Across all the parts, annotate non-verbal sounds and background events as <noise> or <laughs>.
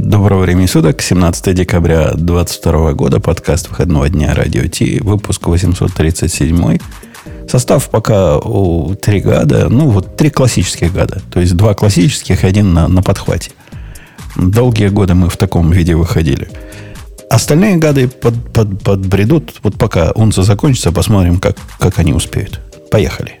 Доброго времени суток, 17 декабря 2022 года, подкаст выходного дня Радио Ти, выпуск 837. Состав пока у три гада, ну вот три классических гада, то есть два классических, один на, на подхвате. Долгие годы мы в таком виде выходили. Остальные гады под, под, подбредут, вот пока унца закончится, посмотрим, как, как они успеют. Поехали.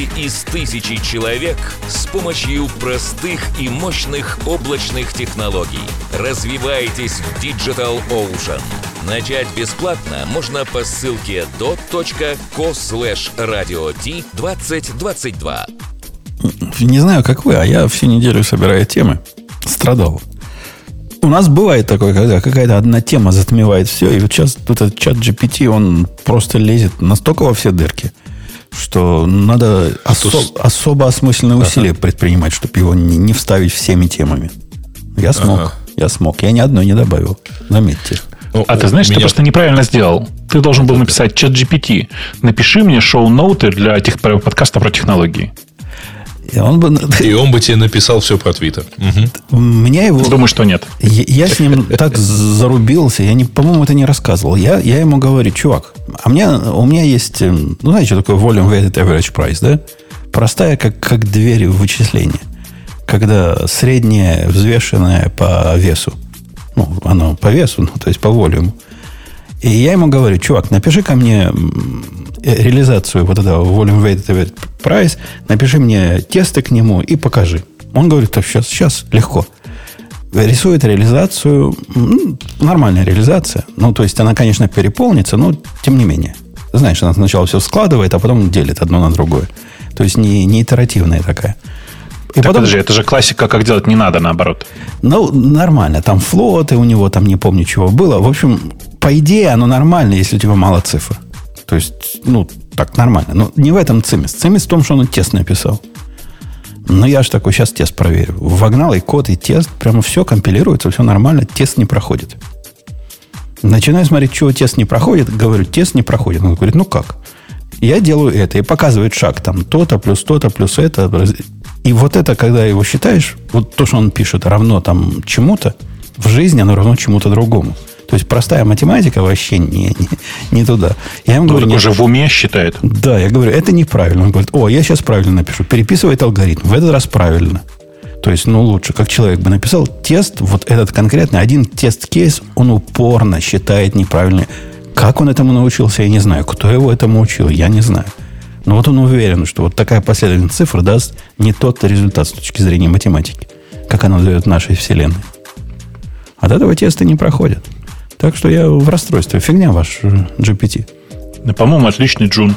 из тысячи человек с помощью простых и мощных облачных технологий. Развивайтесь в Digital Ocean. Начать бесплатно можно по ссылке dot.co slash radio 2022. Не знаю, как вы, а я всю неделю собираю темы. Страдал. У нас бывает такое, когда какая-то одна тема затмевает все, и вот сейчас этот чат GPT, он просто лезет настолько во все дырки, что надо осо- особо осмысленные усилия ага. предпринимать, чтобы его не, не вставить всеми темами. Я смог. Ага. Я смог. Я ни одной не добавил. Заметьте. Ну, а ты знаешь, меня... ты просто неправильно сделал. Ты должен был написать чат GPT. Напиши мне шоу-ноуты для тех, подкаста про технологии. И он бы... И он бы тебе написал все про Твиттер. Угу. Меня его... Думаю, что нет. Я, я с ним так зарубился, я, не, по-моему, это не рассказывал. Я, я ему говорю, чувак, а мне, у меня есть, эм, ну, знаете, что такое volume weighted average price, да? Простая, как, как дверь в вычислении. Когда средняя взвешенная по весу. Ну, оно по весу, ну, то есть по волюму. И я ему говорю, чувак, напиши ко мне Э, реализацию вот этого volume weighted price, напиши мне тесты к нему и покажи. Он говорит, так сейчас, сейчас, легко. Рисует реализацию, ну, нормальная реализация. Ну, то есть она, конечно, переполнится, но тем не менее. Знаешь, она сначала все складывает, а потом делит одно на другое. То есть не, не итеративная такая. И так потом... подожди, это же классика, как делать не надо, наоборот. Ну, нормально. Там флоты у него, там не помню, чего было. В общем, по идее, оно нормально, если у тебя мало цифр. То есть, ну, так нормально. Но не в этом цимис. Цимис в том, что он тест написал. Но я же такой сейчас тест проверю. Вогнал и код, и тест. Прямо все компилируется, все нормально. Тест не проходит. Начинаю смотреть, чего тест не проходит. Говорю, тест не проходит. Он говорит, ну как? Я делаю это и показывает шаг. Там то-то, плюс то-то, плюс это. И вот это, когда его считаешь, вот то, что он пишет, равно там чему-то, в жизни оно равно чему-то другому. То есть простая математика вообще не, не, не туда. Я ему ну, говорю, уже в уме считает. Да, я говорю, это неправильно. Он говорит, о, я сейчас правильно напишу. Переписывает алгоритм. В этот раз правильно. То есть, ну, лучше, как человек бы написал тест, вот этот конкретный, один тест-кейс, он упорно считает неправильный. Как он этому научился, я не знаю. Кто его этому учил, я не знаю. Но вот он уверен, что вот такая последовательность цифр даст не тот результат с точки зрения математики, как она дает нашей Вселенной. От этого теста не проходят. Так что я в расстройстве. Фигня ваш GPT. Да, по-моему, отличный Джун.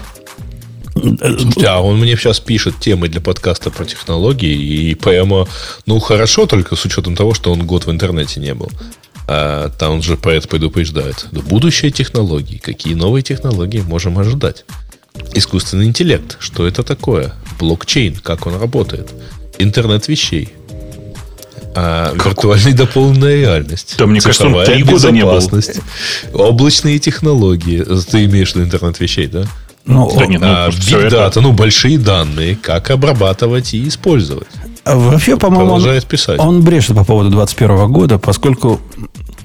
Да, он мне сейчас пишет темы для подкаста про технологии, и прямо, ну, хорошо, только с учетом того, что он год в интернете не был. А там он же про это предупреждает. Будущее технологий. Какие новые технологии можем ожидать? Искусственный интеллект. Что это такое? Блокчейн. Как он работает? Интернет вещей а, виртуальная дополненная реальность. Да, мне кажется, он три года не был. Облачные технологии. Ты имеешь в виду интернет вещей, да? Ну, да нет, ну, а, Big Data, ну, большие данные, как обрабатывать и использовать. А вообще, по-моему, он, писать. он брешет по поводу 2021 года, поскольку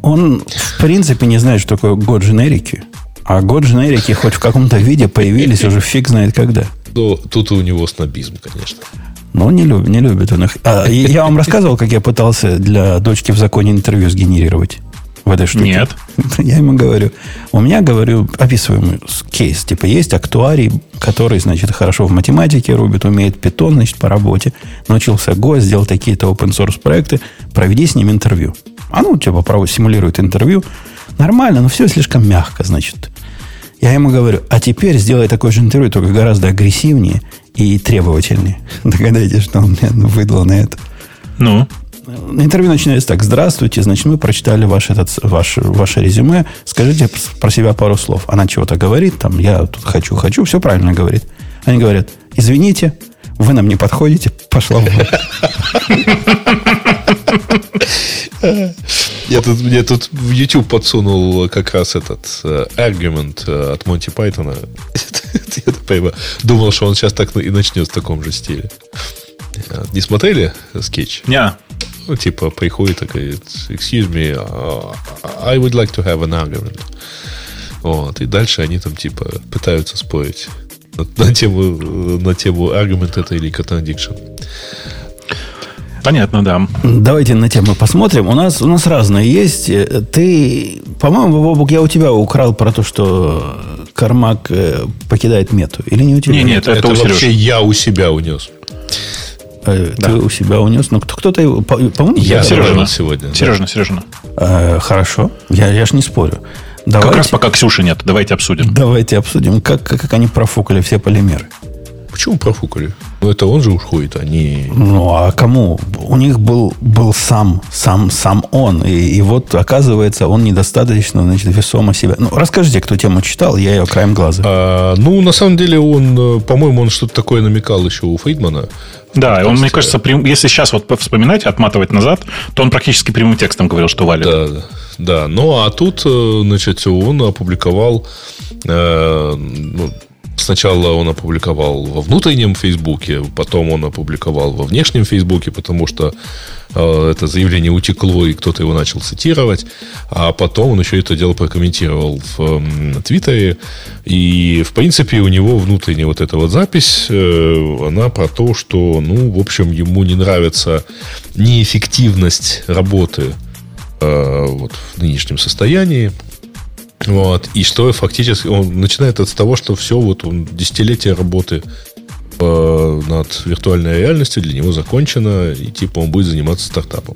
он, в принципе, не знает, что такое год дженерики. А год дженерики хоть в каком-то виде появились уже фиг знает когда. Ну, тут у него снобизм, конечно. Ну, не, любит, не любит он их. А, я вам рассказывал, как я пытался для дочки в законе интервью сгенерировать. в этой штуке? Нет. <laughs> Я ему говорю, у меня, говорю, описываем кейс. Типа, есть актуарий, который, значит, хорошо в математике рубит, умеет питон, значит, по работе, научился Go, сделал такие-то open source проекты, проведи с ним интервью. А ну, типа, симулирует интервью. Нормально, но все слишком мягко, значит. Я ему говорю, а теперь сделай такое же интервью, только гораздо агрессивнее и требовательнее. Догадайтесь, что он мне выдал на это. Ну? Интервью начинается так. Здравствуйте, значит, мы прочитали ваш этот, ваш, ваше резюме. Скажите про себя пару слов. Она чего-то говорит, там, я тут хочу, хочу, все правильно говорит. Они говорят, извините, вы нам не подходите, пошла в <laughs> Я тут, мне тут в YouTube подсунул как раз этот аргумент э, от Монти Пайтона. <laughs> Я думал, что он сейчас так и начнет в таком же стиле. Не смотрели скетч? Не. Ну, типа, приходит и говорит, excuse me, uh, I would like to have an argument. Вот, и дальше они там, типа, пытаются спорить на, на тему, на тему аргумент это или contradiction. Понятно, да. Давайте на тему посмотрим. У нас, у нас разные есть. Ты, по-моему, Бобук, я у тебя украл про то, что Кармак э, покидает мету. Или не у тебя? Не, нет, это, это вообще я у себя унес. Э, ты да. у себя унес. Ну, кто-то его... По-моему, я Сережина. сегодня. Сережина, да. Сережина. Э, хорошо. Я, я ж не спорю. Давайте, как раз пока Ксюши нет. Давайте обсудим. Давайте обсудим, как, как они профукали все полимеры. Почему профукали? Ну, это он же уходит, а не... Ну, а кому? У них был, был сам, сам, сам он. И, и вот, оказывается, он недостаточно, значит, весомо себя... Ну, расскажите, кто тему читал, я ее краем глаза. А, ну, на самом деле, он, по-моему, он что-то такое намекал еще у Фейдмана. Да, он, мне кажется, если сейчас вот вспоминать, отматывать назад, то он практически прямым текстом говорил, что валит. Да, да. Ну, а тут, э, значит, он опубликовал э, ну, Сначала он опубликовал во внутреннем Фейсбуке, потом он опубликовал во внешнем Фейсбуке, потому что э, это заявление утекло, и кто-то его начал цитировать. А потом он еще это дело прокомментировал в э, Твиттере. И, в принципе, у него внутренняя вот эта вот запись, э, она про то, что, ну, в общем, ему не нравится неэффективность работы э, вот, в нынешнем состоянии. Вот. И что фактически он начинает от того, что все, вот он десятилетие работы э, над виртуальной реальностью для него закончено, и типа он будет заниматься стартапом.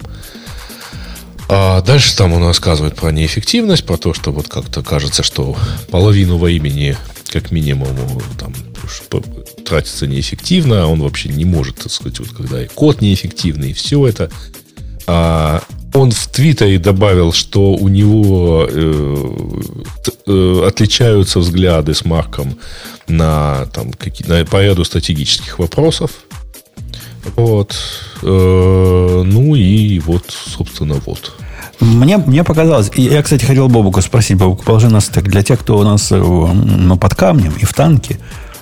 А дальше там он рассказывает про неэффективность, про то, что вот как-то кажется, что половину во как минимум, там тратится неэффективно, а он вообще не может, так сказать, вот когда и код неэффективный, и все это. А он в Твиттере добавил, что у него э, э, отличаются взгляды с Марком на, там, какие, на, по ряду стратегических вопросов. Вот. Э, ну и вот, собственно, вот. Мне, мне показалось, я, кстати, хотел Бобука спросить, Бобук, положи нас так для тех, кто у нас э, ну, под камнем и в танке,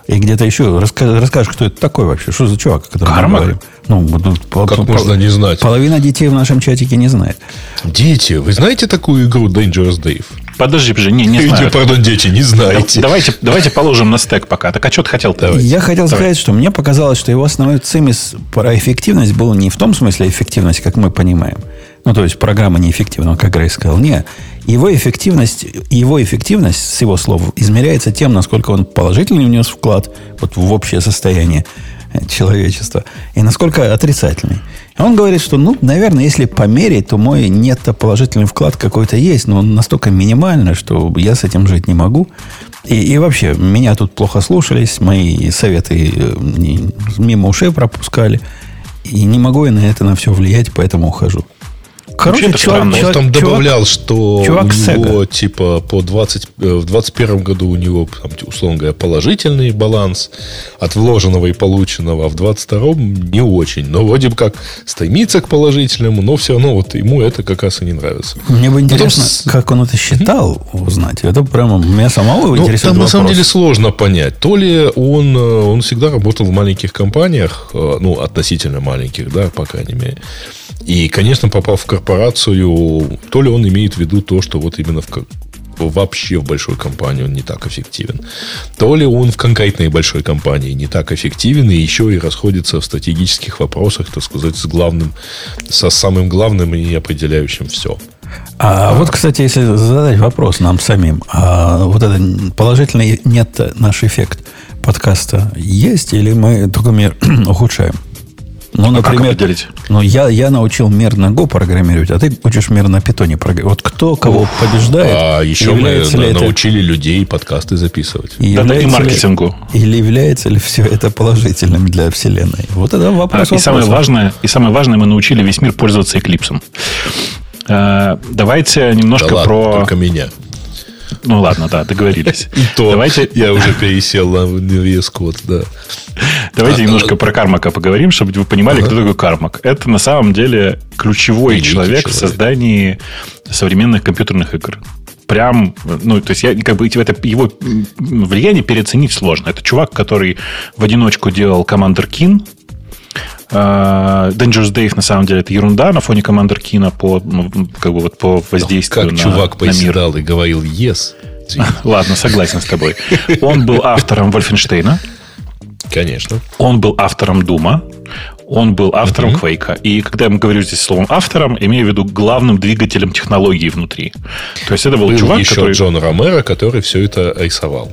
и где-то еще расскажешь, расскажешь, кто это такой вообще, что за чувак, о котором мы говорим. Ну, как по, можно не знать? Половина детей в нашем чатике не знает. Дети, вы знаете такую игру Dangerous Dave? Подожди, подожди, не, не знаю. Пардон, дети, не знаете. Давайте, давайте положим на стек пока. Так а что ты хотел -то? Я хотел Давай. сказать, что мне показалось, что его основной цимис про эффективность был не в том смысле эффективность, как мы понимаем. Ну, то есть программа неэффективна, как Грей сказал. Не. Его эффективность, его эффективность, с его слов, измеряется тем, насколько он положительный внес вклад вот, в общее состояние человечества, и насколько отрицательный. Он говорит, что, ну, наверное, если померить, то мой нет-то положительный вклад какой-то есть, но он настолько минимальный, что я с этим жить не могу. И, и вообще, меня тут плохо слушались, мои советы э, мимо ушей пропускали. И не могу я на это на все влиять, поэтому ухожу. Короче, чувак, чувак, он там добавлял, что чувак у него, типа, по 20, э, в 21 году у него, там, условно говоря, положительный баланс от вложенного и полученного, а в 22 не очень. Но вроде бы как стремится к положительному, но все равно вот ему это как раз и не нравится. Мне бы интересно, Потом... как он это считал, узнать. Это прямо меня самого ну, интересует Там вопрос. на самом деле сложно понять. То ли он, э, он всегда работал в маленьких компаниях, э, ну, относительно маленьких, да, по крайней мере. И, конечно, попав в корпорацию, то ли он имеет в виду то, что вот именно в, вообще в большой компании он не так эффективен. То ли он в конкретной большой компании не так эффективен и еще и расходится в стратегических вопросах, так сказать, с главным, со самым главным и определяющим все. А, вот, кстати, если задать вопрос нам самим, а вот это положительный нет наш эффект подкаста есть или мы только <clears throat> ухудшаем? Ну, а например, как ну, я, я научил мир на Go программировать, а ты учишь мир на питоне программировать. Вот кто кого Уф, побеждает? А еще мы ли научили это... людей подкасты записывать. И да, и маркетингу. Ли, или является ли все это положительным для Вселенной? Вот это вопрос. А, и, самое важное, и самое важное, мы научили весь мир пользоваться Eclipse. А, давайте немножко да ладно, про... Только меня. Ну ладно, да, договорились. <laughs> То Давайте... я уже пересел на VS Code, да. Давайте а, немножко а... про Кармака поговорим, чтобы вы понимали, ага. кто такой Кармак. Это на самом деле ключевой Великий человек, человек в создании современных компьютерных игр прям, ну, то есть я как бы это его влияние переоценить сложно. Это чувак, который в одиночку делал Commander Keen, Dangerous Dave, на самом деле, это ерунда на фоне Commander Kina по, ну, как бы вот по воздействию как на, чувак поседал и говорил yes. <laughs> Ладно, согласен с тобой. Он был автором Вольфенштейна. Конечно. Он был автором Дума. Он был автором Квейка. Uh-huh. И когда я говорю здесь словом автором, имею в виду главным двигателем технологии внутри. То есть это был, был чувак, еще который... Джон Ромеро, который все это рисовал.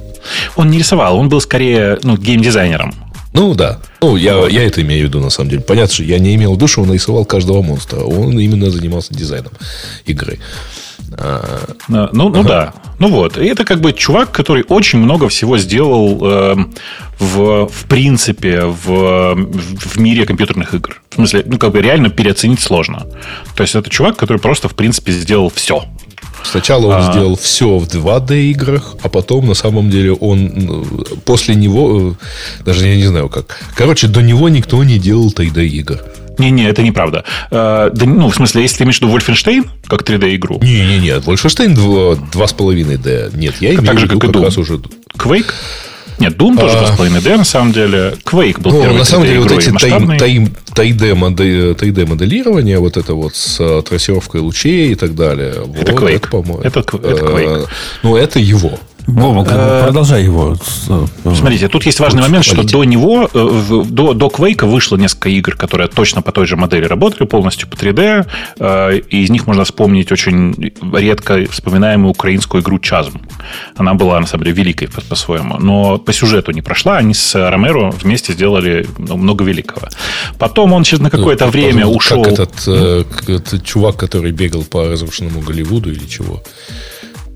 Он не рисовал, он был скорее ну, геймдизайнером. Ну да. Ну, я, я это имею в виду, на самом деле. Понятно, что я не имел в виду, что он нарисовал каждого монстра. Он именно занимался дизайном игры. А, ну, ну ага. да. Ну вот. И это как бы чувак, который очень много всего сделал э, в, в принципе в, в мире компьютерных игр. В смысле, ну как бы реально переоценить сложно. То есть это чувак, который просто в принципе сделал все. Сначала он а... сделал все в 2D играх, а потом на самом деле он после него, э, даже я не знаю как. Короче, до него никто не делал 3D игр. Не-не, это неправда. Э, да, ну, в смысле, если ты имеешь в виду Wolfenstein, как 3D-игру. Не-не-не, Wolfenstein 2,5D. Нет, я имею так же, в виду как, как раз уже... Quake? Нет, Doom тоже 2,5D, на самом деле. Quake был ну, первый На самом деле, вот эти 3D-моделирование, вот это вот с э, трассировкой лучей и так далее. Это вот, Quake. Это, по-моему. Это, это Quake. Э, ну, это его. Вова, э, продолжай его. Смотрите, тут есть важный момент, что до него, э, до, до Quake вышло несколько игр, которые точно по той же модели работали, полностью по 3D. Э, и из них можно вспомнить очень редко вспоминаемую украинскую игру Чазм. Она была, на самом деле, великой по-своему. Но по сюжету не прошла. Они с Ромеро вместе сделали ну, много великого. Потом он через на какое-то ну, время ушел... Как этот, этот чувак, который бегал по разрушенному Голливуду или чего?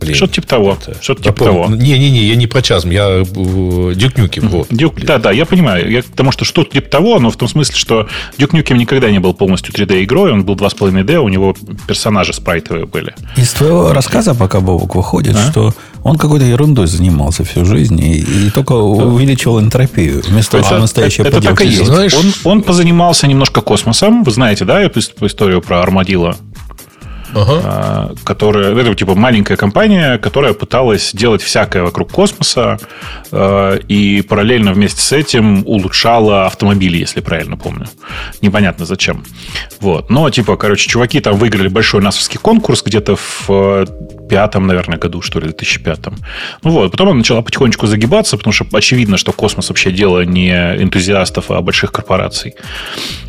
Блин. Что-то типа того. Что-то типа того. Не-не-не, я не про Chasm, я Duke Nukem. Вот. Duke, да, да, я понимаю. Я, потому что что-то типа того, но в том смысле, что Duke Nukem никогда не был полностью 3D-игрой, он был 2,5D, у него персонажи спрайтовые были. Из твоего рассказа, пока Бобок выходит, а? что он какой-то ерундой занимался всю жизнь и, и только увеличивал энтропию вместо того, настоящей это, это так и есть. Знаешь, он, он позанимался немножко космосом. Вы знаете, да, эту историю про Армадила? Ага. А, которая, это типа маленькая компания, которая пыталась делать всякое вокруг космоса а, и параллельно вместе с этим улучшала автомобили, если правильно помню. Непонятно зачем. Вот. Но, типа, короче, чуваки там выиграли большой насовский конкурс где-то в э, пятом, наверное, году, что ли, 2005. Ну вот, потом она начала потихонечку загибаться, потому что очевидно, что космос вообще дело не энтузиастов, а больших корпораций.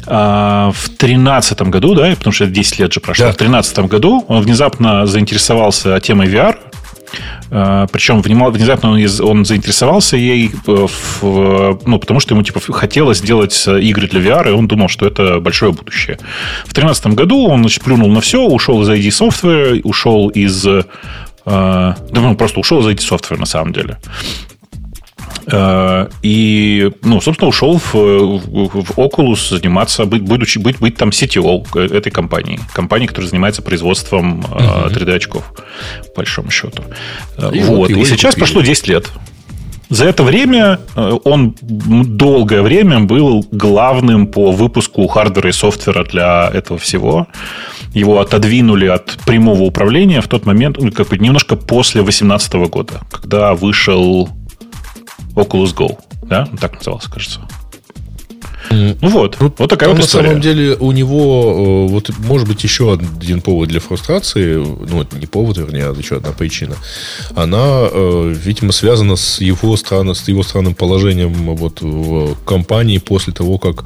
А в 2013 году, да, потому что 10 лет же прошло, да. в 2013 году он внезапно заинтересовался темой VR, а, причем внезапно он, заинтересовался ей, э, в, ну, потому что ему типа хотелось сделать игры для VR, и он думал, что это большое будущее. В 2013 году он значит, плюнул на все, ушел из ID Software, ушел из... Э, да, ну, просто ушел из Software на самом деле. Э, и, ну, собственно, ушел в, в Oculus заниматься, быть, будучи, быть, быть там CTO этой компании. Компании, которая занимается производством uh-huh. 3D-очков, по большому счету. И вот. И, сейчас прошло 10 лет. За это время э, он долгое время был главным по выпуску хардвера и софтвера для этого всего. Его отодвинули от прямого управления в тот момент, ну, как бы немножко после 2018 года, когда вышел Oculus Go, да? Так назывался, кажется. Ну вот, ну, вот такая вот история. На самом деле у него, э, вот может быть еще один повод для фрустрации, ну это не повод, вернее, а еще одна причина. Она, э, видимо, связана с его стран, с его странным положением вот в компании после того, как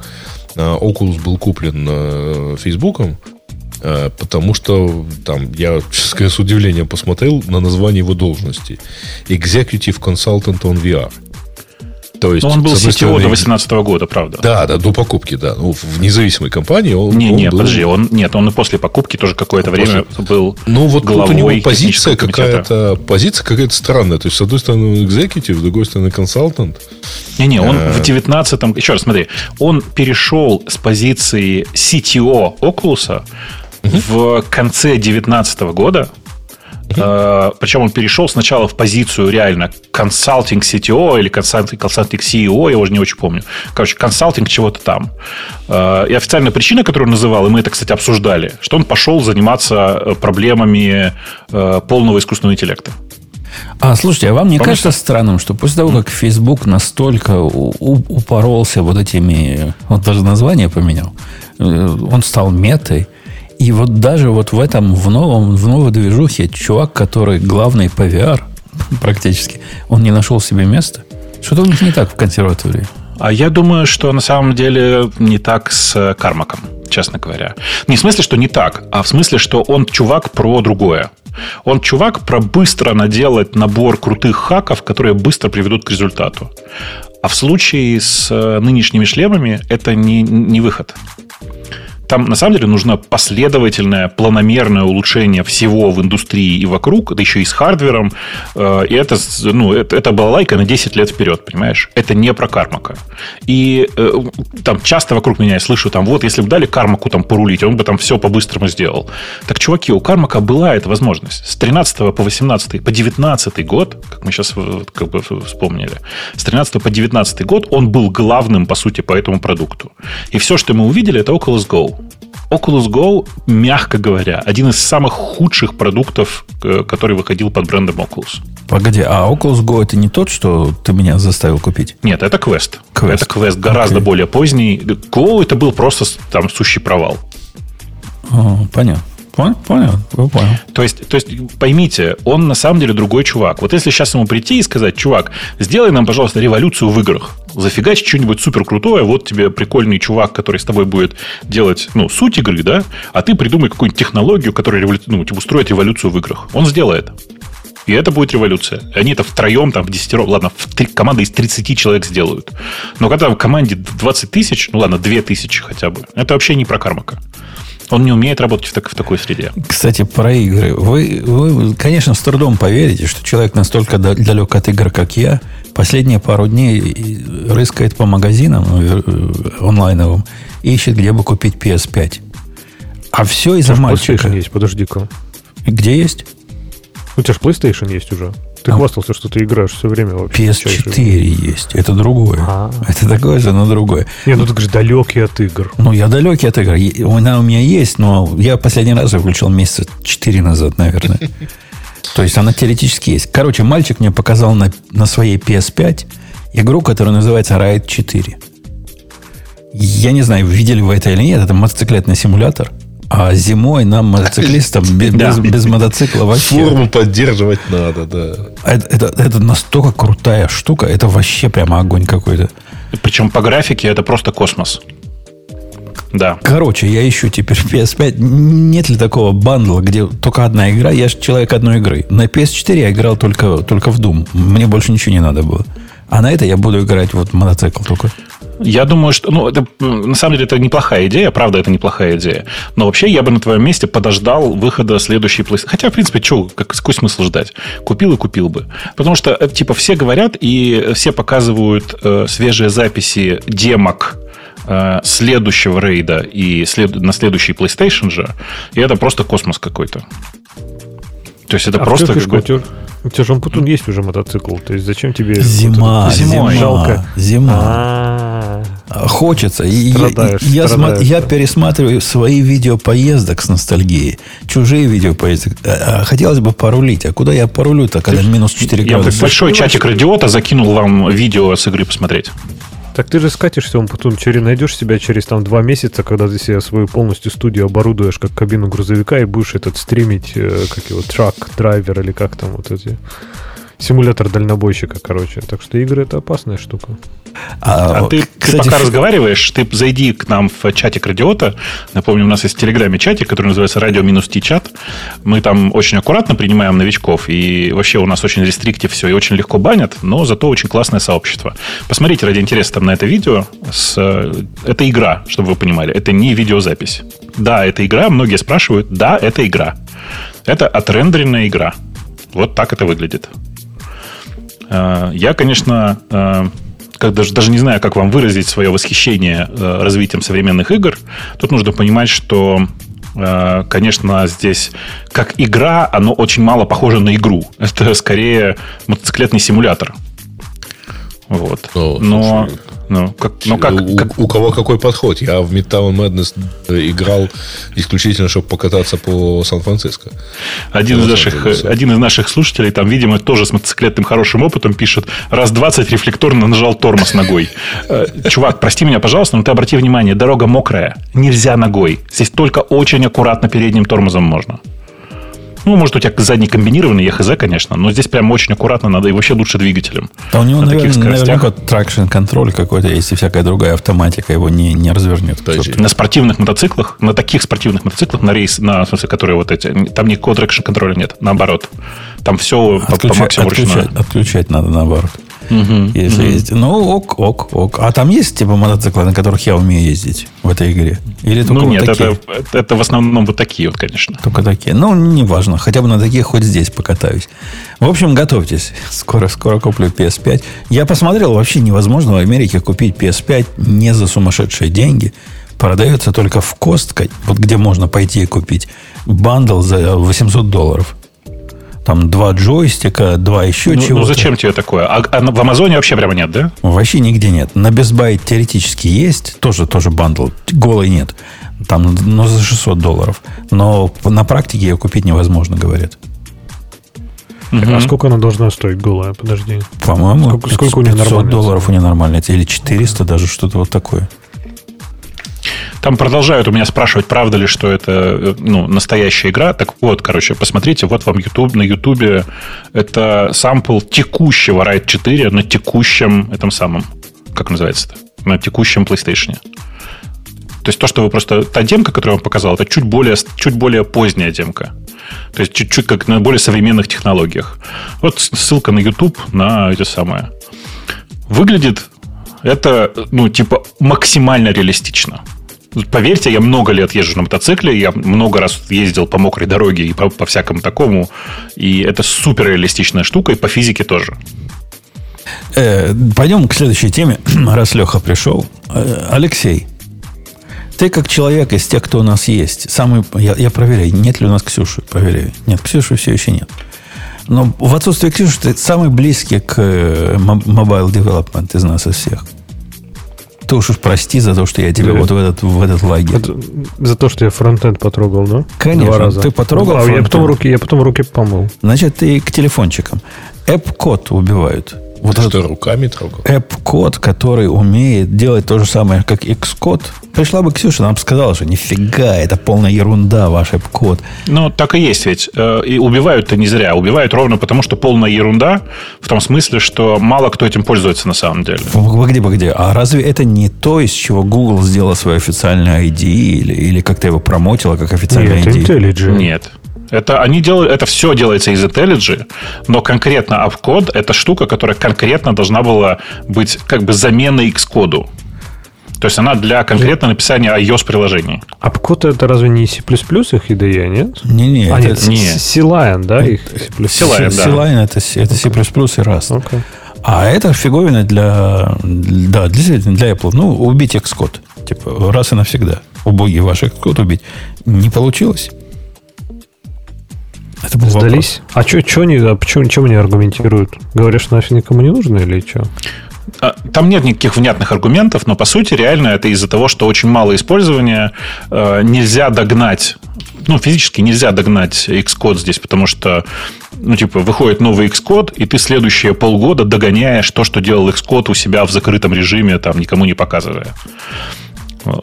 э, Oculus был куплен Фейсбуком. Потому что там я, честно говоря, с удивлением посмотрел на название его должности. Executive Consultant on VR. То есть, Но он был CTO стороны, до 2018 года, правда. Да, да, до покупки, да. Ну, в независимой компании он. Не, он не, был... подожди, он нет, он и после покупки тоже какое-то время после... был. Ну, вот тут у него позиция какая-то, позиция какая-то странная. То есть, с одной стороны, он экзекутив, с другой стороны, консалтант. Не-не, он а... в 19-м, еще раз смотри, он перешел с позиции CTO Oculus в конце 2019 года. Причем он перешел сначала в позицию реально консалтинг CTO или консалтинг, консалтинг CEO, я уже не очень помню. Короче, консалтинг чего-то там. Э, и официальная причина, которую он называл, и мы это, кстати, обсуждали, что он пошел заниматься э, проблемами э, полного искусственного интеллекта. А, слушайте, а вам не Помните? кажется странным, что после того, как Facebook настолько упоролся вот этими, он даже название поменял, он стал метой, и вот даже вот в этом, в новом, в новой движухе, чувак, который главный по VR, практически, он не нашел себе места. Что-то у них не так в консерватории. А я думаю, что на самом деле не так с Кармаком, честно говоря. Не в смысле, что не так, а в смысле, что он чувак про другое. Он чувак про быстро наделать набор крутых хаков, которые быстро приведут к результату. А в случае с нынешними шлемами это не, не выход. Там, на самом деле, нужно последовательное, планомерное улучшение всего в индустрии и вокруг, да еще и с хардвером. Э, и это, ну, это, это балалайка на 10 лет вперед, понимаешь? Это не про кармака. И э, там часто вокруг меня я слышу, там, вот, если бы дали кармаку там порулить, он бы там все по-быстрому сделал. Так, чуваки, у кармака была эта возможность. С 13 по 18, по 19 год, как мы сейчас как бы вспомнили, с 13 по 19 год он был главным, по сути, по этому продукту. И все, что мы увидели, это Oculus Go. Oculus Go, мягко говоря, один из самых худших продуктов, э, который выходил под брендом Oculus. Погоди, а Oculus Go это не тот, что ты меня заставил купить? Нет, это Quest. Quest. Это Quest гораздо okay. более поздний. Go это был просто там сущий провал. О, понятно. Понял, понял, понял. То есть, то есть, поймите, он на самом деле другой чувак. Вот если сейчас ему прийти и сказать, чувак, сделай нам, пожалуйста, революцию в играх, зафигач что-нибудь супер крутое, вот тебе прикольный чувак, который с тобой будет делать, ну, суть игры, да, а ты придумай какую-нибудь технологию, которая револю... ну, типа, устроит революцию в играх. Он сделает. И это будет революция. Они это втроем, там, в десятером, ладно, в три, команда из 30 человек сделают. Но когда в команде 20 тысяч, ну ладно, 2 тысячи хотя бы, это вообще не про кармака. Он не умеет работать в, так, в такой среде. Кстати, про игры. Вы, вы, конечно, с трудом поверите, что человек настолько далек от игр, как я, последние пару дней рыскает по магазинам э, онлайновым и ищет, где бы купить PS5. А все из-за мальчика. PlayStation есть, подожди-ка. Где есть? У тебя же PlayStation есть уже. Ты хвастался, что ты играешь все время вообще. PS4 есть. Это другое. А-а-а. Это такое же, но другое. Не, ну ты говоришь, далекий от игр. Ну, я далекий от игр. Она у меня есть, но я последний раз включил месяца 4 назад, наверное. <laughs> То есть она теоретически есть. Короче, мальчик мне показал на, на своей PS5 игру, которая называется Ride 4. Я не знаю, видели вы это или нет. Это мотоциклетный симулятор. А зимой нам, мотоциклистам, <laughs> без, без, без мотоцикла вообще... Форму поддерживать надо, да. Это, это, это настолько крутая штука, это вообще прямо огонь какой-то. Причем по графике это просто космос. Да. Короче, я ищу теперь PS5. Нет ли такого бандла, где только одна игра? Я же человек одной игры. На PS4 я играл только, только в Doom. Мне больше ничего не надо было. А на это я буду играть вот мотоцикл только. Я думаю, что, ну, это, на самом деле, это неплохая идея, правда, это неплохая идея. Но вообще я бы на твоем месте подождал выхода следующей PlayStation. Хотя, в принципе, что, как, какой смысл ждать? Купил и купил бы. Потому что, э, типа, все говорят и все показывают э, свежие записи демок э, следующего рейда и след... на следующий PlayStation же, и это просто космос какой-то. То есть это а просто какой-то... У тебя же Ампутун есть уже мотоцикл. То есть зачем тебе... Зима, зима, жалко. Зима. А. Хочется. Страдаешь, я, страдаешь, я, я пересматриваю свои видео поездок с ностальгией. Чужие видео поездок. А, а хотелось бы порулить. А куда я порулю-то, когда минус 4 градуса? Я большой чатик радиота закинул вам видео с игры посмотреть. Так ты же скатишься, он потом через, найдешь себя через там два месяца, когда ты себе свою полностью студию оборудуешь как кабину грузовика и будешь этот стримить, э, как его, трак, драйвер или как там вот эти симулятор дальнобойщика, короче. Так что игры это опасная штука. А, а ты, кстати, ты пока в... разговариваешь, ты зайди к нам в чатик Радиота. Напомню, у нас есть в Телеграме чатик, который называется Радио минус чат. Мы там очень аккуратно принимаем новичков, и вообще у нас очень рестриктив все, и очень легко банят, но зато очень классное сообщество. Посмотрите ради интереса там на это видео. С... Это игра, чтобы вы понимали. Это не видеозапись. Да, это игра. Многие спрашивают. Да, это игра. Это отрендеренная игра. Вот так это выглядит. Э, я, конечно, э, как даже, даже не знаю, как вам выразить свое восхищение э, развитием современных игр. Тут нужно понимать, что конечно, здесь как игра, оно очень мало похоже на игру. <laughs> Это скорее мотоциклетный симулятор. Вот. О, Но слушай, ну, как, ну, как, у, как... у кого какой подход? Я в Midtown Madness играл исключительно, чтобы покататься по Сан-Франциско. Один, из наших, один из наших слушателей, там, видимо, тоже с мотоциклетным хорошим опытом пишет, раз 20 рефлекторно нажал тормоз ногой. Э, чувак, прости меня, пожалуйста, но ты обрати внимание, дорога мокрая, нельзя ногой. Здесь только очень аккуратно передним тормозом можно. Ну, может, у тебя задний комбинированный ЕХЗ, конечно, но здесь прям очень аккуратно надо и вообще лучше двигателем. А у него, на наверное, наверняка тракшн контроль какой-то есть, и всякая другая автоматика его не, не развернет. На спортивных мотоциклах, на таких спортивных мотоциклах, на race, на, в смысле, которые вот эти, там никакого traction контроля нет, наоборот. Там все отключать, по, по максимуму отключать, отключать надо наоборот. Угу, если угу. ездить. Ну, ок, ок, ок. А там есть типа мотоциклы, на которых я умею ездить в этой игре? Или только ну, нет, вот такие? Это, это в основном вот такие вот, конечно. Только такие. Ну, неважно. Хотя бы на таких хоть здесь покатаюсь. В общем, готовьтесь. <laughs> Скоро, скоро куплю PS5. Я посмотрел, вообще невозможно в Америке купить PS5 не за сумасшедшие деньги. Продается только в Costco, вот где можно пойти и купить bundle за 800 долларов. Там два джойстика, два еще ну, чего-то. Ну зачем тебе такое? А, а в Амазоне вообще прямо нет, да? Вообще нигде нет. На Best Buy теоретически есть, тоже, тоже bundle. Голый нет. Там, ну, за 600 долларов. Но на практике ее купить невозможно, говорят. Угу. А сколько она должна стоить голая? Подожди. По-моему, сколько, сколько у нее нормально? долларов у нее нормально. Или 400 даже, что-то вот такое. Там продолжают у меня спрашивать, правда ли, что это э, ну, настоящая игра. Так вот, короче, посмотрите, вот вам YouTube, на YouTube это сампл текущего Ride 4 на текущем этом самом, как называется-то, на текущем PlayStation. То есть то, что вы просто... Та демка, которую я вам показал, это чуть более, чуть более поздняя демка. То есть чуть-чуть как на более современных технологиях. Вот ссылка на YouTube на эти самые. Выглядит это, ну, типа, максимально реалистично. Поверьте, я много лет езжу на мотоцикле, я много раз ездил по мокрой дороге и по, по всякому такому, и это супер реалистичная штука, и по физике тоже. Э, пойдем к следующей теме, <clears throat> раз Леха пришел. Э, Алексей, ты как человек из тех, кто у нас есть, самый, я, я проверяю, нет ли у нас Ксюши, проверяю. Нет, Ксюши все еще нет. Но в отсутствие Ксюши ты самый близкий к э, development из нас из всех. Ты уж прости за то, что я тебя да. вот в этот, в этот лагерь. За то, что я фронтенд потрогал, да? Конечно. Два раза. Ты потрогал а я потом руки, я потом руки помыл. Значит, ты к телефончикам. App-код убивают. Вот Ты что, руками трогал? App-код, который умеет делать то же самое, как Xcode. Пришла бы Ксюша, нам сказала, что нифига, это полная ерунда, ваш App-код. Ну, так и есть ведь. Э, и убивают-то не зря. Убивают ровно потому, что полная ерунда, в том смысле, что мало кто этим пользуется на самом деле. Погоди, погоди. А разве это не то, из чего Google сделал свой официальный ID или, или как-то его промотила как официальный Нет, ID? IntelliJ. Нет. Это, они делают, это все делается из IntelliJ, но конкретно AppCode – это штука, которая конкретно должна была быть как бы заменой Xcode. То есть она для конкретно написания iOS-приложений. AppCode это разве не C++ их IDE, нет? Не-не. А, нет, не. C-Line, да? Их C-Line, да. C-Line это, это C++ и Rust. Okay. А это фиговина для, да, действительно, для Apple. Ну, убить Xcode. Типа, раз и навсегда. Убогий ваш Xcode убить. Не получилось. Это был Сдались? Вопрос. А что они, а почему, чем они аргументируют? Говорят, что нафиг никому не нужно или что? А, там нет никаких внятных аргументов, но по сути реально это из-за того, что очень мало использования, э, нельзя догнать ну, физически нельзя догнать Xcode здесь, потому что, ну, типа, выходит новый Xcode, и ты следующие полгода догоняешь то, что делал Xcode у себя в закрытом режиме, там, никому не показывая.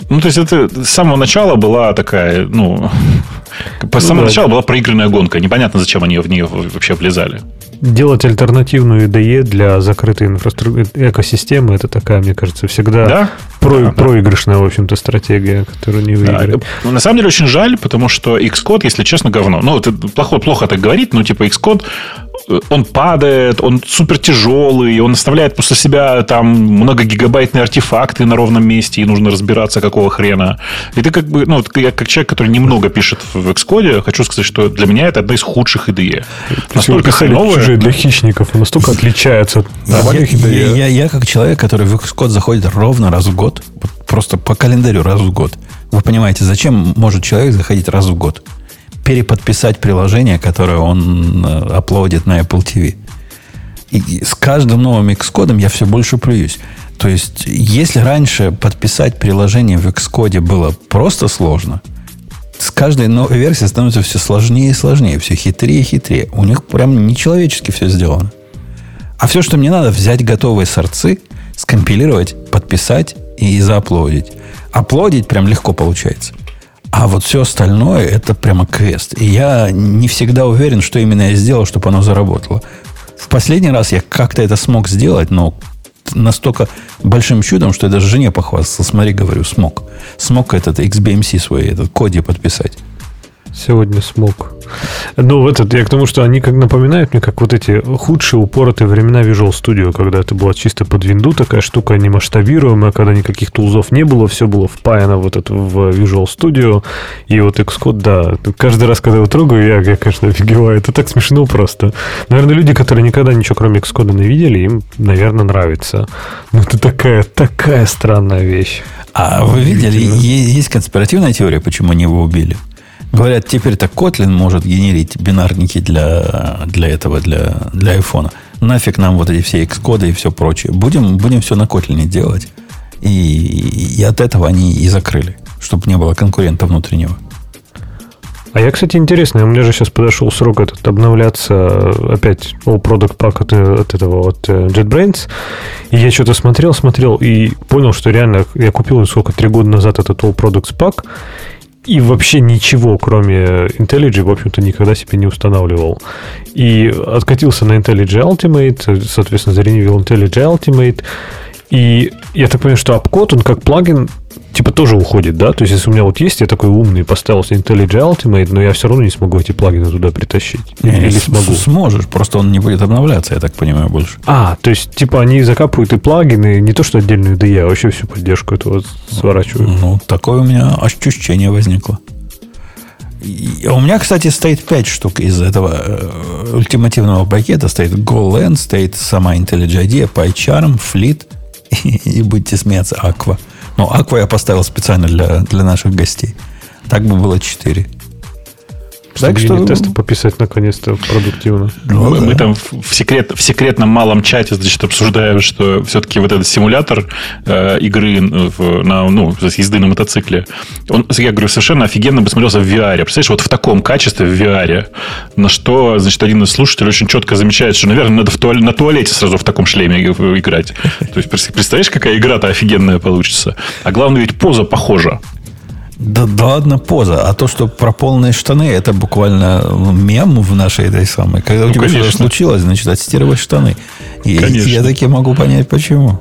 Ну, то есть это с самого начала была такая, ну, с самого ну, начала была проигранная гонка. Непонятно, зачем они в нее вообще влезали. Делать альтернативную IDE для закрытой инфраструктуры экосистемы, это такая, мне кажется, всегда да? про, да, проигрышная, в общем-то, стратегия, которую не выиграть. Да. На самом деле очень жаль, потому что Xcode, если честно, говно. Ну, это плохо, плохо так говорить, но типа Xcode он падает, он супер тяжелый, он оставляет после себя там многогигабайтные артефакты на ровном месте, и нужно разбираться, какого хрена. И ты как бы, ну, я как человек, который немного пишет в Xcode, хочу сказать, что для меня это одна из худших IDE. Настолько хреновая. Чужие для хищников, настолько отличается от нормальных IDE. Я, я как человек, который в Xcode заходит ровно раз в год, просто по календарю раз в год. Вы понимаете, зачем может человек заходить раз в год? Переподписать приложение, которое он э, аплодит на Apple TV. И с каждым новым Xcode я все больше плююсь. То есть, если раньше подписать приложение в Xcode было просто сложно, с каждой новой версией становится все сложнее и сложнее, все хитрее и хитрее. У них прям нечеловечески все сделано. А все, что мне надо, взять готовые сорцы, скомпилировать, подписать и зааплодить. Аплодить прям легко получается. А вот все остальное это прямо квест. И я не всегда уверен, что именно я сделал, чтобы оно заработало. В последний раз я как-то это смог сделать, но настолько большим чудом, что я даже жене похвастался. Смотри, говорю, смог. Смог этот XBMC свой, этот коде подписать. Сегодня смог. Ну, этот, я к тому, что они как напоминают мне, как вот эти худшие упоротые времена Visual Studio, когда это была чисто под винду такая штука, не масштабируемая, когда никаких тулзов не было, все было впаяно вот это в Visual Studio. И вот Xcode, да, каждый раз, когда его трогаю, я, я конечно, офигеваю. Это так смешно просто. Наверное, люди, которые никогда ничего кроме Xcode не видели, им, наверное, нравится. Но это такая, такая странная вещь. А вы видели, есть конспиративная теория, почему они его убили? Говорят, теперь так Kotlin может генерить бинарники для, для этого, для, для айфона. Нафиг нам вот эти все Xcode и все прочее. Будем, будем все на Kotlin делать. И, и от этого они и закрыли, чтобы не было конкурента внутреннего. А я, кстати, интересно, у меня же сейчас подошел срок этот обновляться опять All Product Pack от, от этого, от э, JetBrains. И я что-то смотрел, смотрел и понял, что реально я купил сколько, три года назад этот All Products Pack и вообще ничего, кроме IntelliJ, в общем-то, никогда себе не устанавливал. И откатился на IntelliJ Ultimate, соответственно, заренивил IntelliJ Ultimate. И я так понимаю, что AppCode, он как плагин типа тоже уходит, да? То есть, если у меня вот есть, я такой умный, поставил IntelliJ Ultimate, но я все равно не смогу эти плагины туда притащить. Не, Или смогу? Сможешь, просто он не будет обновляться, я так понимаю, больше. А, то есть, типа, они закапывают и плагины, не то, что отдельную IDE, а вообще всю поддержку этого сворачивают. Ну, такое у меня ощущение возникло. И у меня, кстати, стоит 5 штук из этого э, ультимативного пакета. Стоит GoLand, стоит сама IntelliJ IDEA, PyCharm, Fleet <laughs> и, и будете смеяться, Aqua. Ну, Аква я поставил специально для, для наших гостей. Так бы было 4. Так что... тесты пописать наконец-то продуктивно. Ну, мы, да. мы там в, секрет, в секретном малом чате значит, обсуждаем, что все-таки вот этот симулятор э, игры в, на, ну, езды на мотоцикле, он, я говорю, совершенно офигенно бы смотрелся в VR. Представляешь, вот в таком качестве в VR, на что, значит, один из слушателей очень четко замечает, что, наверное, надо в туалет, на туалете сразу в таком шлеме играть. То есть, представляешь, какая игра-то офигенная получится. А главное, ведь поза похожа. Да, да ладно поза. А то, что про полные штаны, это буквально мем в нашей этой самой. Когда ну, у тебя что-то случилось, значит, отстирывать штаны. И я таки могу понять, почему.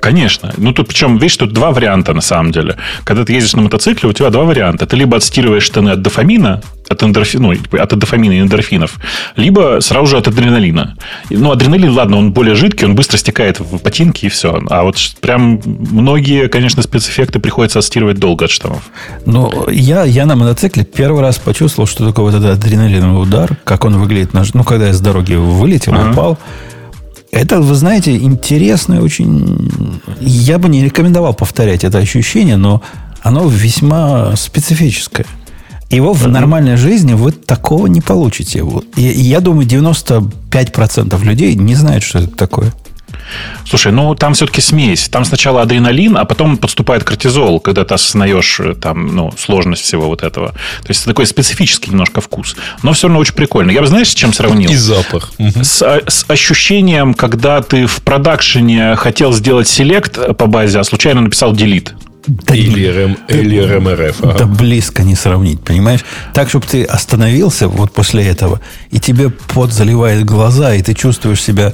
Конечно. Ну, тут причем, видишь, тут два варианта на самом деле. Когда ты ездишь на мотоцикле, у тебя два варианта. Ты либо отстирываешь штаны от дофамина, от, эндорфи, ну, от дофамина и эндорфинов, либо сразу же от адреналина. Ну, адреналин, ладно, он более жидкий, он быстро стекает в ботинки и все. А вот прям многие, конечно, спецэффекты приходится отстирывать долго от штанов. Ну, я, я на мотоцикле первый раз почувствовал, что такое вот этот адреналиновый удар, как он выглядит, ну, когда я с дороги вылетел, ага. упал, это, вы знаете, интересное очень... Я бы не рекомендовал повторять это ощущение, но оно весьма специфическое. Его в нормальной жизни вы такого не получите. И я думаю, 95% людей не знают, что это такое. Слушай, ну там все-таки смесь. Там сначала адреналин, а потом подступает кортизол, когда ты осознаешь э, там, ну, сложность всего вот этого. То есть такой специфический немножко вкус. Но все равно очень прикольно. Я бы, знаешь, с чем сравнил? И запах. С, а, с ощущением, когда ты в продакшене хотел сделать селект по базе, а случайно написал delete. Да или, РМ, или РМРФ. Ага. Да близко не сравнить, понимаешь? Так, чтобы ты остановился вот после этого, и тебе пот заливает глаза, и ты чувствуешь себя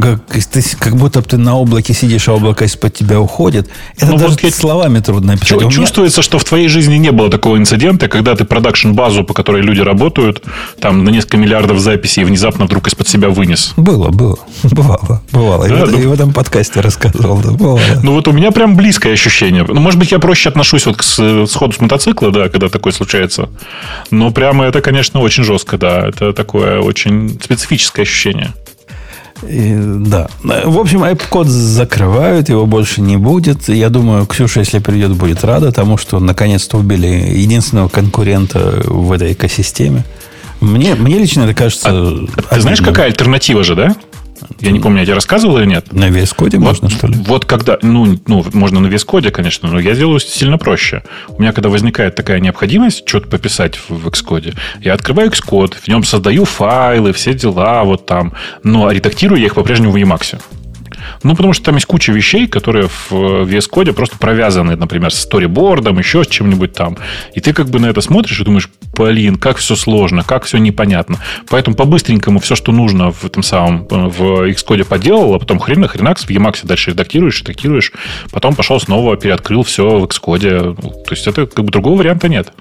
как, ты, как будто ты на облаке сидишь, а облако из-под тебя уходит. Это ну, даже вот я... словами трудно описать. Чу- чувствуется, что в твоей жизни не было такого инцидента, когда ты продакшн-базу, по которой люди работают, там на несколько миллиардов записей внезапно вдруг из-под себя вынес. Было, было. <laughs> Бывало. Бывало. Да, и, ну... и в этом подкасте рассказывал. Да, бывало. Ну, вот у меня прям близкое ощущение. Ну, может быть, я проще отношусь вот к сходу с мотоцикла, да, когда такое случается. Но прямо это, конечно, очень жестко, да. Это такое очень специфическое ощущение. И, да. В общем, iPod закрывают, его больше не будет. Я думаю, Ксюша, если придет, будет рада тому, что наконец-то убили единственного конкурента в этой экосистеме. Мне, мне лично это кажется... А, ты знаешь, какая альтернатива же, да? Я не помню, я тебе рассказывал или нет? На VS Code вот, можно, что ли? Вот когда, ну, ну, можно на VS Code, конечно, но я делаю сильно проще. У меня, когда возникает такая необходимость что-то пописать в, в Xcode, я открываю Xcode, в нем создаю файлы, все дела вот там, но редактирую я их по-прежнему в Emacs. Ну, потому что там есть куча вещей, которые в VS Code просто провязаны, например, с сторибордом, еще с чем-нибудь там. И ты как бы на это смотришь и думаешь, блин, как все сложно, как все непонятно. Поэтому по-быстренькому все, что нужно в этом самом, в Xcode поделал, а потом хрена хренакс в Emacs дальше редактируешь, редактируешь, потом пошел снова, переоткрыл все в Xcode. То есть это как бы другого варианта нет.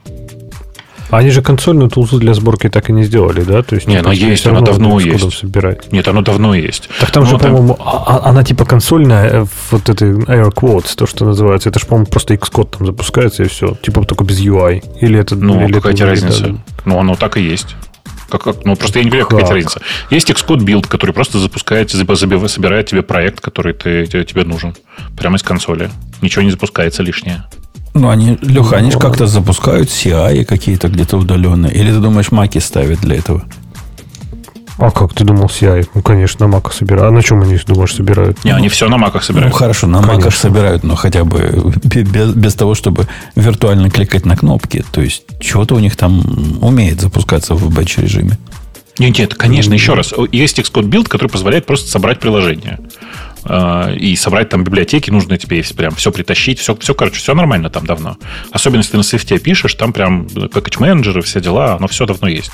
Они же консольную тулзу для сборки так и не сделали, да? То есть, Нет, она есть, она давно есть. Собирать. Нет, оно давно есть. Так там ну, же, там... по-моему, а, а, она типа консольная, э, вот это Air Quotes, то, что называется. Это же, по-моему, просто Xcode там запускается и все. Типа только без UI. Или это... Ну, или какая это, разница? Да, ну, оно так и есть. Как, как, ну, просто я не понимаю, как? какая разница. Есть Xcode Build, который просто запускает, собирает тебе проект, который ты, тебе нужен. Прямо из консоли. Ничего не запускается лишнее. Ну, они, Леха, они же как-то запускают CI какие-то где-то удаленные. Или ты думаешь, маки ставят для этого? А как ты думал CI? Ну, конечно, на маках собирают. А на чем они, думаешь, собирают? Не, они все на маках собирают. Ну, хорошо, на конечно. маках собирают, но хотя бы без, без того, чтобы виртуально кликать на кнопки. То есть, что-то у них там умеет запускаться в бэч-режиме. Нет, нет, конечно, еще раз. Есть Xcode Build, который позволяет просто собрать приложение. А, и собрать там библиотеки нужно тебе прям все притащить, все, все, короче, все нормально там давно. Особенно, если ты на Swift пишешь, там прям package менеджеры, все дела, оно все давно есть.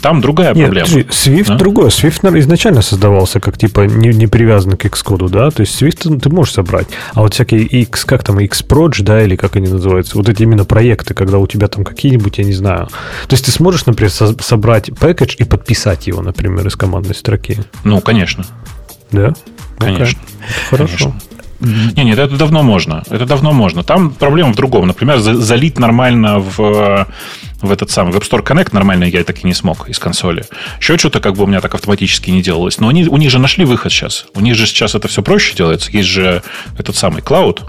Там другая Нет, проблема. Swift а? другой. Swift изначально создавался как типа не, не привязанный к Xcode, да? То есть Swift ты можешь собрать. А вот всякие X, как там, Xproj, да, или как они называются, вот эти именно проекты, когда у тебя там какие-нибудь, я не знаю. То есть ты сможешь, например, со- собрать package и подписать его, например, из командной строки. Ну, конечно. Да? Конечно. Okay. Хорошо. Конечно. Не, нет, это давно можно. Это давно можно. Там проблема в другом. Например, залить нормально в, в этот самый Web Store Connect нормально я так и не смог из консоли. Еще что-то как бы у меня так автоматически не делалось. Но они, у них же нашли выход сейчас. У них же сейчас это все проще делается. Есть же этот самый Cloud,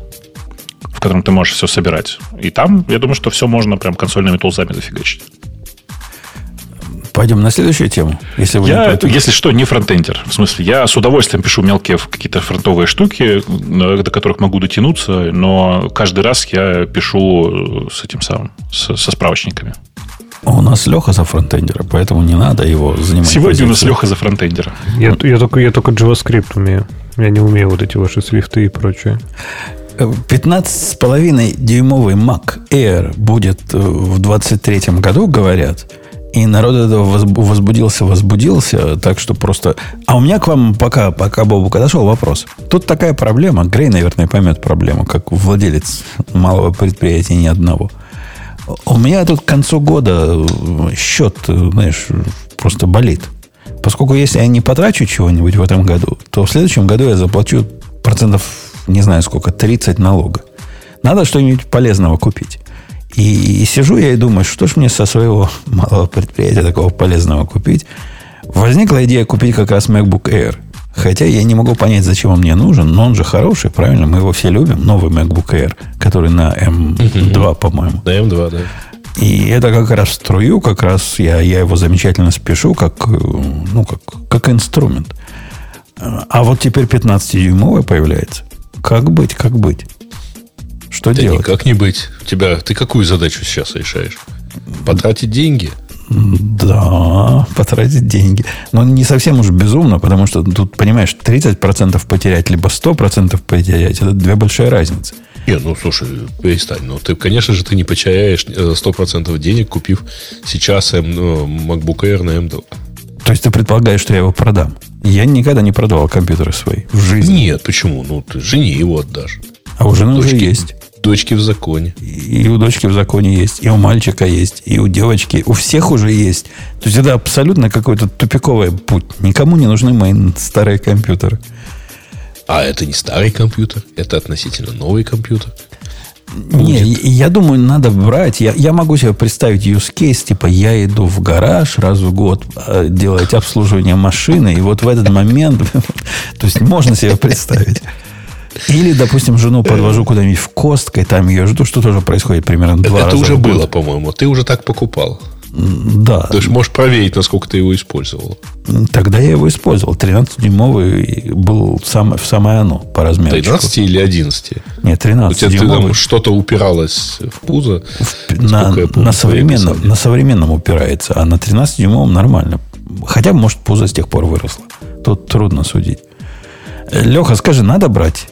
в котором ты можешь все собирать. И там, я думаю, что все можно прям консольными тулзами зафигачить. Пойдем на следующую тему. Если, вы я, если что, не фронтендер. В смысле, я с удовольствием пишу мелкие какие-то фронтовые штуки, до которых могу дотянуться, но каждый раз я пишу с этим самым, с, со справочниками. У нас Леха за фронтендера, поэтому не надо его занимать. Сегодня позицию. у нас Леха за фронтендера. Я, я, только, я только JavaScript умею. Я не умею вот эти ваши свифты и прочее. 15,5-дюймовый Mac Air будет в 2023 году, говорят. И народ этого возбудился, возбудился, так что просто... А у меня к вам, пока, пока Бобу дошел вопрос. Тут такая проблема, Грей, наверное, поймет проблему, как владелец малого предприятия ни одного. У меня тут к концу года счет, знаешь, просто болит. Поскольку если я не потрачу чего-нибудь в этом году, то в следующем году я заплачу процентов, не знаю сколько, 30 налога. Надо что-нибудь полезного купить. И, и сижу я и думаю, что ж мне со своего малого предприятия такого полезного купить. Возникла идея купить как раз MacBook Air. Хотя я не могу понять, зачем он мне нужен, но он же хороший, правильно? Мы его все любим. Новый MacBook Air, который на M2, по-моему. На M2, да. И это как раз струю, как раз я, я его замечательно спешу, как, ну, как, как инструмент. А вот теперь 15-дюймовый появляется. Как быть, как быть? Что да делать? Никак не быть. Тебя, ты какую задачу сейчас решаешь? Потратить деньги? Да, потратить деньги. Но не совсем уж безумно, потому что тут, понимаешь, 30% потерять, либо 100% потерять, это две большие разницы. Не, ну слушай, перестань. Ну, ты, конечно же, ты не потеряешь 100% денег, купив сейчас ну, MacBook Air на M2. То есть ты предполагаешь, что я его продам? Я никогда не продавал компьютеры свои в жизни. Нет, почему? Ну, ты жене его отдашь. А у жены уже есть. Дочки в законе. И у дочки в законе есть, и у мальчика есть, и у девочки. У всех уже есть. То есть это абсолютно какой-то тупиковый путь. Никому не нужны мои старые компьютеры. А это не старый компьютер, это относительно новый компьютер. Не, я думаю, надо брать. Я, я могу себе представить use case, типа я иду в гараж раз в год а, делать обслуживание машины, и вот в этот момент, <laughs> то есть можно себе представить. Или, допустим, жену подвожу куда-нибудь в Костко, и там ее жду, что тоже происходит примерно два Это раза. уже было, по-моему. Ты уже так покупал. Да. То есть можешь проверить, насколько ты его использовал. Тогда я его использовал. 13-дюймовый был сам, в самое оно по размеру. 13 или 11? Нет, 13 У тебя ты там что-то упиралось в пузо? В, на, на, современном, на современном упирается, а на 13-дюймовом нормально. Хотя, может, пузо с тех пор выросло. Тут трудно судить. Леха, скажи, надо брать?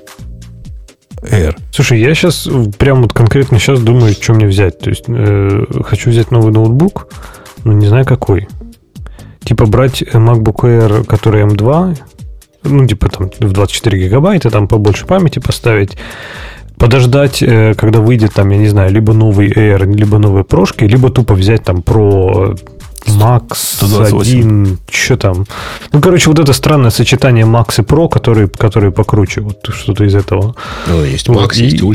Air. Слушай, я сейчас прям вот конкретно сейчас думаю, что мне взять. То есть э, хочу взять новый ноутбук, но не знаю какой. Типа брать MacBook Air, который M2, ну, типа там в 24 гигабайта, там побольше памяти поставить, подождать, э, когда выйдет там, я не знаю, либо новый Air, либо новые прошки, либо тупо взять там про Макс 1, что там? Ну, короче, вот это странное сочетание Max и Pro, которые, которые покруче. Вот что-то из этого. Ну, есть Max, вот, есть и...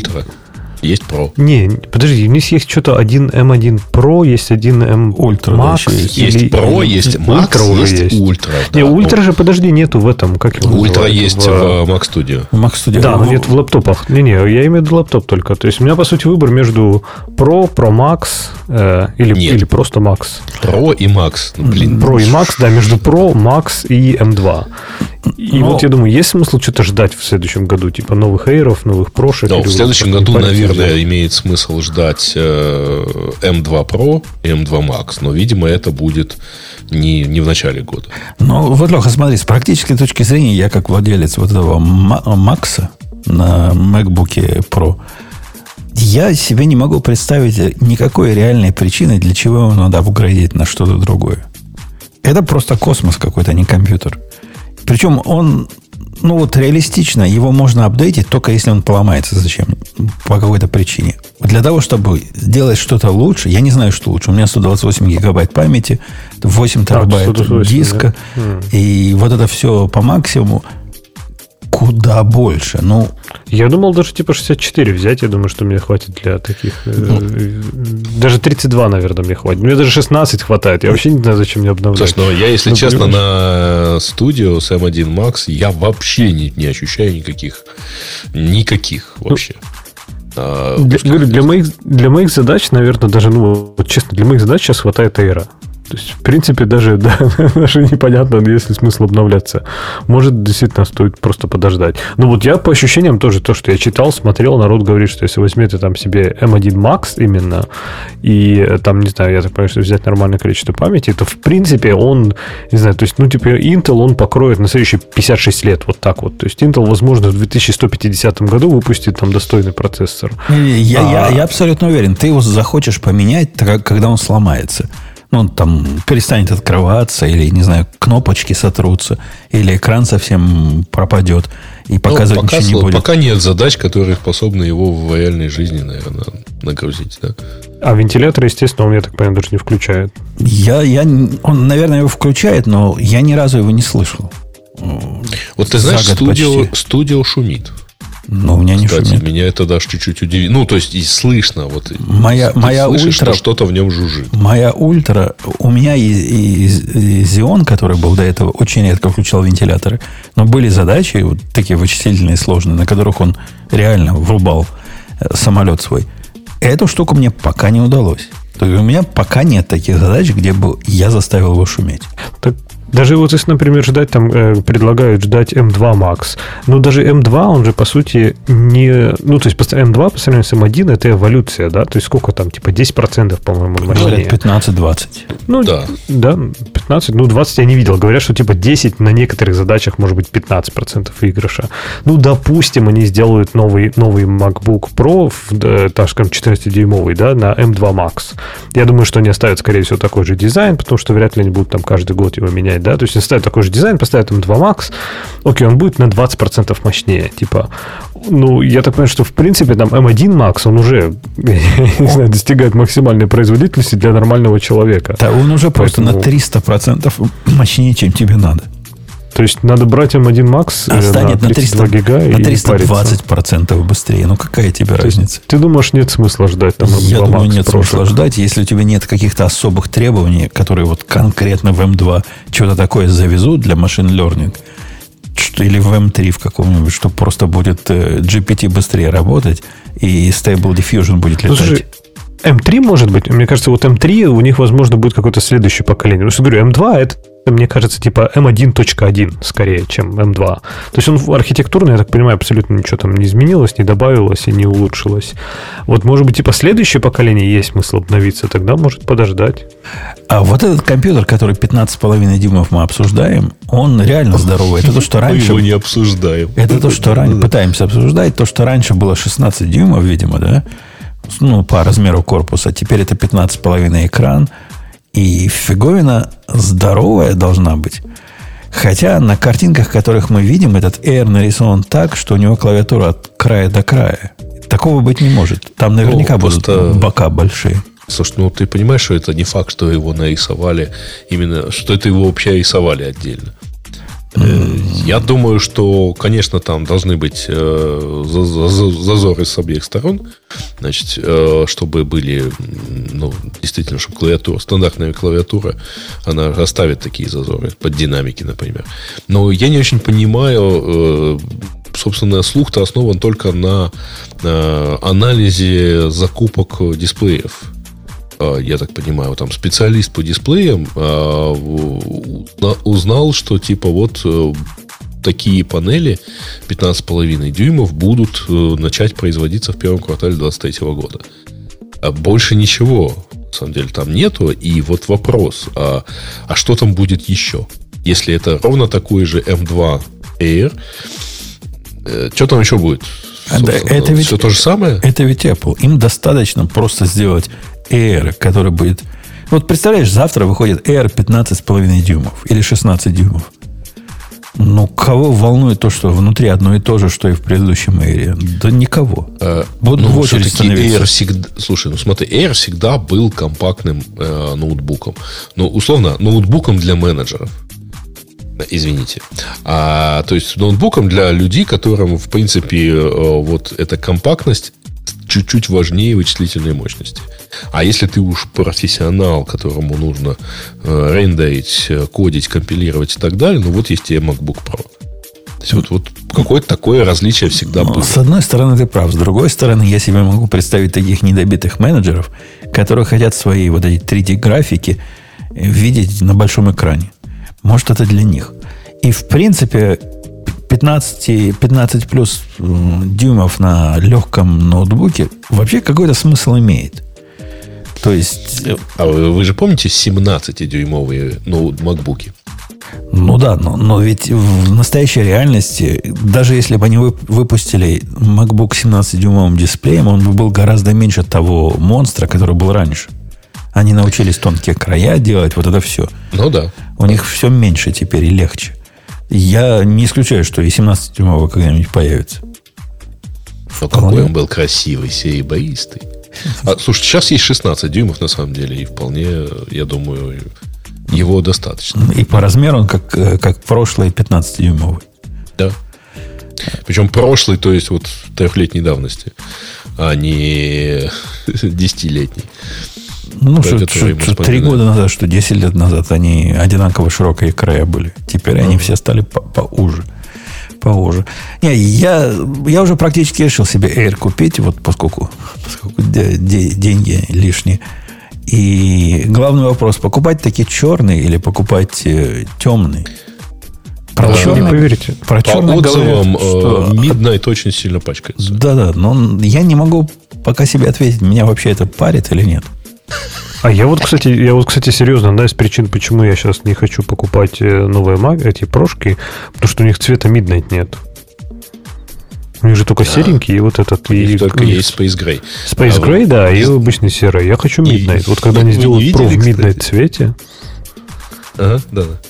Есть Pro. Не, подожди, у них есть что-то один M1 Pro, есть один M Ultra. Max. Да, есть. есть Pro, есть Max, Ultra есть, есть Ultra. Да. Не, Ultra же, подожди, нету в этом, как его Ultra называют? есть в, в Mac Studio. В Mac Studio. Да, но нет в лаптопах. Не-не, я имею в виду лаптоп только. То есть у меня, по сути, выбор между Pro, Pro Max э, или, нет. или просто Max. Pro и Max. Ну, блин. Pro и Max, да, между Pro, Max и M2. И Но... вот я думаю, есть смысл что-то ждать в следующем году, типа новых эйров, новых прошек? Да, в следующем году, наверное, взять? имеет смысл ждать э, M2 Pro и M2 Max, но, видимо, это будет не, не в начале года. Ну, вот, Леха, смотри, с практической точки зрения, я как владелец вот этого Макса на MacBook Pro, я себе не могу представить никакой реальной причины, для чего его надо апгрейдить на что-то другое. Это просто космос какой-то, а не компьютер. Причем он, ну вот реалистично, его можно апдейтить только если он поломается зачем? По какой-то причине. Для того, чтобы сделать что-то лучше, я не знаю, что лучше. У меня 128 гигабайт памяти, 8 терабайт а, диска, да? и вот это все по максимуму куда больше. Ну, я думал даже типа 64 взять. Я думаю, что мне хватит для таких. Э, ну, даже 32, наверное, мне хватит. Мне даже 16 хватает. Я вообще не знаю, зачем мне обновлять. Слушай, ну я, если ну, честно, понимаешь? на студию с M1 Max я вообще не, не ощущаю никаких. Никаких вообще. Ну, для, говорю, для, моих, для моих задач, наверное, даже, ну, вот честно, для моих задач сейчас хватает эйра. То есть, в принципе, даже, <laughs> да, даже непонятно, есть ли смысл обновляться. Может, действительно стоит просто подождать. Но вот я по ощущениям тоже, то, что я читал, смотрел, народ говорит, что если возьмете там себе M1 Max именно, и там, не знаю, я так понимаю, что взять нормальное количество памяти, то, в принципе, он, не знаю, то есть, ну, типа, Intel он покроет на следующие 56 лет, вот так вот. То есть, Intel, возможно, в 2150 году выпустит там достойный процессор. Я, а... я, я абсолютно уверен, ты его захочешь поменять, когда он сломается ну, он там перестанет открываться, или, не знаю, кнопочки сотрутся, или экран совсем пропадет, и ну, показывать ну, пока, ничего не будет. Пока нет задач, которые способны его в реальной жизни, наверное, нагрузить, да? А вентилятор, естественно, он, я так понимаю, даже не включает. Я, я, он, наверное, его включает, но я ни разу его не слышал. Вот ты знаешь, студио, студио шумит. Но у меня не Кстати, шумит. меня это даже чуть-чуть удивило. Ну, то есть, и слышно. Вот, моя моя слышишь, ультра, что что-то в нем жужжит. Моя ультра... У меня и, и, и Xeon, который был до этого, очень редко включал вентиляторы. Но были задачи, вот такие вычислительные, сложные, на которых он реально врубал э, самолет свой. Эту штуку мне пока не удалось. То есть у меня пока нет таких задач, где бы я заставил его шуметь. Так Даже вот если, например, ждать там, э, предлагают ждать M2 Max, но даже M2, он же, по сути, не... Ну, то есть M2 по сравнению с M1 это эволюция, да? То есть сколько там, типа 10%, по-моему, мощнее. 15-20. Ну, да. Да, 15, ну, 20 я не видел. Говорят, что типа 10 на некоторых задачах может быть 15% выигрыша. Ну, допустим, они сделают новый, новый MacBook Pro, э, так скажем, 14-дюймовый, да, на M2 Max. Я думаю, что они оставят, скорее всего, такой же дизайн, потому что вряд ли они будут там каждый год его менять, да, то есть оставят такой же дизайн, поставят M2 Max, окей, он будет на 20% мощнее, типа, ну, я так понимаю, что в принципе там M1 Max, он уже, <laughs> не знаю, достигает максимальной производительности для нормального человека. Да, он уже просто на 300% мощнее, чем тебе надо. То есть надо брать M1 Max а станет на 300, гига на 320 процентов быстрее. Ну какая тебе То разница? Ты думаешь, нет смысла ждать там M2 Я думаю, нет смысла ждать, если у тебя нет каких-то особых требований, которые вот конкретно в M2 что-то такое завезут для машин learning, что, или в M3 в каком-нибудь, что просто будет э, GPT быстрее работать и Stable Diffusion будет летать. Слушай, M3 может быть. Мне кажется, вот M3 у них, возможно, будет какое-то следующее поколение. Ну, что говорю, M2 это мне кажется, типа M1.1 скорее, чем M2. То есть он архитектурно, я так понимаю, абсолютно ничего там не изменилось, не добавилось и не улучшилось. Вот, может быть, типа следующее поколение есть смысл обновиться, тогда может подождать. А вот этот компьютер, который 15,5 дюймов мы обсуждаем, он реально здоровый. Это то, что <laughs> раньше... Мы его не обсуждаем. Это то, что раньше... Пытаемся обсуждать. То, что раньше было 16 дюймов, видимо, да? Ну, по размеру корпуса. Теперь это 15,5 экран – и фиговина здоровая должна быть. Хотя на картинках, которых мы видим, этот Air нарисован так, что у него клавиатура от края до края. Такого быть не может. Там наверняка ну, будут просто... бока большие. Слушай, ну ты понимаешь, что это не факт, что его нарисовали именно, что это его вообще рисовали отдельно. Я думаю, что, конечно, там должны быть э, зазоры с обеих сторон, значит, э, чтобы были, ну, действительно, чтобы клавиатура, стандартная клавиатура, она оставит такие зазоры под динамики, например. Но я не очень понимаю, э, собственно, слух-то основан только на анализе закупок дисплеев я так понимаю, там специалист по дисплеям а, узнал, что типа вот э, такие панели 15,5 дюймов будут э, начать производиться в первом квартале 2023 года. А больше ничего, на самом деле, там нету. И вот вопрос, а, а что там будет еще? Если это ровно такой же M2 Air, э, что там еще будет? Да, это ведь, все то же самое? Это ведь Apple. Им достаточно просто сделать Air, который будет... Вот представляешь, завтра выходит Air 15,5 дюймов или 16 дюймов. Ну, кого волнует то, что внутри одно и то же, что и в предыдущем Air? Да никого. А, Будут ну, в очередь Air всегда... Слушай, ну смотри, Air всегда был компактным э, ноутбуком. Ну, условно, ноутбуком для менеджеров. Извините. А, то есть ноутбуком для людей, которым, в принципе, э, вот эта компактность чуть-чуть важнее вычислительной мощности. А если ты уж профессионал, которому нужно э, рендерить, э, кодить, компилировать и так далее, ну вот есть тебе MacBook Pro. То есть вот, вот какое-то такое различие всегда ну, было. С одной стороны, ты прав. С другой стороны, я себе могу представить таких недобитых менеджеров, которые хотят свои вот эти 3D-графики видеть на большом экране. Может, это для них. И, в принципе, 15, 15 плюс дюймов на легком ноутбуке вообще какой-то смысл имеет. То есть... А вы, вы же помните 17-дюймовые ну, макбуки? Ну да, но, но ведь в настоящей реальности, даже если бы они выпустили MacBook 17-дюймовым дисплеем, он бы был гораздо меньше того монстра, который был раньше. Они научились тонкие края делать, вот это все. Ну да. У них все меньше теперь и легче. Я не исключаю, что и 17-дюймовый когда-нибудь появится. Но какой он был красивый, серебристый. А, слушай, сейчас есть 16 дюймов на самом деле, и вполне, я думаю, его достаточно. И по размеру он как, э, как прошлый 15-дюймовый. Да. Причем прошлый, то есть вот трехлетней давности, а не <laughs> десятилетний. Ну, что, что, три года назад, что 10 лет назад они одинаково широкие края были. Теперь uh-huh. они все стали по поуже. Поуже. Не, я, я уже практически решил себе Air купить, вот поскольку, поскольку де, де, деньги лишние. И главный вопрос, покупать такие черные или покупать э, темный? Про черный, не поверите. Про По черный отзывам, говорят, что... Midnight очень сильно пачкается. Да-да, но я не могу пока себе ответить, меня вообще это парит или нет. А я вот, кстати, я вот, кстати, серьезно, одна из причин, почему я сейчас не хочу покупать э, новые маг, эти прошки, потому что у них цвета Midnight нет. У них же только да. серенький, и вот этот... и, только и, есть Space Gray. Space а Gray, да, и обычный серый. Я хочу Midnight. И, вот когда они сделают Pro в Midnight цвете... Ага, да, да.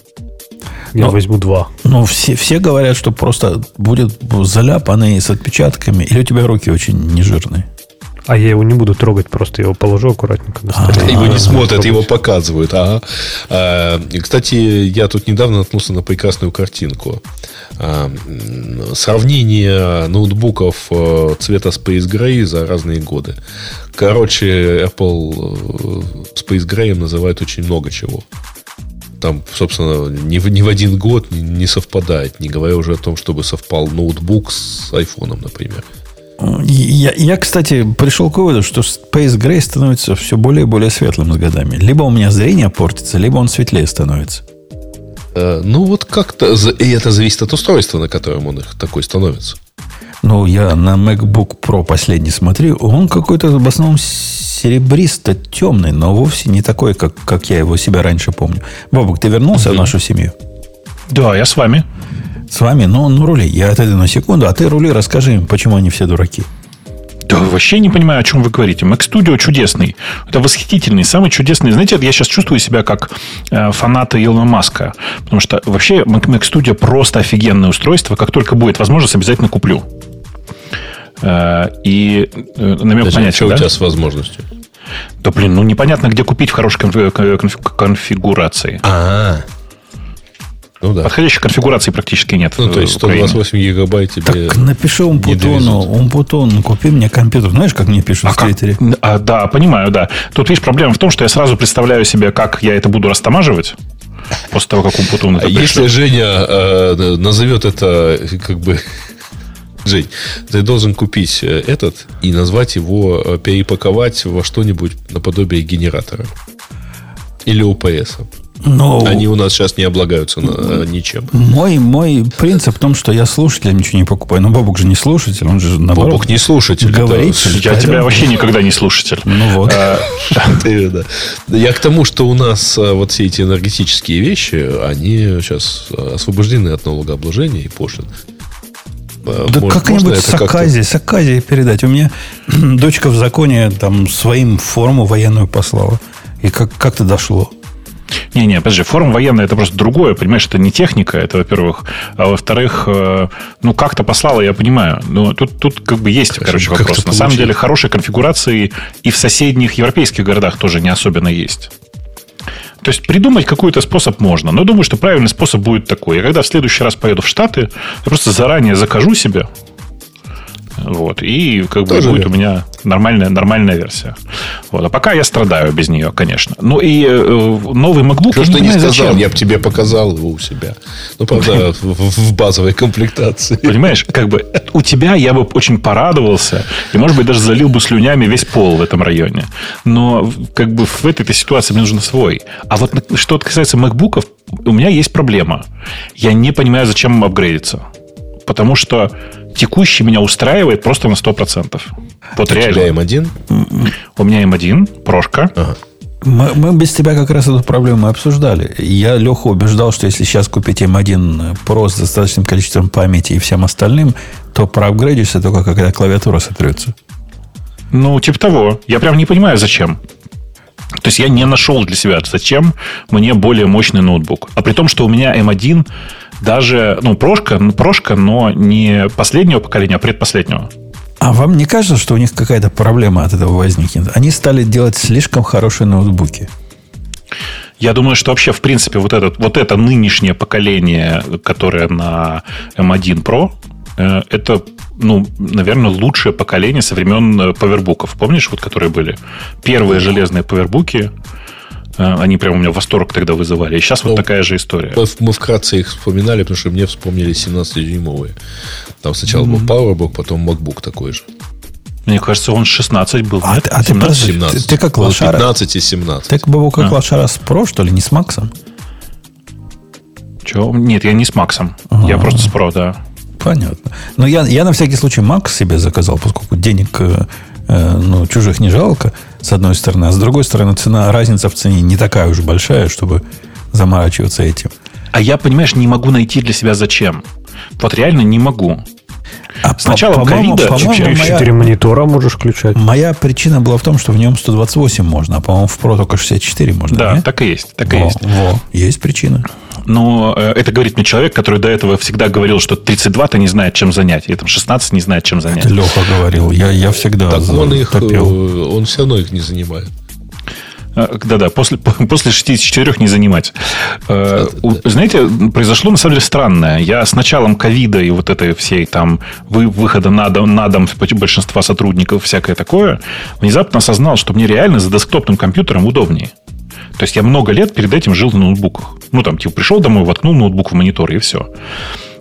Я но, возьму два. Ну, все, все говорят, что просто будет заляпанный с отпечатками, или у тебя руки очень нежирные. А я его не буду трогать, просто его положу аккуратненько столе. Его не смотрят, его показывают. Ага. А, кстати, я тут недавно наткнулся на прекрасную картинку. А, сравнение ноутбуков э, цвета Space Gray за разные годы. Короче, Apple э, Space Gray называет очень много чего там, собственно, ни в, ни в один год не, не совпадает, не говоря уже о том, чтобы совпал ноутбук с айфоном, например. Я, я, кстати, пришел к выводу, что Space Gray становится все более и более светлым с годами. Либо у меня зрение портится, либо он светлее становится. Э, ну, вот как-то... И это зависит от устройства, на котором он их такой становится. Ну, я на MacBook Pro последний смотрю, он какой-то в основном серебристо-темный, но вовсе не такой, как, как я его себя раньше помню. Бабок, ты вернулся mm-hmm. в нашу семью? Да, я с вами. С вами? Ну, ну рули. Я отойду на секунду, а ты рули, расскажи им, почему они все дураки. Да вообще не понимаю, о чем вы говорите. Mac Studio чудесный. Это восхитительный, самый чудесный. Знаете, я сейчас чувствую себя как э, фанат Илона Маска. Потому что вообще Mac, Mac Studio просто офигенное устройство. Как только будет возможность, обязательно куплю. Э, и э, намек понятен, что да? у тебя с возможностью? Да блин, ну непонятно, где купить в хорошей конфигурации. А-а-а. Ну, да. Подходящей конфигурации практически нет. Ну, то есть 128 гигабайт тебе Так напиши Умпутону, Умпутон, купи мне компьютер. Знаешь, как мне пишут а в как? Твиттере? А, да, понимаю, да. Тут, видишь, проблема в том, что я сразу представляю себе, как я это буду растамаживать после того, как Умпутон это Если Женя э, назовет это как бы Жень, ты должен купить э, этот и назвать его, э, перепаковать во что-нибудь наподобие генератора. Или ОПС. Но... Они у нас сейчас не облагаются на, э, ничем. Мой, мой принцип в том, что я слушателям ничего не покупаю. Но Бобук же не слушатель, он же наоборот. Бобук не слушатель. Говоритель. Я поэтому... тебя вообще никогда не слушатель. Ну вот. А, <laughs> я к тому, что у нас э, вот все эти энергетические вещи, они сейчас освобождены от налогообложения и пошлин. Э, да как-нибудь с Аказией, с Аказией передать. У меня <clears throat> дочка в законе там своим форму военную послала. И как, как-то дошло. Не-не, подожди, форум военный это просто другое, понимаешь, это не техника, это, во-первых. А во-вторых, э, ну, как-то послала, я понимаю. Но тут, тут как бы есть, короче, вопрос. На самом деле, хорошие конфигурации и в соседних европейских городах тоже не особенно есть. То есть придумать какой-то способ можно. Но думаю, что правильный способ будет такой. Я когда в следующий раз поеду в Штаты, я просто заранее закажу себе вот. И как бы будет у меня нормальная, нормальная версия. Вот. А пока я страдаю без нее, конечно. Ну и э, новый MacBook... Что ж ты не сказал? Зачем. Я бы тебе показал его у себя. Ну, правда, в, базовой комплектации. Понимаешь, как бы у тебя я бы очень порадовался и, может быть, даже залил бы слюнями весь пол в этом районе. Но как бы в этой ситуации мне нужен свой. А вот что касается MacBook'ов, у меня есть проблема. Я не понимаю, зачем апгрейдиться. Потому что текущий меня устраивает просто на 100%. Вот У реально. тебя М1? У меня М1, прошка. Ага. Мы, мы без тебя как раз эту проблему обсуждали. Я Леху убеждал, что если сейчас купить М1 Pro с достаточным количеством памяти и всем остальным, то проапгрейдишься только когда клавиатура сотрется. Ну, типа того. Я прям не понимаю, зачем. То есть я не нашел для себя, зачем мне более мощный ноутбук. А при том, что у меня M1 даже, ну, прошка, прошка, но не последнего поколения, а предпоследнего. А вам не кажется, что у них какая-то проблема от этого возникнет? Они стали делать слишком хорошие ноутбуки. Я думаю, что вообще, в принципе, вот, этот, вот это нынешнее поколение, которое на M1 Pro, э, это, ну, наверное, лучшее поколение со времен повербуков. Помнишь, вот которые были? Первые железные повербуки. А, они прямо у меня восторг тогда вызывали. И сейчас ну, вот такая же история. Мы вкратце их вспоминали, потому что мне вспомнили 17-дюймовые. Там сначала mm-hmm. был PowerBook, потом MacBook такой же. Мне кажется, он 16 был. А, нет? ты- а ты 17? подожди, 17. ты, ты как лошара? 15 и 17. Ты, Бабу, как А. лошара с Про, что ли, не с Максом? Чё? Нет, я не с Максом. Я Ага. просто с Pro, да. Понятно. Но я, я на всякий случай Макс себе заказал, поскольку денег э, э, ну, чужих не жалко, с одной стороны. А с другой стороны, цена, разница в цене не такая уж большая, чтобы заморачиваться этим. А я, понимаешь, не могу найти для себя зачем. Вот реально не могу. А С началом по-моему- ковида по-моему, чуть- моя- Четыре монитора можешь включать. Моя причина была в том, что в нем 128 можно, а, по-моему, в Pro только 64 можно. Да, нет? так и есть. Так и Во, есть. во, есть причина. Но э, это говорит мне человек, который до этого всегда говорил, что 32-то не знает, чем занять. И там 16 не знает, чем занять. Это Леха говорил. Я, я всегда Так за- он их, э, топил. он все равно их не занимает. Э, Да-да, после, <laughs> после 64 не занимать. Э, Знаете, произошло на самом деле странное. Я с началом ковида и вот этой всей там вы- выхода на дом, на дом большинства сотрудников, всякое такое, внезапно осознал, что мне реально за десктопным компьютером удобнее. То есть я много лет перед этим жил на ноутбуках. Ну, там, типа, пришел домой, воткнул ноутбук в монитор, и все.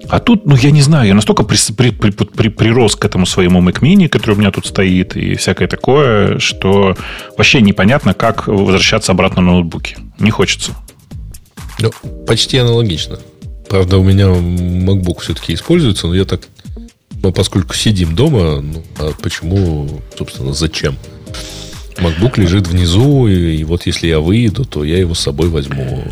А тут, ну, я не знаю, я настолько при- при- при- при- прирос к этому своему Mac Mini, который у меня тут стоит, и всякое такое, что вообще непонятно, как возвращаться обратно на ноутбуки. Не хочется. Ну, почти аналогично. Правда, у меня MacBook все-таки используется, но я так... Ну, поскольку сидим дома, ну, а почему, собственно, зачем? MacBook лежит внизу, и, и вот если я выйду, то я его с собой возьму.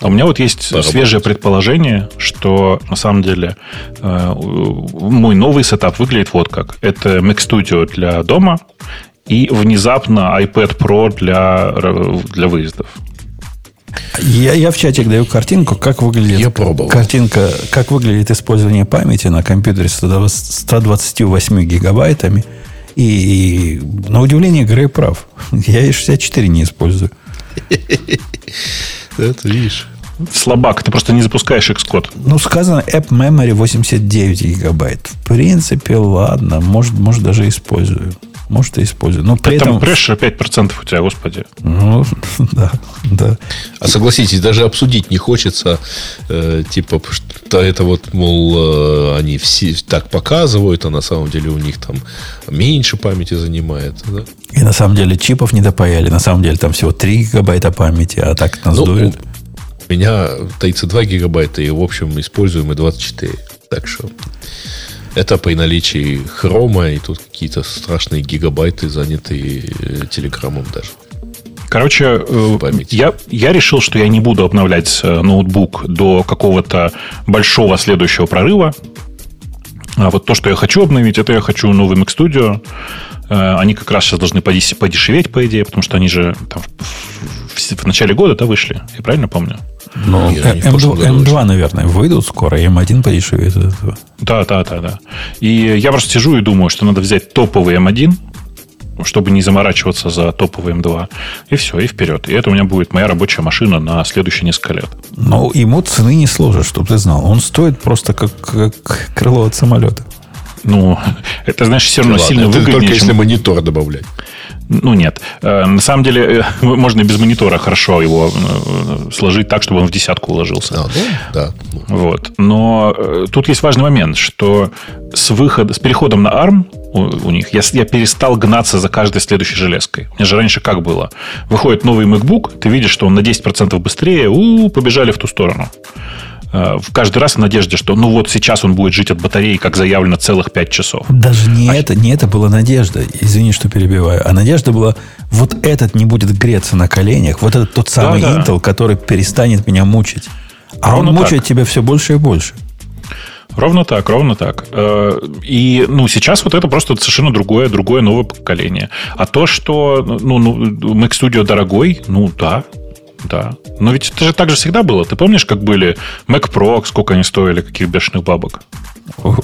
А у меня вот есть Поработать. свежее предположение, что на самом деле э, мой новый сетап выглядит вот как. Это Mac Studio для дома и внезапно iPad Pro для, для выездов. Я, я в чатик даю картинку, как выглядит Я пробовал. картинка, как выглядит использование памяти на компьютере с 120 128 гигабайтами. И, и, на удивление Грей прав. <laughs> Я и 64 не использую. <laughs> Это видишь. Слабак, ты просто не запускаешь Xcode. Ну, сказано App Memory 89 гигабайт. В принципе, ладно. Может, может даже использую. Может, и использую. Но при Там этом... прешер 5% у тебя, господи. Ну, <laughs> да, да. А согласитесь, даже обсудить не хочется, э, типа, что это вот, мол, э, они все так показывают, а на самом деле у них там меньше памяти занимает. да? И на самом деле чипов не допаяли. На самом деле там всего 3 гигабайта памяти, а так нас Ну, дует. У меня 32 гигабайта и, в общем, используемый 24. Так что это при наличии хрома, и тут какие-то страшные гигабайты, занятые э, телеграммом даже. Короче, э, я, я решил, что я не буду обновлять э, ноутбук до какого-то большого следующего прорыва. А вот то, что я хочу обновить, это я хочу новый Mac Studio. Они как раз сейчас должны подешеветь, по идее, потому что они же там в, в- в начале года да, вышли. Я правильно помню? Ну, прошлом М2, году вышли. М2, наверное, выйдут скоро, и М1 подешевеет от этого. Да, да, да, да. И я просто сижу и думаю, что надо взять топовый М1, чтобы не заморачиваться за топовый М2. И все, и вперед. И это у меня будет моя рабочая машина на следующие несколько лет. Но ему цены не сложат, чтобы ты знал. Он стоит просто как, как крыло от самолета. Ну, это, знаешь, все равно Ладно, сильно это выгоднее, только если чем- монитор добавлять. Ну, нет. Э, На самом деле, э, <laughs> можно и без монитора хорошо его э, сложить так, чтобы он в десятку уложился. А, да. Ну, Вот. Но тут есть важный момент, что с, выхода, с переходом на ARM у, у них я, я перестал гнаться за каждой следующей железкой. У меня же раньше как было? Выходит новый MacBook, ты видишь, что он на 10% быстрее, у, побежали в ту сторону. Э, В каждый раз в надежде, что ну вот сейчас он будет жить от батареи, как заявлено, целых 5 часов. Даже не это, не это была надежда. Извини, что перебиваю. А надежда была, вот этот не будет греться на коленях. Вот этот тот самый Да-да. Intel, который перестанет меня мучить. А Ровно он так. мучает тебя все больше и больше. Ровно так, ровно так. Э, И ну, сейчас вот это просто совершенно другое, другое новое поколение. А то, что ну, ну, Mac Studio дорогой, ну да, да. Но ведь это же так же всегда было. Ты помнишь, как были Mac Pro, сколько они стоили, каких бешеных бабок?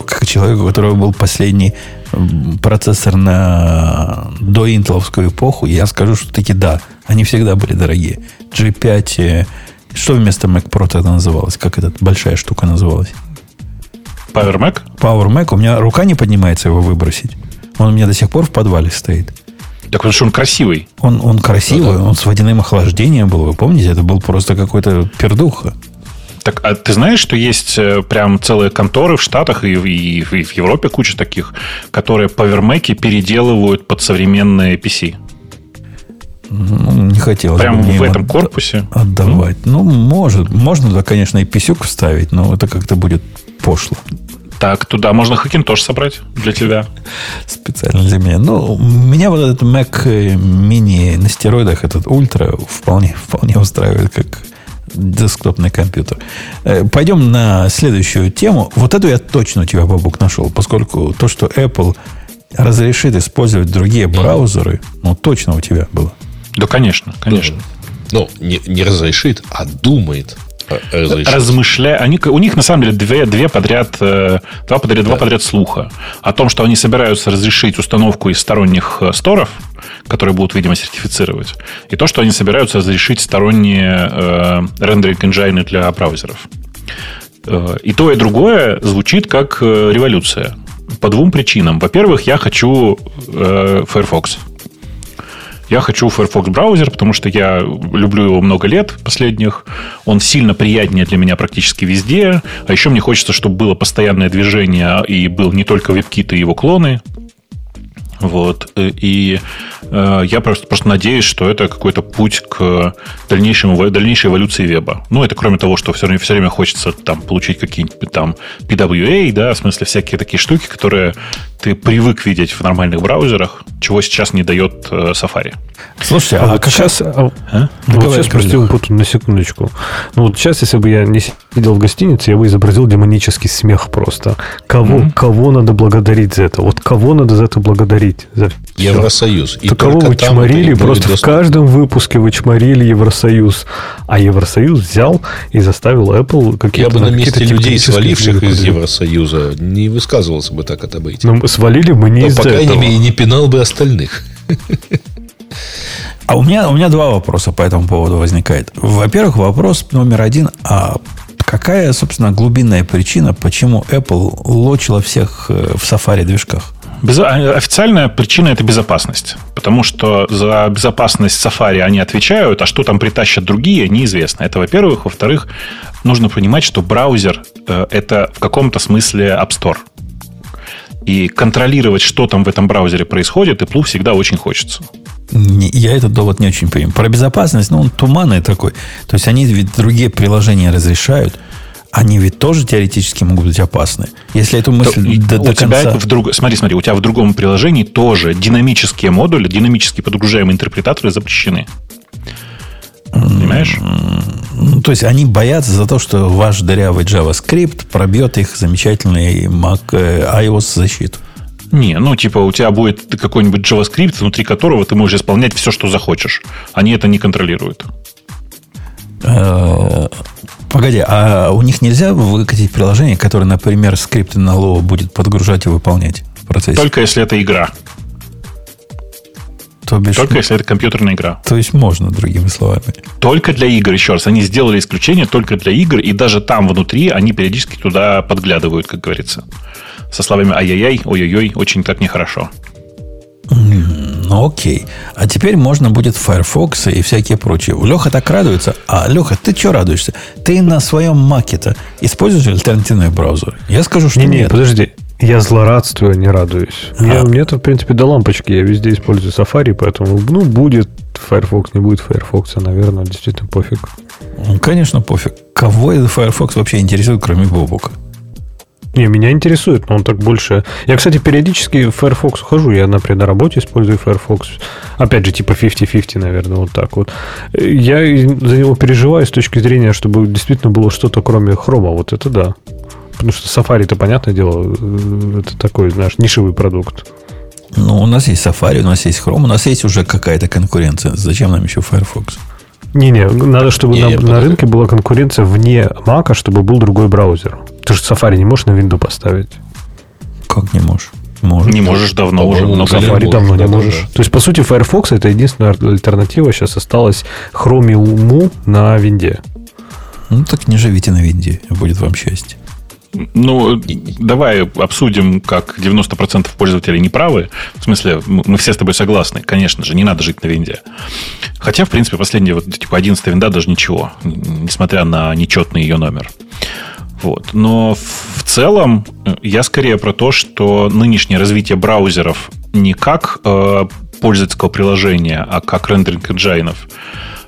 Как человек, у которого был последний процессор на доинтеловскую эпоху, я скажу, что таки да, они всегда были дорогие. G5, э, что вместо Mac Pro тогда называлось? Как эта большая штука называлась? Power Mac? Power Mac, у меня рука не поднимается его выбросить. Он у меня до сих пор в подвале стоит. Так потому что он красивый. Он, он красивый, Ну да. он с водяным охлаждением был, вы помните? Это был просто какой-то пердуха. Так, а ты знаешь, что есть э, прям целые конторы в Штатах и, и, и в Европе куча таких, которые повермеки переделывают под современные PC? Ну, не хотелось Прямо бы в этом им корпусе? отдавать. Ну, может. Можно, да, конечно, и писюк вставить, но это как-то будет пошло. Так, туда можно Hackintosh собрать для тебя. Специально для меня. Ну, меня вот этот Mac Mini на стероидах, этот ультра, вполне, вполне устраивает как десктопный компьютер. Э, Пойдем на следующую тему. Вот эту я точно у тебя, Бабук, нашел, поскольку то, что Apple разрешит использовать другие браузеры, ну, точно у тебя было. Да, конечно, конечно. Ну, не, не разрешит, а думает э, разрешить. размышляя, они, у них на самом деле две, две подряд, э, два подряд, два подряд слуха о том, что они собираются разрешить установку из сторонних э, сторов, которые будут, видимо, сертифицировать, и то, что они собираются разрешить сторонние э, рендеринг engine для браузеров. И то, и другое звучит как революция. По двум причинам. Во-первых, я хочу э, Firefox. Я хочу Firefox браузер, потому что я люблю его много лет последних. Он сильно приятнее для меня практически везде. А еще мне хочется, чтобы было постоянное движение и был не только WebKit и его клоны. Вот. И э, я просто, просто надеюсь, что это какой-то путь к дальнейшему, дальнейшей эволюции веба. Ну, это кроме того, что все время, все время хочется там получить какие-нибудь там PWA, да, в смысле всякие такие штуки, которые ты привык видеть в нормальных браузерах, чего сейчас не дает э, Safari. Слушайте, А, а, вот как сейчас, а, А? ну, вот сейчас, прости. Умпуту, на секундочку. Ну, вот сейчас, если бы я не сидел в гостинице, я бы изобразил демонический смех просто. Кого, Мгм. кого надо благодарить за это? Вот кого надо за это благодарить? За. Евросоюз. И То кого только вы чморили, просто в доступ. каждом выпуске вы чморили Евросоюз. А Евросоюз взял и заставил Apple Я какие-то... бы на месте людей, сваливших из. Евросоюза, не высказывался бы так это быть. Ну, свалили бы не Но, из-за по крайней этого. мере, не пинал бы остальных. А у меня, у меня два вопроса по этому поводу возникает. Во-первых, вопрос номер один. А какая, собственно, глубинная причина, почему Apple лочила всех э, в Safari движках? Без- а, Официальная причина это безопасность. Потому что за безопасность Safari они отвечают, а что там притащат другие, неизвестно. Это во-первых. Во-вторых, нужно понимать, что браузер э, это в каком-то смысле App Store. И контролировать, что там в этом браузере происходит, Apple всегда очень хочется. Не- я этот довод не очень понимаю. Про безопасность, ну, он туманный такой. То есть они ведь другие приложения разрешают. Они ведь тоже теоретически могут быть опасны. Если эту мысль То- до, у тебя конца... это в друг... Смотри, смотри, у тебя в другом приложении тоже динамические модули, динамически подгружаемые интерпретаторы запрещены. Понимаешь? Ну, то есть они боятся за то, что ваш дырявый JavaScript пробьет их замечательный Mac э, iOS защиту. Не, ну типа у тебя будет какой-нибудь JavaScript, внутри которого ты можешь исполнять все, что захочешь. Они это не контролируют. Э, Погоди, а у них нельзя выкатить приложение, которое, например, скрипты на Lua будет подгружать и выполнять в процессе? Только если это игра. То бишь, Только если это компьютерная игра. то есть можно, другими словами. Только для игр, еще раз. Они сделали исключение только для игр, и даже там внутри они периодически туда подглядывают, как говорится. Со словами ай-яй-яй, ой-ой-ой, очень так нехорошо. Ну, окей. А теперь можно будет Firefox и всякие прочие. Леха так радуется. А, Леха, ты что радуешься? Ты на своем маке-то используешь альтернативный браузер? Я скажу, что Не-не, нет. подожди. Я злорадствую, не радуюсь. Мне, А. мне это, в принципе, до лампочки. Я везде использую Safari, поэтому, ну, будет Firefox, не будет Firefox, а, наверное, действительно пофиг. Конечно, пофиг. Кого этот Firefox вообще интересует, кроме Бобука? Не, меня интересует, но он так больше... Я, кстати, периодически в Firefox ухожу. Я, например, на работе использую Firefox. Опять же, типа 50-50, наверное, вот так вот. Я за него переживаю с точки зрения, чтобы действительно было что-то кроме хрома. Вот это да. Потому что Safari-то, понятное дело, э, это такой, знаешь, нишевый продукт. Ну, у нас есть Safari, у нас есть Chrome, у нас есть уже какая-то конкуренция. Зачем нам еще Firefox? Не-не, надо, чтобы Не, на, на рынке была конкуренция вне Мака, чтобы был другой браузер. Ты же Safari не можешь на винду поставить. Как не можешь? Можешь. Не можешь давно уже, много Safari. Safari давно не да, можешь. да. То есть, по сути, Firefox это единственная альтернатива. Сейчас осталась Chromium на винде. Ну, так не живите на винде, будет вам счастье. Ну, давай обсудим, как 90% пользователей неправы. В смысле, мы все с тобой согласны. Конечно же, не надо жить на винде. Хотя, в принципе, последняя, вот, типа, 11 винда даже ничего, несмотря на нечетный ее номер. Вот. Но в целом э, я скорее про то, что нынешнее развитие браузеров не как э, пользовательского приложения, а как рендеринг энджайнов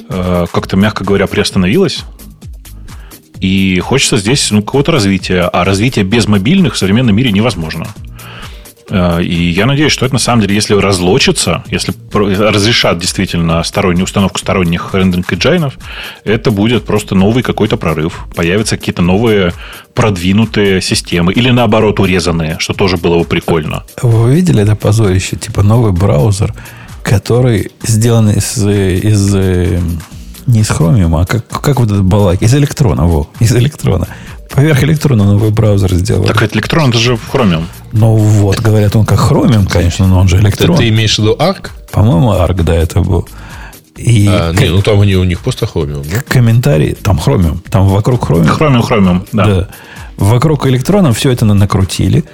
э, как-то, мягко говоря, приостановилось. И хочется здесь ну, какого-то развития. А развитие без мобильных в современном мире невозможно. Э, и я надеюсь, что это на самом деле, если разлочится, если разрешат действительно стороннюю установку сторонних рендеринг engine, это будет просто новый какой-то прорыв. Появятся какие-то новые продвинутые системы. Или наоборот урезанные, что тоже было бы прикольно. Вы видели это позорище? Типа новый браузер, который сделан из, из не из Chromium, а как, как вот этот балак? Из электрона, во, из электрона. Поверх электрона новый браузер сделал. Так ведь электрон это же Chromium. Ну вот, говорят, он как Chromium, конечно, но он же электрон. Ты, ты имеешь в виду ARC? По-моему, ARC, да, это был. И а, к... не, ну там они у них просто Chromium. Да? Комментарий, там Chromium, там вокруг Chromium. Chromium, Chromium, да. да. Вокруг электрона все это накрутили.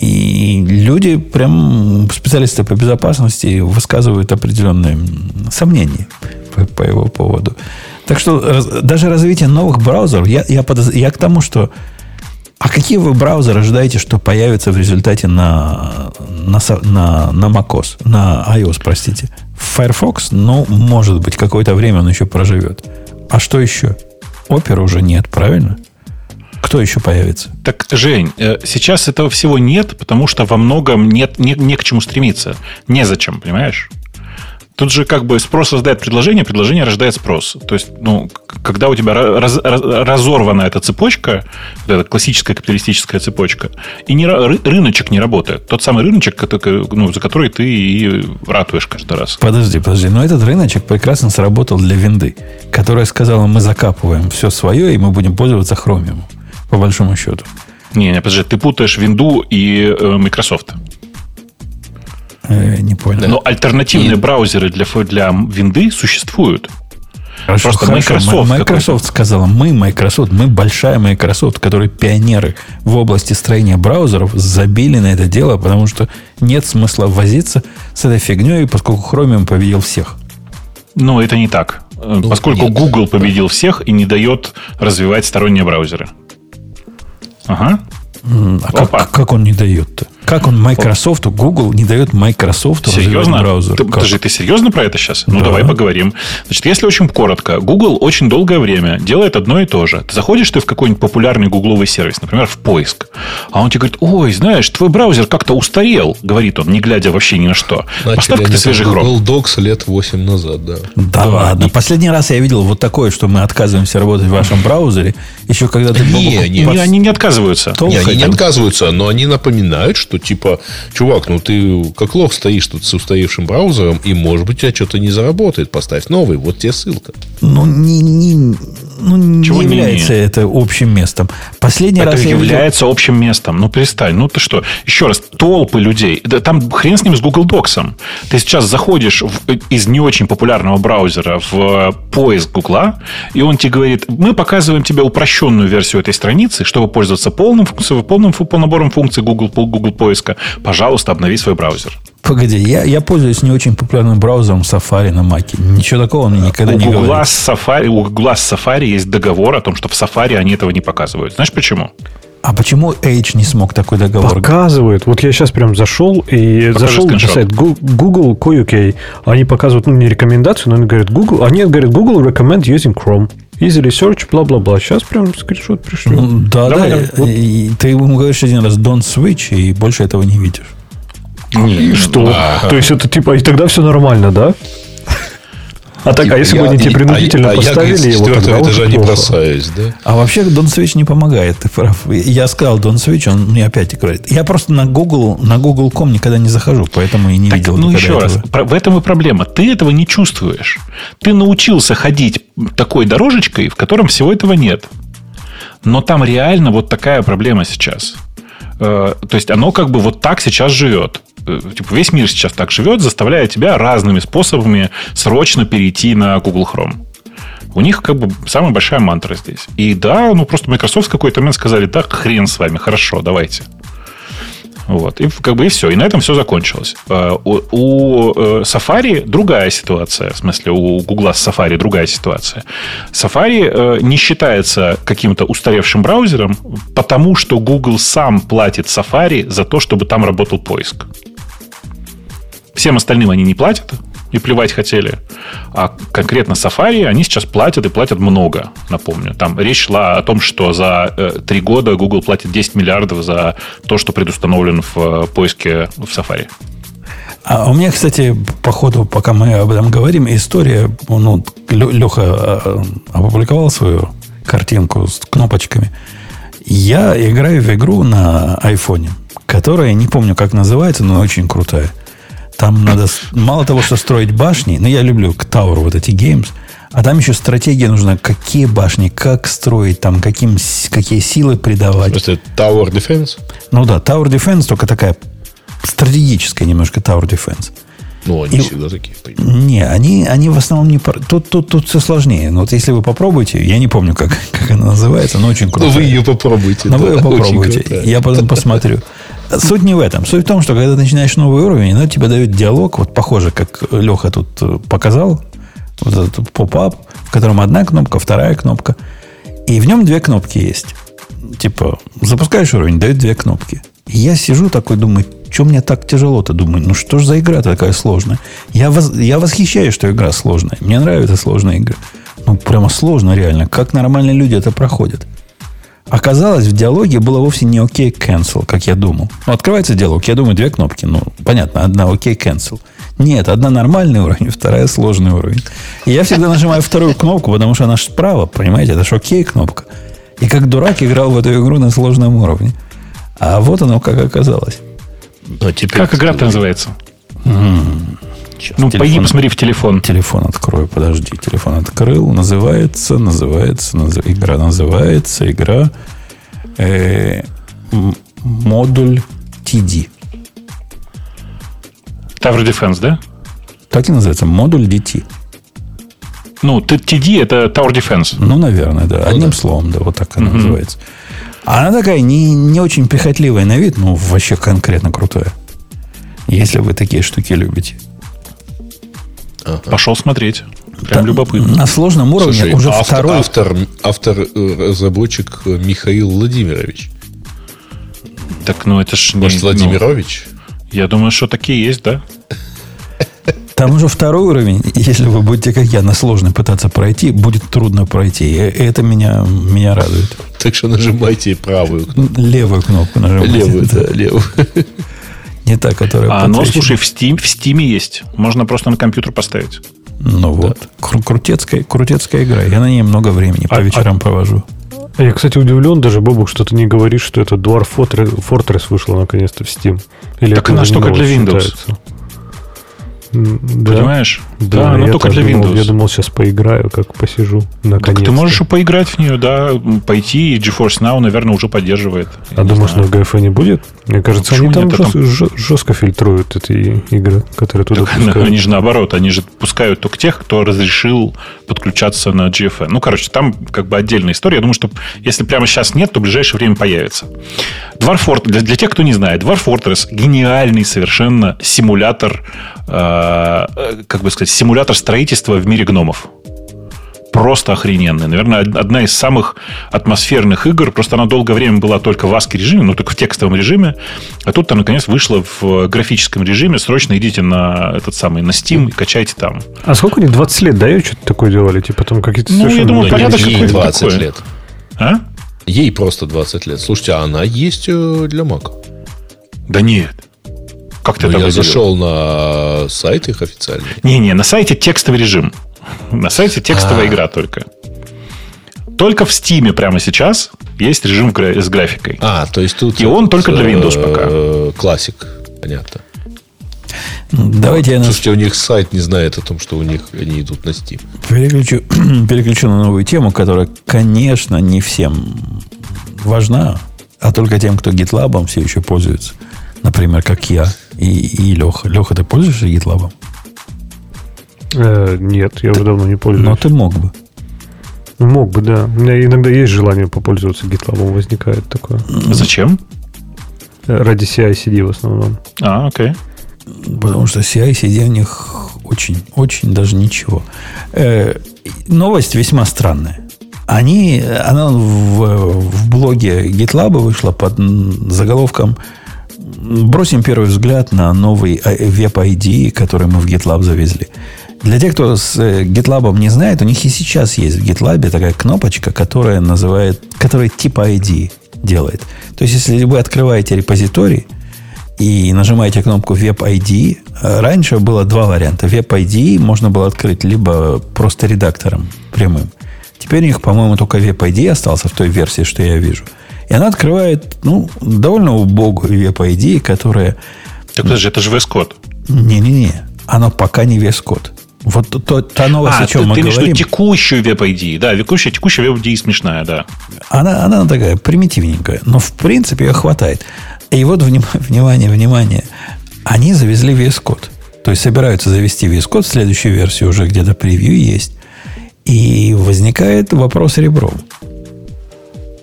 И люди, прям специалисты по безопасности, высказывают определенные сомнения по, по его поводу. Так что раз, даже развитие новых браузеров, я, я, подоз... я к тому, что... А какие вы браузеры ожидаете, что появятся в результате на, на, на, на macOS, на iOS, простите? Firefox, ну, может быть, какое-то время он еще проживет. А что еще? Опера уже нет, правильно? Кто еще появится? Так, Жень, э, сейчас этого всего нет, потому что во многом нет, не, не к чему стремиться. Незачем, понимаешь? Тут же как бы спрос создает предложение, предложение рождает спрос. То есть, ну, когда у тебя раз, раз, разорвана эта цепочка, вот эта классическая капиталистическая цепочка, и не, рыночек не работает. Тот самый рыночек, ну, за который ты и ратуешь каждый раз. Подожди, подожди. Но этот рыночек прекрасно сработал для винды, которая сказала, мы закапываем все свое, и мы будем пользоваться хромиумом, по большому счету. Не, не, подожди, ты путаешь винду и э, Microsoft. Э, не понял. Но альтернативные и... браузеры для, для винды существуют. Хорошо, Просто хорошо. Microsoft, Microsoft сказала, мы Microsoft, мы большая Microsoft, которые пионеры в области строения браузеров, забили на это дело, потому что нет смысла возиться с этой фигней, поскольку Chromium победил всех. Но это не так. Ну, поскольку нет. Google победил всех и не дает развивать сторонние браузеры. Ага. А как, как он не дает-то? Как он Microsoft, Google не дает Microsoft серьезно? браузер? Ты, подожди, ты серьезно про это сейчас? Ну, да. давай поговорим. Значит, если очень коротко, Google очень долгое время делает одно и то же. Ты заходишь ты в какой-нибудь популярный гугловый сервис, например, в поиск, а он тебе говорит, ой, знаешь, твой браузер как-то устарел, говорит он, не глядя вообще ни на что. Поставь ты свежий. Google Docs лет 8 назад, да. Да, да ладно. И... Последний раз я видел вот такое, что мы отказываемся работать в вашем браузере, еще когда ты... Не, не, не, они не отказываются. Не, они не отказываются, но они напоминают, что типа чувак, ну ты как лох стоишь тут с устаревшим браузером, и, может быть, у тебя что-то не заработает. Поставь новый, вот тебе ссылка. Ну, не, не, ну, не Чего является не, не? это общим местом. Последний это раз является видел... общим местом. Ну, перестань. Ну, ты что? Еще раз, толпы людей. Да, там хрен с ним с Google Docs. Ты сейчас заходишь в, из не очень популярного браузера в поиск Гугла, и он тебе говорит, мы показываем тебе упрощенную версию этой страницы, чтобы пользоваться полным, полным, полным набором функций Google, Google поиска. Пожалуйста, обнови свой браузер. Погоди, я, я пользуюсь не очень популярным браузером Safari на Mac. Ничего такого мне никогда у не Google говорили. Safari, у Google с Safari есть договор о том, что в Safari они этого не показывают. Знаешь почему? А почему Edge не смог такой договор? Показывают. Вот я сейчас прям зашел и Покажи зашел скриншот. на сайт Google Co.uk. Они показывают, ну, не рекомендацию, но они говорят Google. Они говорят Google recommend using Chrome. Easily search, бла-бла-бла. Сейчас прям скриншот пришлю. Ну, да, Давай, да. Вот. Ты ему говоришь один раз don't switch, и больше этого не видишь. Не, и что? А, То есть это типа, и тогда все нормально, да? А так, а если бы они тебе принудительно а поставили его, тогда этажа не бросаюсь, да? А вообще Don Switch не помогает, ты прав. Я сказал Don Switch, он мне опять говорит. Я просто на Google, на Google.com никогда не захожу, поэтому и не так, видел Ну, еще этого. раз, в этом и проблема. Ты этого не чувствуешь. Ты научился ходить такой дорожечкой, в котором всего этого нет. Но там реально вот такая проблема сейчас. Э, то есть оно как бы вот так сейчас живет. Э, типа весь мир сейчас так живет, заставляя тебя разными способами срочно перейти на Google Chrome. У них как бы самая большая мантра здесь. И да, ну просто Microsoft в какой-то момент сказали, да, хрен с вами, хорошо, давайте. Вот. И как бы и все. И на этом все закончилось. А, у, у э, Safari другая ситуация. В смысле, у Google с Safari другая ситуация. Safari э, не считается каким-то устаревшим браузером, потому что Google сам платит Safari за то, чтобы там работал поиск. Всем остальным они не платят, и плевать хотели. А конкретно Safari они сейчас платят и платят много, напомню. Там речь шла о том, что за э, три года Google платит 10 миллиардов за то, что предустановлен в э, поиске в Safari. А у меня, кстати, по ходу, пока мы об этом говорим, история, ну, Леха э, опубликовал свою картинку с кнопочками. Я играю в игру на айфоне, которая, не помню, как называется, но очень крутая – там надо мало того, что строить башни, но я люблю Tower, вот эти games, а там еще стратегия нужна, какие башни, как строить, там, каким, какие силы придавать. Просто Tower Defense? Ну да, Tower Defense, только такая стратегическая немножко Tower Defense. Ну, они и, всегда такие. Не, они, они в основном не... Тут, тут, тут все сложнее. Но вот если вы попробуете, я не помню, как, <laughs> как она называется, но очень круто. Ну, вы ее попробуйте. Но да, вы ее попробуйте. Я потом посмотрю. Суть не в этом. Суть в том, что когда ты начинаешь новый уровень, она тебе дает диалог, вот похоже, как Леха тут э, показал, вот этот поп-ап, в котором одна кнопка, вторая кнопка. И в нем две кнопки есть. Типа, запускаешь уровень, дает две кнопки. И я сижу такой, думаю, что мне так тяжело-то? Думаю, ну что ж за игра такая сложная? Я, воз, я восхищаюсь, что игра сложная. Мне нравятся сложные игры. Ну, прямо сложно реально. Как нормальные люди это проходят? Оказалось, в диалоге было вовсе не окей OK cancel, как я думал. Ну, открывается диалог, я думаю, две кнопки. Ну, понятно, одна окей OK cancel. Нет, одна нормальный уровень, <laughs> вторая сложный уровень. И я всегда нажимаю вторую кнопку, потому что она справа, понимаете, это же окей кнопка. И как дурак играл в эту игру на сложном уровне. А вот оно как оказалось. Но теперь как игра-то называется? М-м-м. Сейчас, ну, телефон, пойди посмотри в телефон. Телефон открою, подожди. Телефон открыл. Называется, называется, наз... игра называется, игра э, модуль TD. Tower Defense, да? Так и называется, модуль DT. Ну, TD это Tower Defense. Ну, наверное, да. Ну, Одним да. словом, да, вот так она угу. называется. Она такая не, не очень прихотливая на вид, но вообще конкретно крутая. Если вы такие штуки любите. Ага. Пошел смотреть. Прям Там, любопытно. На сложном уровне Слушай, уже автор, второй... Автор, автор, э, разработчик Михаил Владимирович. Так, ну это ж... Может, не, Владимирович? Ну, я думаю, что такие есть, да? Там уже второй уровень, если вы будете, как я, на сложный пытаться пройти, будет трудно пройти. И это меня, меня радует. Так что нажимайте правую кнопку. Левую кнопку нажимайте. Левую, да, левую. Не та, которая А оно, слушай, в Steam, в Steam есть. Можно просто на компьютер поставить. Ну вот. Кру- крутецкая, крутецкая игра. Я на ней много времени по а, вечерам а, провожу. Я, кстати, удивлен даже, Бобук, что ты не говоришь, что это Dwarf Fortress вышла наконец-то в Steam. Или так она только для Windows. Считается? Да. Понимаешь? Да, да но только для Windows. Думал, я думал, сейчас поиграю, как посижу. Наконец. Так ты можешь поиграть в нее, да, пойти, и GeForce Now, наверное, уже поддерживает. Я а думаешь, знаю. на GFA не будет? Мне кажется, ну, они там, жест, там жестко фильтруют эти игры, которые туда так, пускают. Они же наоборот, они же пускают только тех, кто разрешил подключаться на GFA. Ну, короче, там как бы отдельная история. Я думаю, что если прямо сейчас нет, то в ближайшее время появится. Dwarf Fortress, для, для тех, кто не знает, Dwarf Fortress гениальный совершенно симулятор Э, как бы сказать, симулятор строительства в мире гномов. Просто охрененный. Наверное, одна из самых атмосферных игр. Просто она долгое время была только в ASCII режиме, ну, только в текстовом режиме. А тут там, наконец, вышла в графическом режиме. Срочно идите на этот самый, на Steam и качайте там. А сколько они 20 лет дают, что-то такое делали? Типа там какие-то Ну, я думаю, порядок какой-то 20 такой. лет. А? Ей просто 20 лет. Слушайте, а она есть э, для Mac? Да нет. Как ты ну, это Я зашел на сайт их официальный. Не-не, на сайте текстовый режим. На сайте текстовая А-а-а. игра только. Только в Steam прямо сейчас есть режим с графикой. А, то есть тут... И он только для Windows пока. Классик, понятно. Давайте я... Слушайте, у них сайт не знает о том, что у них они идут на Steam. Переключу, <clears throat> переключу на новую тему, которая, конечно, не всем важна, а только тем, кто GitLab все еще пользуется. Например, как я и, и Леха. Леха, ты пользуешься GitLab? Э, нет, я уже давно не пользуюсь. Но ты мог бы. Ну, мог бы, да. У меня иногда есть желание попользоваться GitLab, возникает такое. Зачем? Ради CI-CD в основном. А, окей. Потому что CI-CD у них очень, очень даже ничего. Э, новость весьма странная. Они, она в, в блоге GitLab вышла под заголовком «Бросим первый взгляд на новый веб-ID, который мы в GitLab завезли». Для тех, кто с э, GitLab не знает, у них и сейчас есть в GitLab такая кнопочка, которая называет, которая типа ID делает. То есть, если вы открываете репозиторий и нажимаете кнопку Web ID, раньше было два варианта. Web ID можно было открыть либо просто редактором прямым. Теперь у них, по-моему, только Web ID остался в той версии, что я вижу. И она открывает, ну, довольно убогую Web ID, которая... Так подожди, это же VS Code. Не-не-не, оно пока не VS Code. Вот то, та новость, а, о чем ты, мы ты говорим. Ты текущую веб-ID. Да, текущая, текущая веб-ID смешная, да. Она, она такая примитивненькая, но в принципе ее хватает. И вот, <laughs> внимание, внимание, они завезли VS Code. То есть собираются завести VS Code, следующую версию уже где-то превью есть. И возникает вопрос ребром.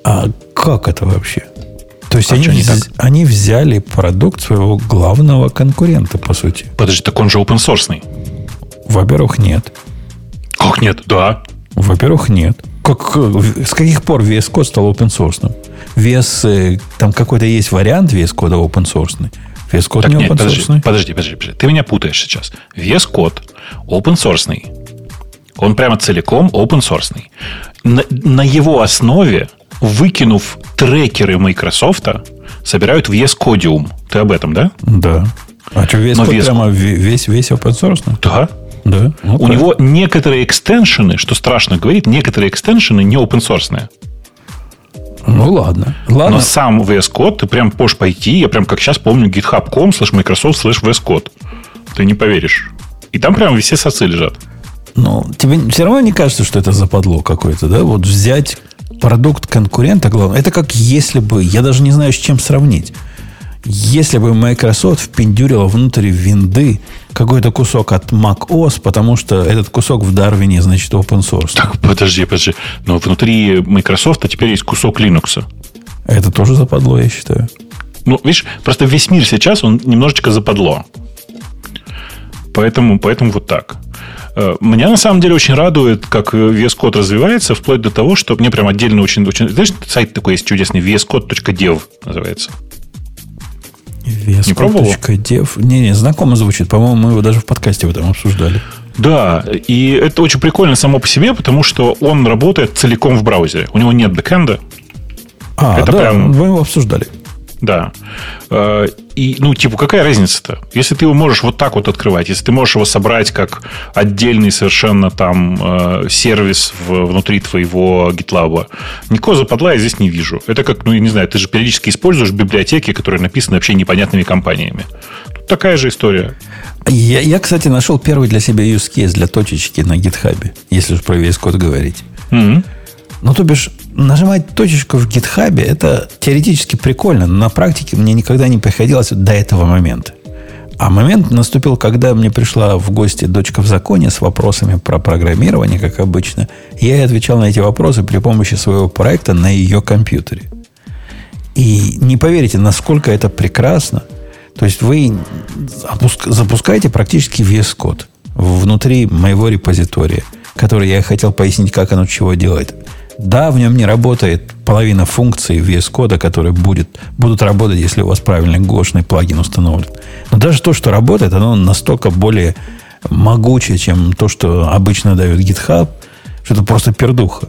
А как это вообще? То есть а они, вз... они взяли продукт своего главного конкурента, по сути. Подожди, так он же open source. Во-первых, нет. Как нет? Да. Во-первых, нет. Как, с каких пор VS Code стал open source? VS, э, там какой-то есть вариант VS Code open source. VS Code так не нет, open подожди, подожди, подожди, подожди. Ты меня путаешь сейчас. VS Code open source. Он прямо целиком open source. На, на его основе, выкинув трекеры Microsoft, собирают VS Codium. Ты об этом, да? Да. А что, Code VS... прямо весь, весь open source? Да. Да. Вот У так. него некоторые экстеншены, что страшно говорить, некоторые экстеншены не open source. Ну ладно. ладно. Но сам VS Code ты прям можешь пойти, я прям как сейчас помню github.com slash Microsoft slash VS Code. Ты не поверишь. И там прям все соцы лежат. Ну, тебе все равно не кажется, что это западло какое-то, да? Вот взять продукт конкурента, главное. Это как если бы, я даже не знаю, с чем сравнить. Если бы Microsoft впендюрила внутрь винды какой-то кусок от Mac OS, потому что этот кусок в Дарвине, значит, open source. Так, подожди, подожди. Но внутри Microsoft теперь есть кусок Linux. Это тоже западло, я считаю. Ну, видишь, просто весь мир сейчас, он немножечко западло. Поэтому, поэтому вот так. Э, меня на самом деле очень радует, как VS Code развивается, вплоть до того, что мне прям отдельно очень... очень знаешь, сайт такой есть чудесный, vscode.dev называется. Не пробовал? Дев. Не-не, знакомо звучит. По-моему, мы его даже в подкасте в этом обсуждали. Да, и это очень прикольно само по себе, потому что он работает целиком в браузере. У него нет бэкэнда. А, это да, прям... мы его обсуждали. Да. Э, и, ну, типа, какая разница-то? Если ты его можешь вот так вот открывать, если ты можешь его собрать как отдельный совершенно там э, сервис внутри твоего GitLab, никакого западла я здесь не вижу. Это как, ну, я не знаю, ты же периодически используешь библиотеки, которые написаны вообще непонятными компаниями. Тут такая же история. Я, я, кстати, нашел первый для себя use case для точечки на GitHub, если уж про VS Code говорить. Mm-hmm. Ну, то бишь, нажимать точечку в гитхабе, это теоретически прикольно, но на практике мне никогда не приходилось до этого момента. А момент наступил, когда мне пришла в гости дочка в законе с вопросами про программирование, как обычно. Я ей отвечал на эти вопросы при помощи своего проекта на ее компьютере. И не поверите, насколько это прекрасно. То есть вы запускаете практически VS Code внутри моего репозитория, который я хотел пояснить, как оно чего делает. Да, в нем не работает половина функций VS кода, которые будет, будут работать, если у вас правильный гошный плагин установлен. Но даже то, что работает, оно настолько более могучее, чем то, что обычно дает GitHub, что это просто пердуха.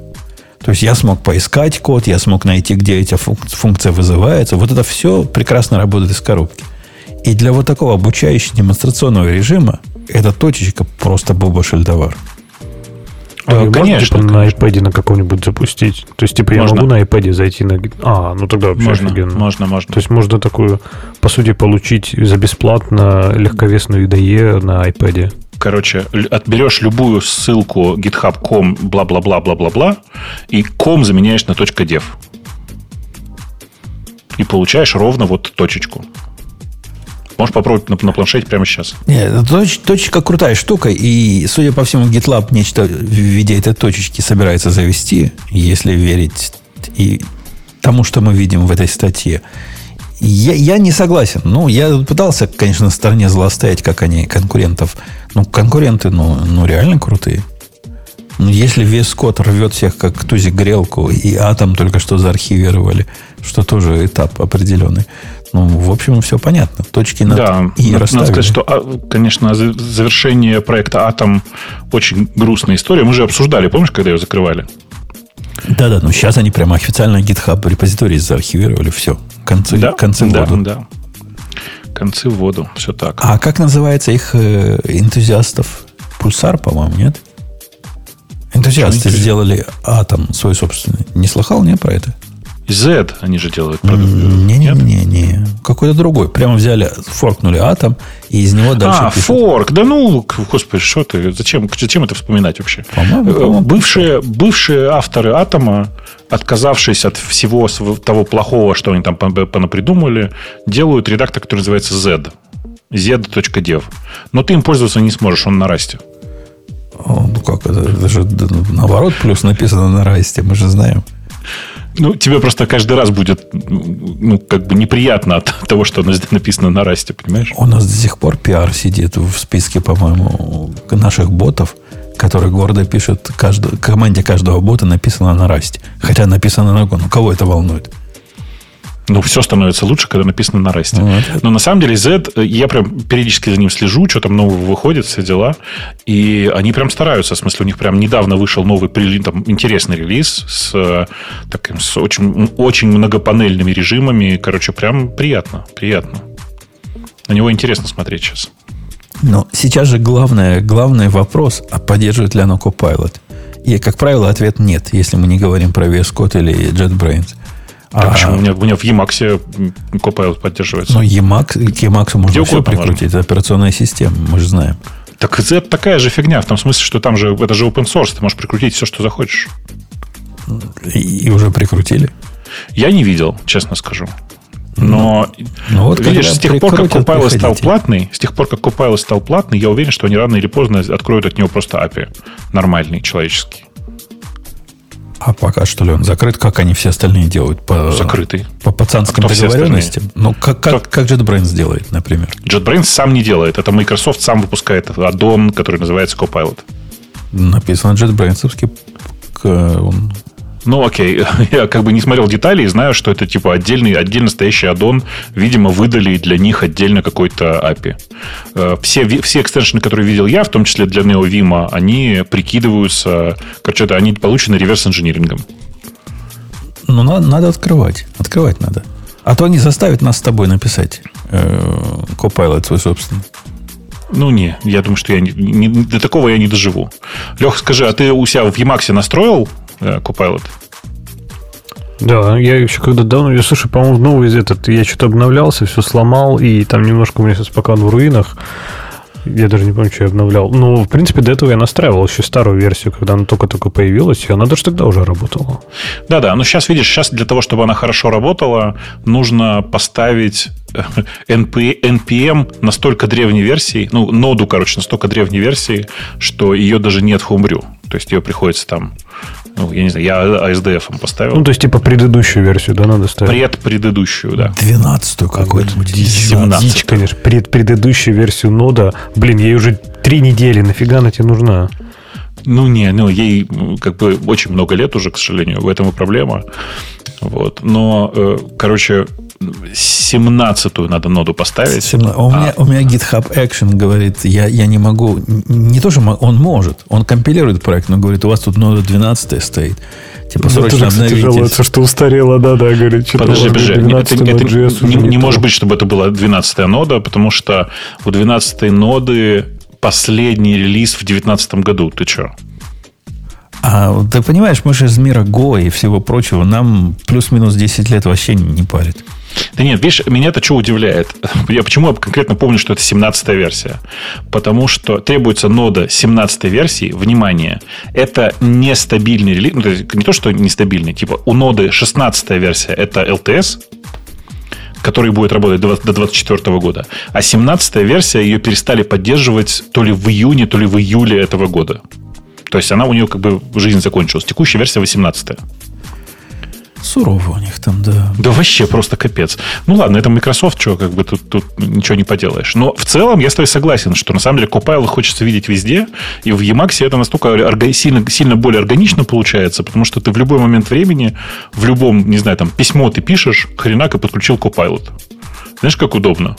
То есть я смог поискать код, я смог найти, где эта функция вызывается. Вот это все прекрасно работает из коробки. И для вот такого обучающего демонстрационного режима эта точечка просто боба шельдовар. А, конечно, можно, типа, на iPad на каком-нибудь запустить. То есть, типа, можно. я могу на iPad зайти на... А, ну тогда вообще можно, офигенно. Можно, можно. То есть, можно такую, по сути, получить за бесплатно легковесную IDE на iPad. Короче, отберешь любую ссылку github.com, бла-бла-бла-бла-бла-бла, и com заменяешь на .dev. И получаешь ровно вот точечку. Можешь попробовать на, на планшете прямо сейчас. Нет, точ, точка крутая штука, и, судя по всему, GitLab нечто в виде этой точечки собирается завести, если верить и тому, что мы видим в этой статье. Я, я не согласен. Ну, я пытался, конечно, на стороне зла стоять, как они конкурентов. Ну, конкуренты, ну, ну реально крутые. Ну, если весь код рвет всех, как тузик грелку, и атом только что заархивировали, что тоже этап определенный. Ну, в общем, все понятно. Точки над да, и расставили. Надо сказать, что, а, конечно, завершение проекта Атом очень грустная история. Мы же обсуждали, помнишь, когда ее закрывали? Да-да, но сейчас они прямо официально GitHub репозиторий заархивировали. Все. Концы, да, концы да, в воду. Да. Концы в воду. Все так. А как называется их э, энтузиастов? Пульсар, по-моему, нет? Энтузиасты сделали атом свой собственный. Не слыхал, не про это? Z они же делают продукт. Не-не-не. Какой-то другой. Прямо взяли, форкнули атом, и из него дальше А, пишут. форк. Да ну, господи, что ты? Зачем, зачем это вспоминать вообще? По-моему, Э, по-моему, бывшие, бывшие авторы атома, отказавшись от всего того плохого, что они там пон- понапридумали, делают редактор, который называется Z. z.dev. Но ты им пользоваться не сможешь, он на расте. Ну как это? Это же наоборот плюс написано на расте, мы же знаем. Ну, тебе просто каждый раз будет, ну, как бы неприятно от <laughs> того, что написано на расте, понимаешь? У нас до сих пор пиар сидит в списке, по-моему, наших ботов, которые гордо пишут, каждую, команде каждого бота написано на расте. Хотя написано на. Ну, кого это волнует? Ну, все становится лучше, когда написано на расте. Вот. Но на самом деле Z, я прям периодически за ним слежу, что там нового выходит, все дела. И они прям стараются. В смысле, у них прям недавно вышел новый там, интересный релиз с, э, таким, с очень, очень многопанельными режимами. Короче, прям приятно, приятно. На него интересно смотреть сейчас. Но сейчас же главное, главный вопрос, а поддерживает ли оно Copilot? И, как правило, ответ нет, если мы не говорим про VS Code или JetBrains. А, почему? У меня, у меня в Emacs Copilot поддерживается. Но Emacs, к Emacs можно Где все прикрутить. Это операционная система, мы же знаем. Так Z такая же фигня, в том смысле, что там же это же open source, ты можешь прикрутить все, что захочешь. И, и уже прикрутили. Я не видел, честно скажу. Но, Ну вот, видишь, с тех пор, как Copilot стал платный, с тех пор, как Copilot стал платный, я уверен, что они рано или поздно откроют от него просто API. Нормальный, человеческий. А пока что ли он закрыт, как они все остальные делают? По, Закрытый. По пацанским А договоренностям? Ну, как, как, как JetBrains делает, например? JetBrains сам не делает. Это Microsoft сам выпускает аддон, который называется Copilot. Написано JetBrains. Он Ну, окей. <laughs> Я как бы не смотрел детали и знаю, что это типа отдельный, отдельно стоящий аддон. Видимо, выдали для них отдельно какой-то API. Э, Все, все экстеншены, которые видел я, в том числе для NeoVim, они прикидываются... Короче, это они получены реверс-инжинирингом. Ну, надо, надо открывать. Открывать надо. А то они заставят нас с тобой написать э, Copilot свой собственный. Ну, не, я думаю, что я не, не- до такого я не доживу. Лех, скажи, а ты у себя в Emacs настроил Copilot? Да, я еще когда давно... Я, слушай, по-моему, новый из этот... Я что-то обновлялся, все сломал, и там немножко у меня сейчас пока он в руинах. Я даже не помню, что я обновлял. Ну, в принципе, до этого я настраивал еще старую версию, когда она только-только появилась, и она даже тогда уже работала. Да-да, но сейчас, видишь, сейчас для того, чтобы она хорошо работала, нужно поставить э, NP, NPM настолько древней версии, ну, ноду, короче, настолько древней версии, что ее даже нет в Homebrew. То есть ее приходится там, ну, я не знаю, я ASDF поставил. Ну, то есть, типа, предыдущую версию, да, надо ставить? Пред предыдущую, да. Двенадцатую какую-нибудь. Семнадцатую. Дичь, конечно. Пред, предыдущую версию нода. Блин, ей уже три недели. Нафига она тебе нужна? Ну, не, ну, ей как бы очень много лет уже, к сожалению, в этом и проблема. Вот. Но, э, короче, 17-ю надо ноду поставить. Семна- У, меня, у меня GitHub Action говорит, я, я не могу, не то, что он может, он компилирует проект, но говорит, у вас тут нода 12 стоит. Типа, срочно обновите. что устарело, да, да, говорит. что-то Подожди, подожди. 12 Это, это не, не то. может быть, чтобы это была 12 нода, потому что у 12 ноды последний релиз в 2019 году. Ты что? А ты понимаешь, мы же из мира Go и всего прочего, нам плюс-минус 10 лет вообще не, не парит. Да нет, видишь, меня это что удивляет? <laughs> Я почему я конкретно помню, что это 17 версия? Потому что требуется нода 17 версии, внимание, это нестабильный релиз, ну, не то, что нестабильный, типа у ноды 16 версия это LTS, который будет работать до 2024 года. А 17-я версия ее перестали поддерживать то ли в июне, то ли в июле этого года. То есть она у нее как бы жизнь закончилась. Текущая версия 18 Сурово у них там, да. Да вообще просто капец. Ну ладно, это Microsoft, что, как бы тут, тут ничего не поделаешь. Но в целом я с тобой согласен, что на самом деле Copilot хочется видеть везде, и в Emacs это настолько сильно, сильно более органично получается, потому что ты в любой момент времени, в любом, не знаю, там, письмо ты пишешь, хренак и подключил Copilot. Знаешь, как удобно?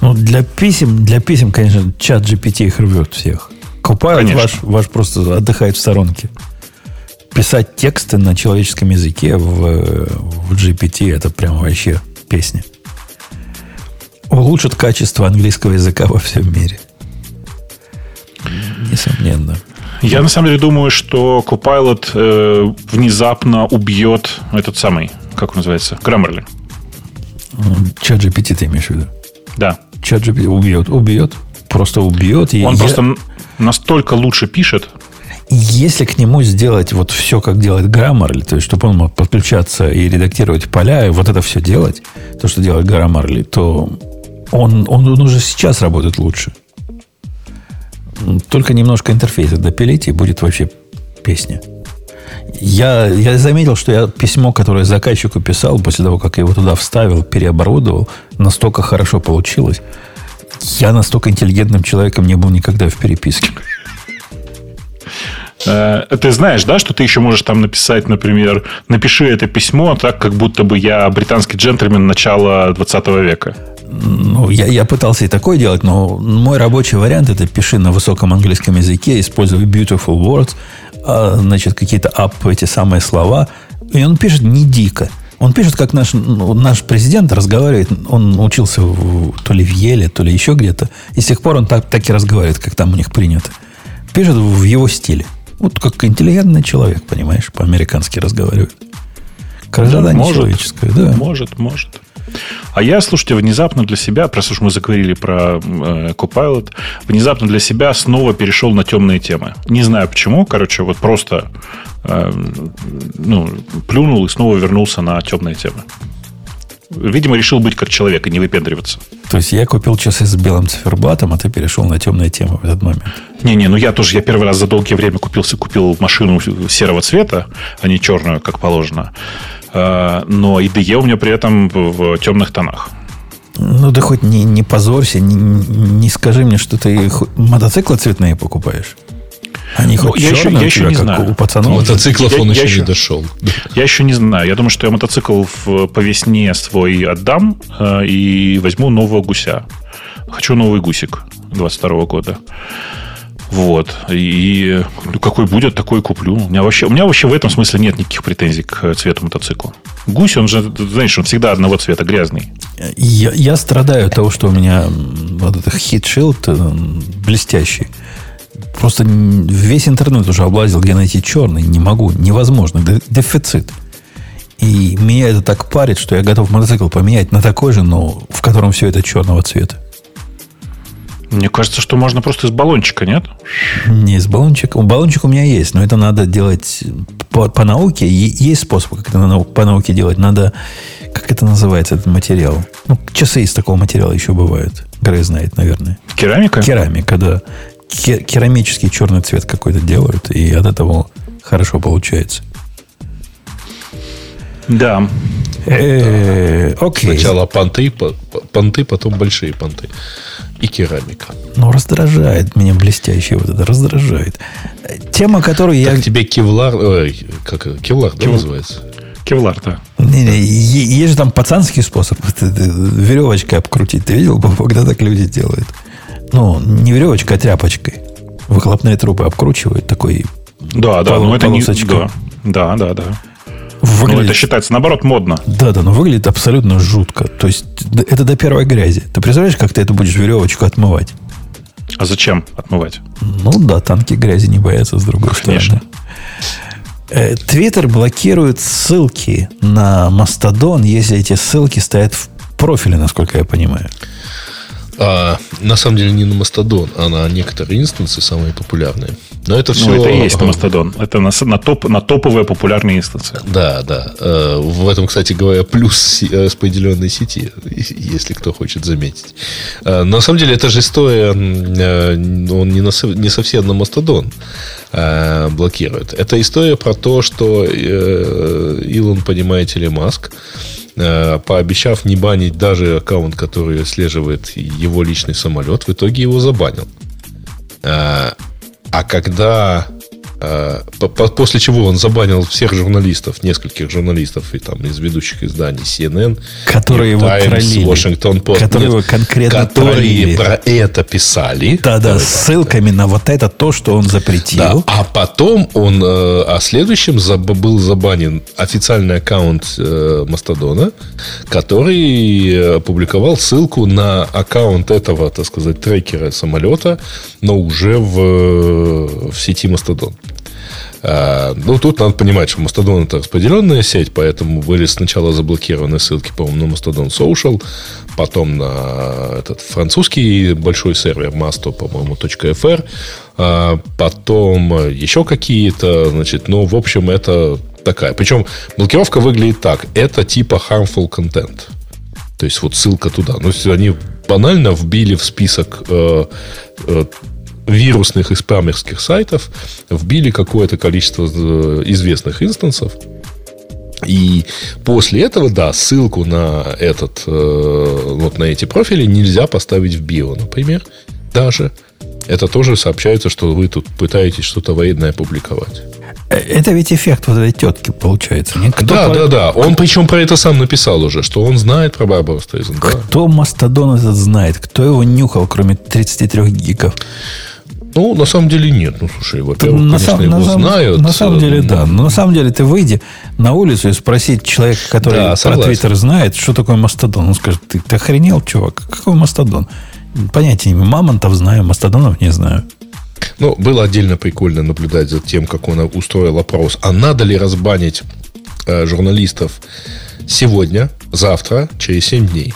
Ну, для писем, для писем, конечно, чат GPT их рвет всех. Copilot ваш, ваш просто отдыхает в сторонке писать тексты на человеческом языке в, в GPT это прям вообще песня. Улучшит качество английского языка во всем мире. Несомненно. Я на самом деле думаю, что Copilot э, внезапно убьет этот самый, как он называется, Grammarly. Чат GPT ты имеешь в виду? Да. Чат GPT убьет, убьет, просто убьет. Он я... просто настолько лучше пишет, если к нему сделать вот все, как делает Grammarly, то есть, чтобы он мог подключаться и редактировать поля, и вот это все делать, то, что делает Grammarly, то он, он, он уже сейчас работает лучше. Только немножко интерфейса допилить, и будет вообще песня. Я, я заметил, что я письмо, которое заказчику писал, после того, как я его туда вставил, переоборудовал, настолько хорошо получилось. Я настолько интеллигентным человеком не был никогда в переписке. Э, ты знаешь, да, что ты еще можешь там написать, например, напиши это письмо так, как будто бы я британский джентльмен начала 20 века. Ну, я, я пытался и такое делать, но мой рабочий вариант это пиши на высоком английском языке, используй beautiful words, а, значит, какие-то up эти самые слова. И он пишет не дико. Он пишет, как наш, ну, наш президент разговаривает. Он учился в, то ли в Еле, то ли еще где-то. И с тех пор он так, так и разговаривает, как там у них принято. Пишет в его стиле. Вот как интеллигентный человек, понимаешь, по-американски разговаривает. Красота ну, нечеловеческая, да. Может, может. А я, слушайте, внезапно для себя, просто уж мы заговорили про э, Copilot, внезапно для себя снова перешел на темные темы. Не знаю почему, короче, вот просто э, ну, плюнул и снова вернулся на темные темы. Видимо, решил быть как человек и не выпендриваться. То есть я купил часы с белым циферблатом, а ты перешел на темные темы в этот момент. Не-не, ну я тоже, я первый раз за долгое время купился, купил машину серого цвета, а не черную, как положено. А, но IDE у меня при этом в темных тонах. Ну, ты хоть не, не позорься, не, не скажи мне, что ты мотоциклы цветные покупаешь. Они ну, хоть я еще, я еще не знаю. У пацанов. Мотоциклов я, он я, еще я не дошел. Я еще не знаю. Я думаю, что я мотоцикл в, по весне свой отдам э, и возьму нового гуся. Хочу новый гусик 22 года. Вот. И какой будет, такой куплю. У меня, вообще, у меня вообще в этом смысле нет никаких претензий к цвету мотоцикла. Гусь, он же, знаешь, он всегда одного цвета, грязный. Я, я страдаю от того, что у меня вот этот хит-шилд э, блестящий. Просто весь интернет уже облазил, где найти черный. Не могу, невозможно. Дефицит. И меня это так парит, что я готов мотоцикл поменять на такой же, но в котором все это черного цвета. Мне кажется, что можно просто из баллончика, нет? Не из баллончика. Баллончик у меня есть, но это надо делать по, по науке. Есть способ, как это по науке делать. Надо, как это называется, этот материал? Ну, часы из такого материала еще бывают. Грей знает, наверное. Керамика? Керамика, да керамический черный цвет какой-то делают, и от этого хорошо получается. Да. Э, окей. Сначала понты, понты, потом большие понты. И керамика. Ну, раздражает меня блестящее вот это, раздражает. Тема, которую я... Как тебе кевлар... Ой, как кевлар, да, называется? Кевлар, да. Не, не, есть же там пацанский способ <laughs> веревочкой обкрутить. Ты видел, <laughs> когда так люди делают? Ну, не веревочкой, а тряпочкой. Выхлопные трубы обкручивают такой Да, да, но это не... Да, да, да. да. Выглядит... Но это считается, наоборот, модно. Да, да, но выглядит абсолютно жутко. То есть, это до первой грязи. Ты представляешь, как ты это будешь веревочку отмывать? А зачем отмывать? Ну да, танки грязи не боятся, с другой Конечно. стороны. Э, Твиттер блокирует ссылки на Мастодон, если эти ссылки стоят в профиле, насколько я понимаю. А, на самом деле не на Мастодон, а на некоторые инстансы самые популярные. Но это все... Ну, это и есть на Мастодон. Это на, на, топ, на топовые популярные инстансы. Да, да. Э, в этом, кстати говоря, плюс распределенной сети, <laughs> если кто хочет заметить. Э, на самом деле, это же история, э, он не, на, не совсем на Мастодон блокирует. Это история про то, что Илон, понимаете ли, Маск, пообещав не банить даже аккаунт, который отслеживает его личный самолет, в итоге его забанил. А когда Э, после чего он забанил всех журналистов, нескольких журналистов и там из ведущих изданий CNN, которые его Times, троллили, Washington Post, которые его конкретно которые троллили. про это писали, да, да, ссылками на вот это то, что он запретил. Да, а потом он, э, а следующим был забанен официальный аккаунт э, Мастодона, который опубликовал ссылку на аккаунт этого, так сказать, трекера самолета, но уже в, в сети Мастодон. А, ну, тут надо понимать, что Mastodon это распределенная сеть, поэтому были сначала заблокированы ссылки, по-моему, на Mastodon Social, потом на этот французский большой сервер Masto, по-моему, .fr, а потом еще какие-то, значит, ну, в общем, это такая. Причем блокировка выглядит так. Это типа harmful content. То есть вот ссылка туда. Ну, они банально вбили в список э, э, вирусных и спамерских сайтов, вбили какое-то количество э, известных инстансов, и после этого, да, ссылку на этот, э, вот на эти профили нельзя поставить в био, например, даже. Это тоже сообщается, что вы тут пытаетесь что-то военное публиковать. Это ведь эффект вот этой тетки получается. Нет? Кто да, по... да, да. Он причем про это сам написал уже, что он знает про Барбару Стрейзен. Кто да. Мастодон этот знает? Кто его нюхал, кроме 33 гигов? Ну, на самом деле нет. Ну, слушай, во-первых, на конечно, сам, его на знают. На самом деле, но... да. Но на самом деле, ты выйди на улицу и спроси человека, который да, про Твиттер знает, что такое мастодон. Он скажет, ты, ты охренел, чувак? Какой мастодон? Понятия не имею. Мамонтов знаю, мастодонов не знаю. Ну, было отдельно прикольно наблюдать за тем, как он устроил опрос. А надо ли разбанить э, журналистов сегодня, завтра, через 7 дней?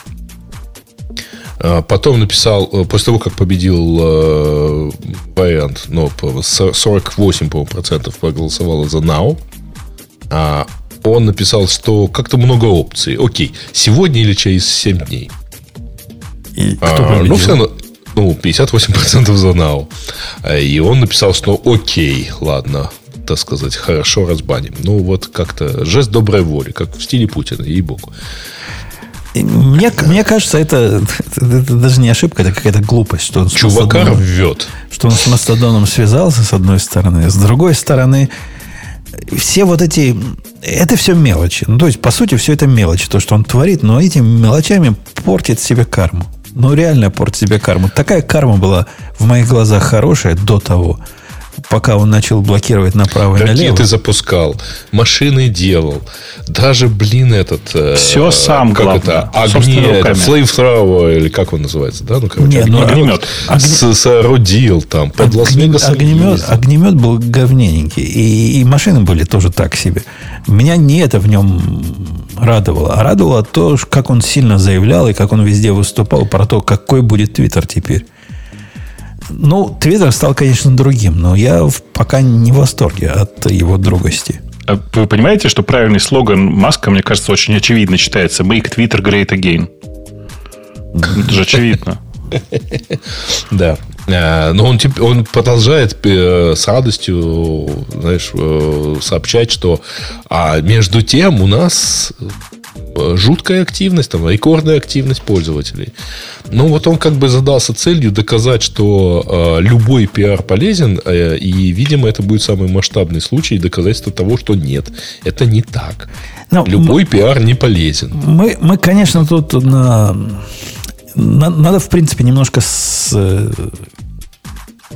А, потом написал, э, после того, как победил вариант, ну, 48, по процентов проголосовало за Now, а он написал, что как-то много опций. Окей, сегодня или через 7 дней. И кто а, ну, все равно, ну, 58% за Now. И он написал, что окей, ладно, так сказать, хорошо разбаним. Ну, вот как-то жест доброй воли, как в стиле Путина, ей-богу. Мне, мне кажется, это, это даже не ошибка, это какая-то глупость. Что он Чувака рвет. Что он с Мастодоном связался, с одной стороны. С другой стороны, все вот эти... Это все мелочи. Ну, то есть, по сути, все это мелочи, то, что он творит, но этими мелочами портит себе карму. Ну, реально портит себе карму. Такая карма была в моих глазах хорошая до того пока он начал блокировать направо и налево. ты запускал, машины делал, даже, блин, этот... Все э, сам, как главное. это, огни, это, flamethrower, или как он называется, да? Ну, короче, Нет, огнемет. Ну, огнемет. Огне... Соорудил там, под лас огнемет, огнемет был говнененький, и, и машины были тоже так себе. Меня не это в нем радовало, а радовало то, как он сильно заявлял и как он везде выступал про то, какой будет Твиттер теперь. Ну, Твиттер стал, конечно, другим, но я пока не в восторге от его другости. А вы понимаете, что правильный слоган Маска, мне кажется, очень очевидно читается «Make Twitter great again». Это же очевидно. <laughs> Да. А, но он, он продолжает э, с радостью, знаешь, э, сообщать, что а между тем у нас жуткая активность, там, рекордная активность пользователей. Ну, вот он как бы задался целью доказать, что э, любой пиар полезен, э, и, видимо, это будет самый масштабный случай доказательства того, что нет, это не так. Но ну, любой мы, пиар не полезен. Мы, мы конечно, тут на, на, надо, в принципе, немножко с,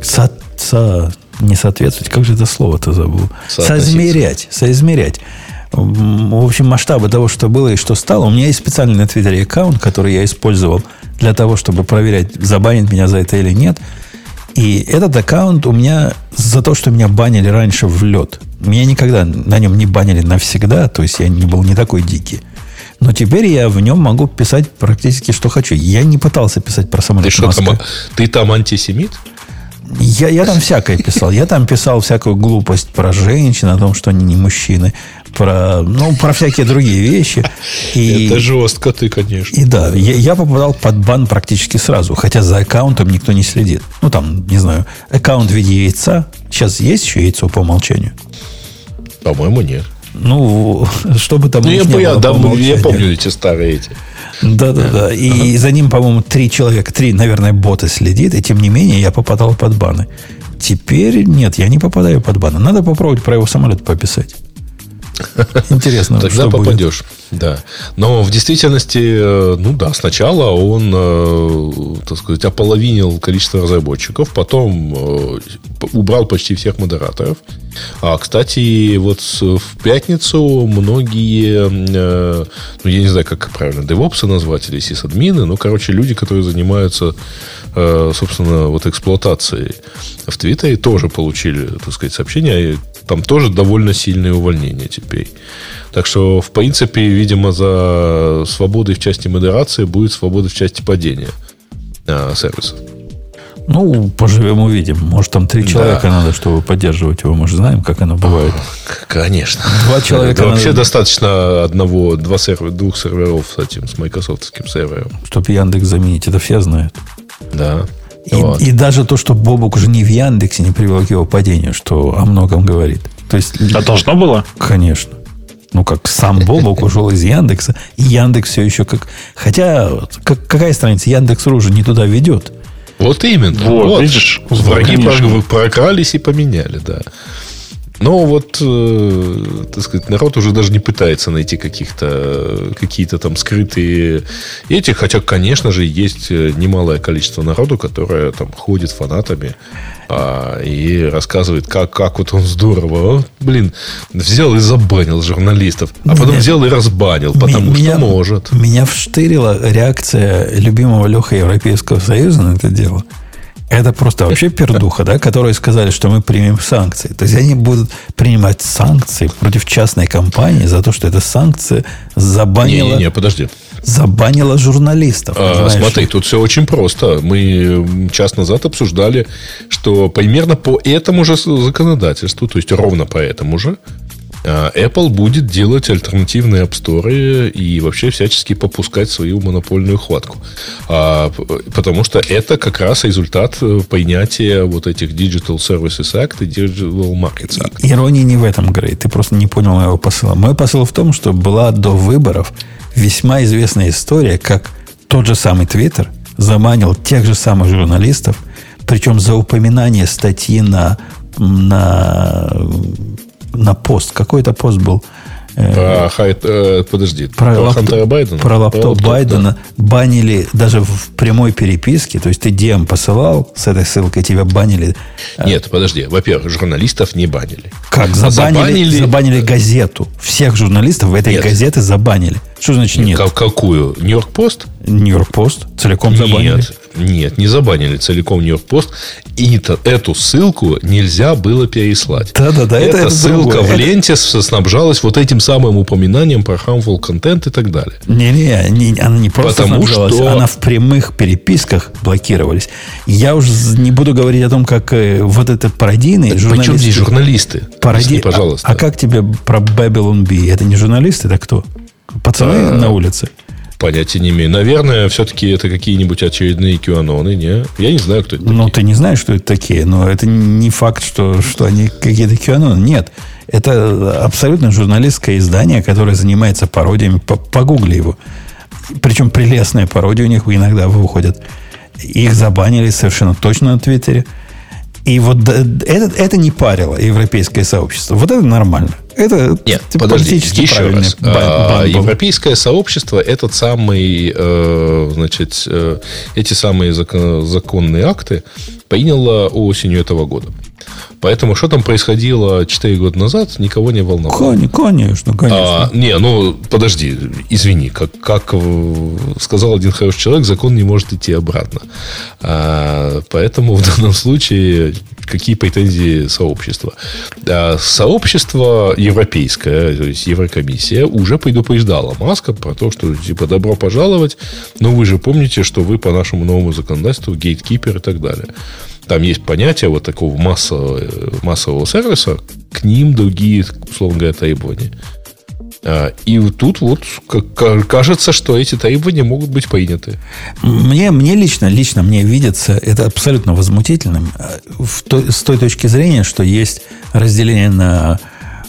со, со, не соответствовать, как же это слово-то забыл? Соизмерять, соизмерять в общем, масштабы того, что было и что стало. У меня есть специальный на Твиттере аккаунт, который я использовал для того, чтобы проверять, забанит меня за это или нет. И этот аккаунт у меня за то, что меня банили раньше в лед. Меня никогда на нем не банили навсегда, то есть я не был не такой дикий. Но теперь я в нем могу писать практически что хочу. Я не пытался писать про самолет Ты что там, ты там антисемит? Я, я там всякое писал. Я там писал всякую глупость про женщин, о том, что они не мужчины, про, ну, про всякие другие вещи. И, Это жестко ты, конечно. И да, я, я попадал под бан практически сразу, хотя за аккаунтом никто не следит. Ну, там, не знаю, аккаунт в виде яйца. Сейчас есть еще яйцо по умолчанию? По-моему, нет. Ну, чтобы там... Ну, я, я, да, я помню эти старые эти. Да, да, да. И ага. за ним, по-моему, три человека, три, наверное, бота следит, и тем не менее я попадал под баны. Теперь нет, я не попадаю под баны. Надо попробовать про его самолет пописать. Интересно, Тогда что попадешь. Будет. Да. Но в действительности, э, ну да, сначала он, э, так сказать, ополовинил количество разработчиков, потом э, убрал почти всех модераторов. А, кстати, вот в пятницу многие, ну, я не знаю, как правильно, девопсы назвать или сисадмины, ну, короче, люди, которые занимаются, собственно, вот эксплуатацией в Твиттере, тоже получили, так сказать, сообщение там тоже довольно сильные увольнения теперь. Так что, в принципе, видимо, за свободой в части модерации будет свобода в части падения а, сервисов. Ну, поживем, увидим. Может, там три человека да. надо, чтобы поддерживать его. Мы же знаем, как оно бывает. Конечно. Два человека. Да, вообще достаточно одного, два сервера, двух серверов с этим, с майкрософтским сервером. Чтобы Яндекс заменить. Это все знают. Да. И, вот. и даже то, что Бобок уже не в Яндексе не привело к его падению, что о многом говорит. То есть, а должно было? Конечно. Ну, как сам Бобок ушел из Яндекса, и Яндекс все еще как... Хотя, как, какая страница? Яндекс.ру уже не туда ведет. Вот именно. Вот, вот. видишь, враги прокрались и поменяли, да. Но вот, э, так сказать, народ уже даже не пытается найти каких-то какие-то там скрытые эти, хотя, конечно же, есть э, немалое количество народу, которое там ходит фанатами а, и рассказывает, как, как вот он здорово, блин, взял и забанил журналистов, а потом меня, взял и разбанил, потому меня, что может. Меня вштырила реакция любимого Леха Европейского Союза на это дело. Это просто вообще пердуха, да, которые сказали, что мы примем санкции. То есть они будут принимать санкции против частной компании за то, что эта санкция забанила... Не, не, не подожди. Забанила журналистов. А, смотри, тут все очень просто. Мы час назад обсуждали, что примерно по этому же законодательству, то есть ровно по этому же, а, Apple будет делать альтернативные App Store и вообще всячески попускать свою монопольную хватку. А, потому что это как раз результат э, принятия вот этих Digital Services Act и Digital Markets Act. Ирония не в этом, Грей. Ты просто не понял моего посыла. Мой посыл в том, что была до выборов весьма известная история, как тот же самый Twitter заманил тех же самых журналистов, причем за упоминание статьи на, на на пост. Какой-то пост был. Э, про, хайт, э, подожди, про, лаптоп, Хантера Байдена? Про лаптоп, про лаптоп Байдена да. банили даже в прямой переписке. То есть ты DM посылал с этой ссылкой, тебя банили. Нет, подожди. Во-первых, журналистов не банили. Как? Забанили, забанили... забанили газету. Всех журналистов в этой Нет. газеты забанили. Что значит нет? Как, какую? Нью-Йорк Пост? Нью-Йорк Пост целиком забанили. Нет, нет, не забанили целиком Нью-Йорк Пост. И это, эту ссылку нельзя было переслать. Да-да-да. Эта это, ссылка это в ленте это... снабжалась вот этим самым упоминанием про harmful content и так далее. Не-не, не, она не просто Потому снабжалась, что... она в прямых переписках блокировались. Я уже не буду говорить о том, как э, вот этот пародийный так журналисты... Причем здесь журналисты? Пароди... пожалуйста. А, а как тебе про Babylon B? Это не журналисты, это кто? Пацаны а, на улице. Понятия не имею. Наверное, все-таки это какие-нибудь очередные QAnon, не? Я не знаю, кто это Ну, ты не знаешь, что это такие, но это не факт, что, что они какие-то QAnon. Нет. Это абсолютно журналистское издание, которое занимается пародиями. Погугли его. Причем прелестные пародии у них иногда выходят. Их забанили совершенно точно на Твиттере. И вот это, это не парило европейское сообщество. Вот это нормально. Это Нет, типа, подожди, еще раз. Бан, а, европейское сообщество этот самый, э, значит, э, эти самые закон, законные акты приняло осенью этого года. Поэтому что там происходило 4 года назад, никого не волновало. Конечно, конечно. А, не, ну, подожди, извини, как, как сказал один хороший человек, закон не может идти обратно. А, поэтому в данном случае какие претензии сообщества. А сообщество европейское, то есть Еврокомиссия, уже предупреждала Маска про то, что типа добро пожаловать, но вы же помните, что вы по нашему новому законодательству гейткипер и так далее. Там есть понятие вот такого массового, массового сервиса, к ним другие, условно говоря, требования. А, и тут вот кажется, что эти требования могут быть приняты. Мне, мне лично, лично мне видится это абсолютно возмутительным э, в той, с той точки зрения, что есть разделение на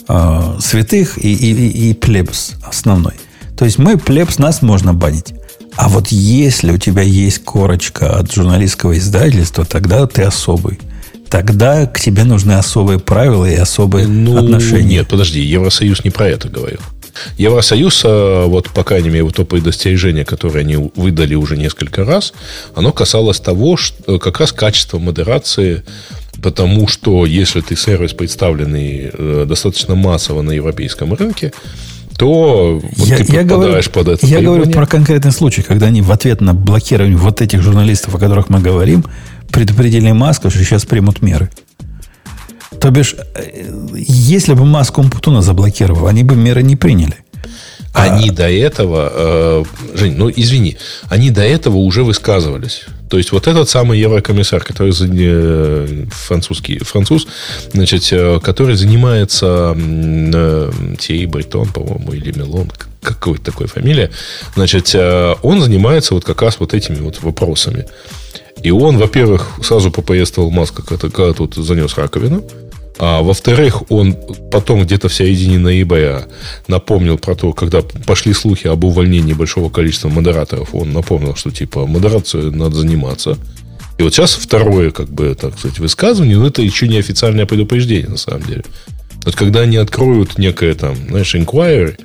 э, святых и, и, и плебс основной. То есть мы плебс, нас можно банить. А вот если у тебя есть корочка от журналистского издательства, тогда ты особый тогда к тебе нужны особые правила и особые ну, отношения. Нет, подожди, Евросоюз не про это говорил. Евросоюз, а, вот по крайней мере, то предостережение, которое они выдали уже несколько раз, оно касалось того, что э, как раз качества модерации Потому что если ты сервис, представленный э, достаточно массово на европейском рынке, то вот я, ты я говорю, под это. Я говорю про конкретный случай, когда они в ответ на блокирование вот этих журналистов, о которых мы говорим, предупредили Маска, что сейчас примут меры. То бишь, э, если бы Маск Умпутуна заблокировал, они бы меры не приняли. А они а... до этого, э, Жень, ну извини, они до этого уже высказывались. То есть вот этот самый еврокомиссар, который э, французский француз, значит, э, который занимается э, Тей Бретон, по-моему, или Мелон, какой-то такой фамилия, значит, э, он занимается вот как раз вот этими вот вопросами. И он, во-первых, сразу попоествовал Маска, когда, когда тут занес раковину. А во-вторых, он потом где-то в середине ноября напомнил про то, когда пошли слухи об увольнении большого количества модераторов, он напомнил, что типа модерацию надо заниматься. И вот сейчас второе, как бы, так сказать, высказывание, но это еще не официальное предупреждение, на самом деле. Вот когда они откроют некое там, знаешь, inquiry,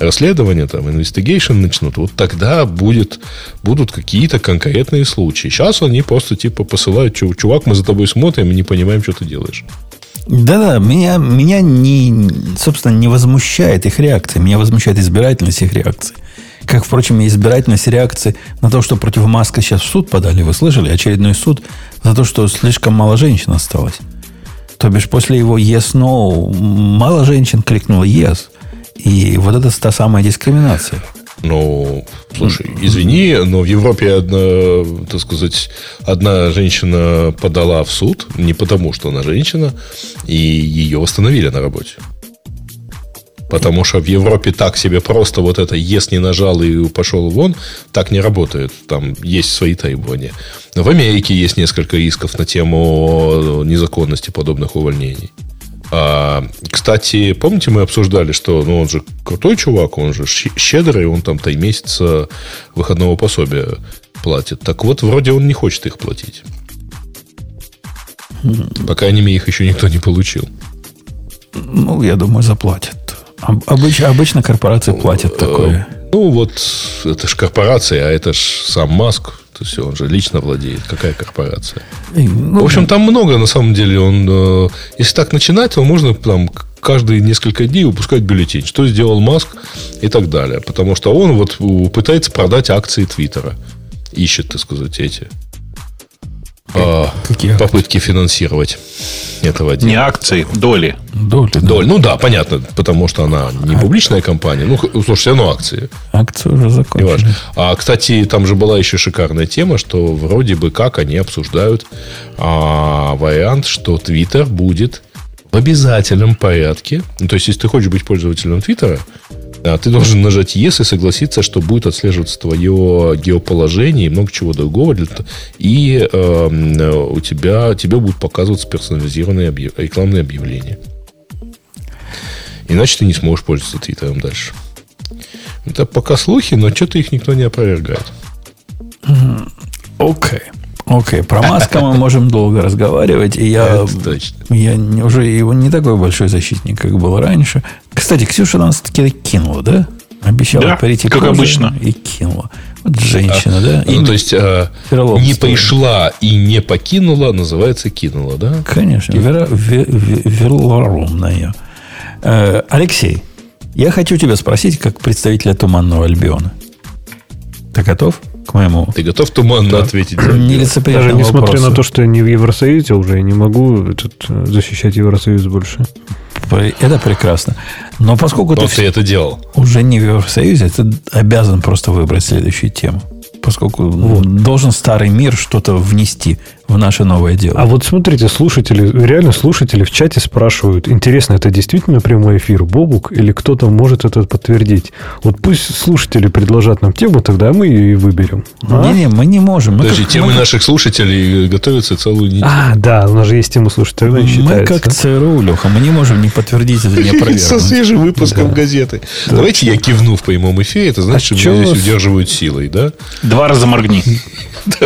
расследование, там, investigation начнут, вот тогда будет, будут какие-то конкретные случаи. Сейчас они просто типа посылают, чувак, мы за тобой смотрим и не понимаем, что ты делаешь. Да-да, меня, меня не, собственно, не возмущает их реакция. Меня возмущает избирательность их реакции. Как, впрочем, и избирательность реакции на то, что против Маска сейчас в суд подали. Вы слышали? Очередной суд за то, что слишком мало женщин осталось. То бишь, после его yes, no, мало женщин крикнуло yes. И вот это та самая дискриминация. Ну, слушай, извини, но в Европе одна, так сказать, одна женщина подала в суд, не потому что она женщина, и ее восстановили на работе. Потому что в Европе так себе просто вот это «ес» не нажал и пошел вон, так не работает. Там есть свои требования. В Америке есть несколько рисков на тему незаконности подобных увольнений. А, кстати, помните, мы обсуждали, что ну, он же крутой чувак, он же щедрый, он там три месяца выходного пособия платит. Так вот, вроде он не хочет их платить. Пока они их еще никто не получил. Ну, я думаю, заплатят. Обычно, обычно корпорации платят такое. Ну, вот это же корпорация, а это же сам Маск. То есть он же лично владеет. Какая корпорация? Ну, в общем, там много, на самом деле. Он, э, если так начинать, то можно там каждые несколько дней выпускать бюллетень. Что сделал Маск и так далее. Потому что он вот пытается продать акции Твиттера. Ищет, так сказать, эти а, Какие попытки акции? финансировать этого дела. Не акции, доли. Доли, да. доли. Ну да, понятно, потому что она не публичная компания. Ну, слушай, все равно акции. Акции уже закончились. А, кстати, там же была еще шикарная тема, что вроде бы как они обсуждают а, вариант, что Twitter будет в обязательном порядке. Ну, то есть, если ты хочешь быть пользователем Твиттера, ты должен нажать Yes и согласиться, что будет отслеживаться твое геоположение и много чего другого. И э, у тебя, тебе будут показываться персонализированные объяв... рекламные объявления. Иначе ты не сможешь пользоваться Твиттером дальше. Это пока слухи, но что-то их никто не опровергает. Окей. Okay. Окей, okay. про Маска мы можем долго разговаривать, и я, я уже его не такой большой защитник, как был раньше. Кстати, Ксюша нас таки кинула, да? Обещала да, перейти как обычно. и кинула. Вот женщина, а, да? Ну, то есть, э, не пришла и не покинула, называется кинула, да? Конечно, вера, вер, верлорумная. Э, Алексей, я хочу тебя спросить, как представителя Туманного Альбиона. Ты готов? К моему Ты готов туманно ответить? за отдел? нелицеприятному Даже несмотря вопросу. на то, что я не в Евросоюзе уже, я не могу этот, э, защищать Евросоюз больше. Это прекрасно. Но поскольку Но ты ты это делал. уже не в Евросоюзе, ты обязан просто выбрать следующую тему. Поскольку ну, должен старый мир что-то внести в наше новое дело. А вот смотрите, слушатели, реально слушатели в чате спрашивают, интересно, это действительно прямой эфир, Бобук, или кто-то может это подтвердить? Вот пусть слушатели предложат нам тему, тогда мы ее и выберем. А? Не-не, мы не можем. Мы Подожди, как- темы мы наших слушателей готовятся целую неделю. А, да, у нас же есть тема не Мы считается. как ЦРУ, Леха, мы не можем не подтвердить это, не Со опровергнуть. свежим выпуском газеты. Давайте я кивну в прямом эфире, это значит, А что меня здесь удерживают силой, да? Два раза моргни. <laughs>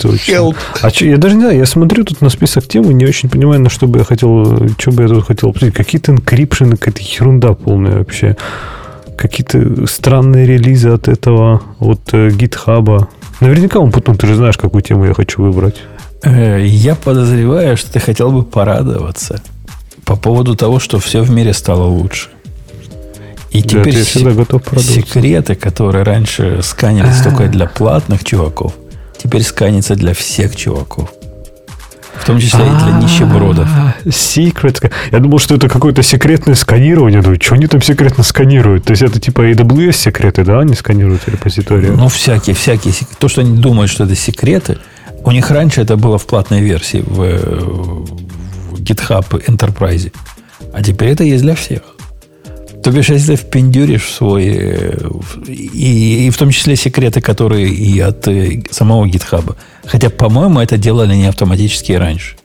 Точно. Help. А чё, я даже не знаю, я смотрю тут на список тем и не очень понимаю, на что бы я хотел, что бы я тут хотел обсудить. Какие-то encryption ы, какая-то ерунда полная вообще. Какие-то странные релизы от этого, от э, GitHub а. Наверняка он потом, ты же знаешь, какую тему я хочу выбрать. Э, Я подозреваю, что ты хотел бы порадоваться по поводу того, что все в мире стало лучше. И Да, теперь я всегда се- готов порадоваться. секреты, которые раньше сканились А. только для платных чуваков, теперь сканятся для всех чуваков. В том числе и для нищебродов. А, ска- Я думал, что это какое-то секретное сканирование. Думаю, что они там секретно сканируют? То есть это типа AWS секреты, да? Они сканируют репозитории? Ну, всякие, всякие. То, что они думают, что это секреты, у них раньше это было в платной версии в, э, в GitHub Enterprise. А теперь это есть для всех. То бишь, если ты впендюришь свой... э, И, и в том числе секреты, которые и от э, самого GitHub. Хотя, по-моему, это делали не автоматически раньше.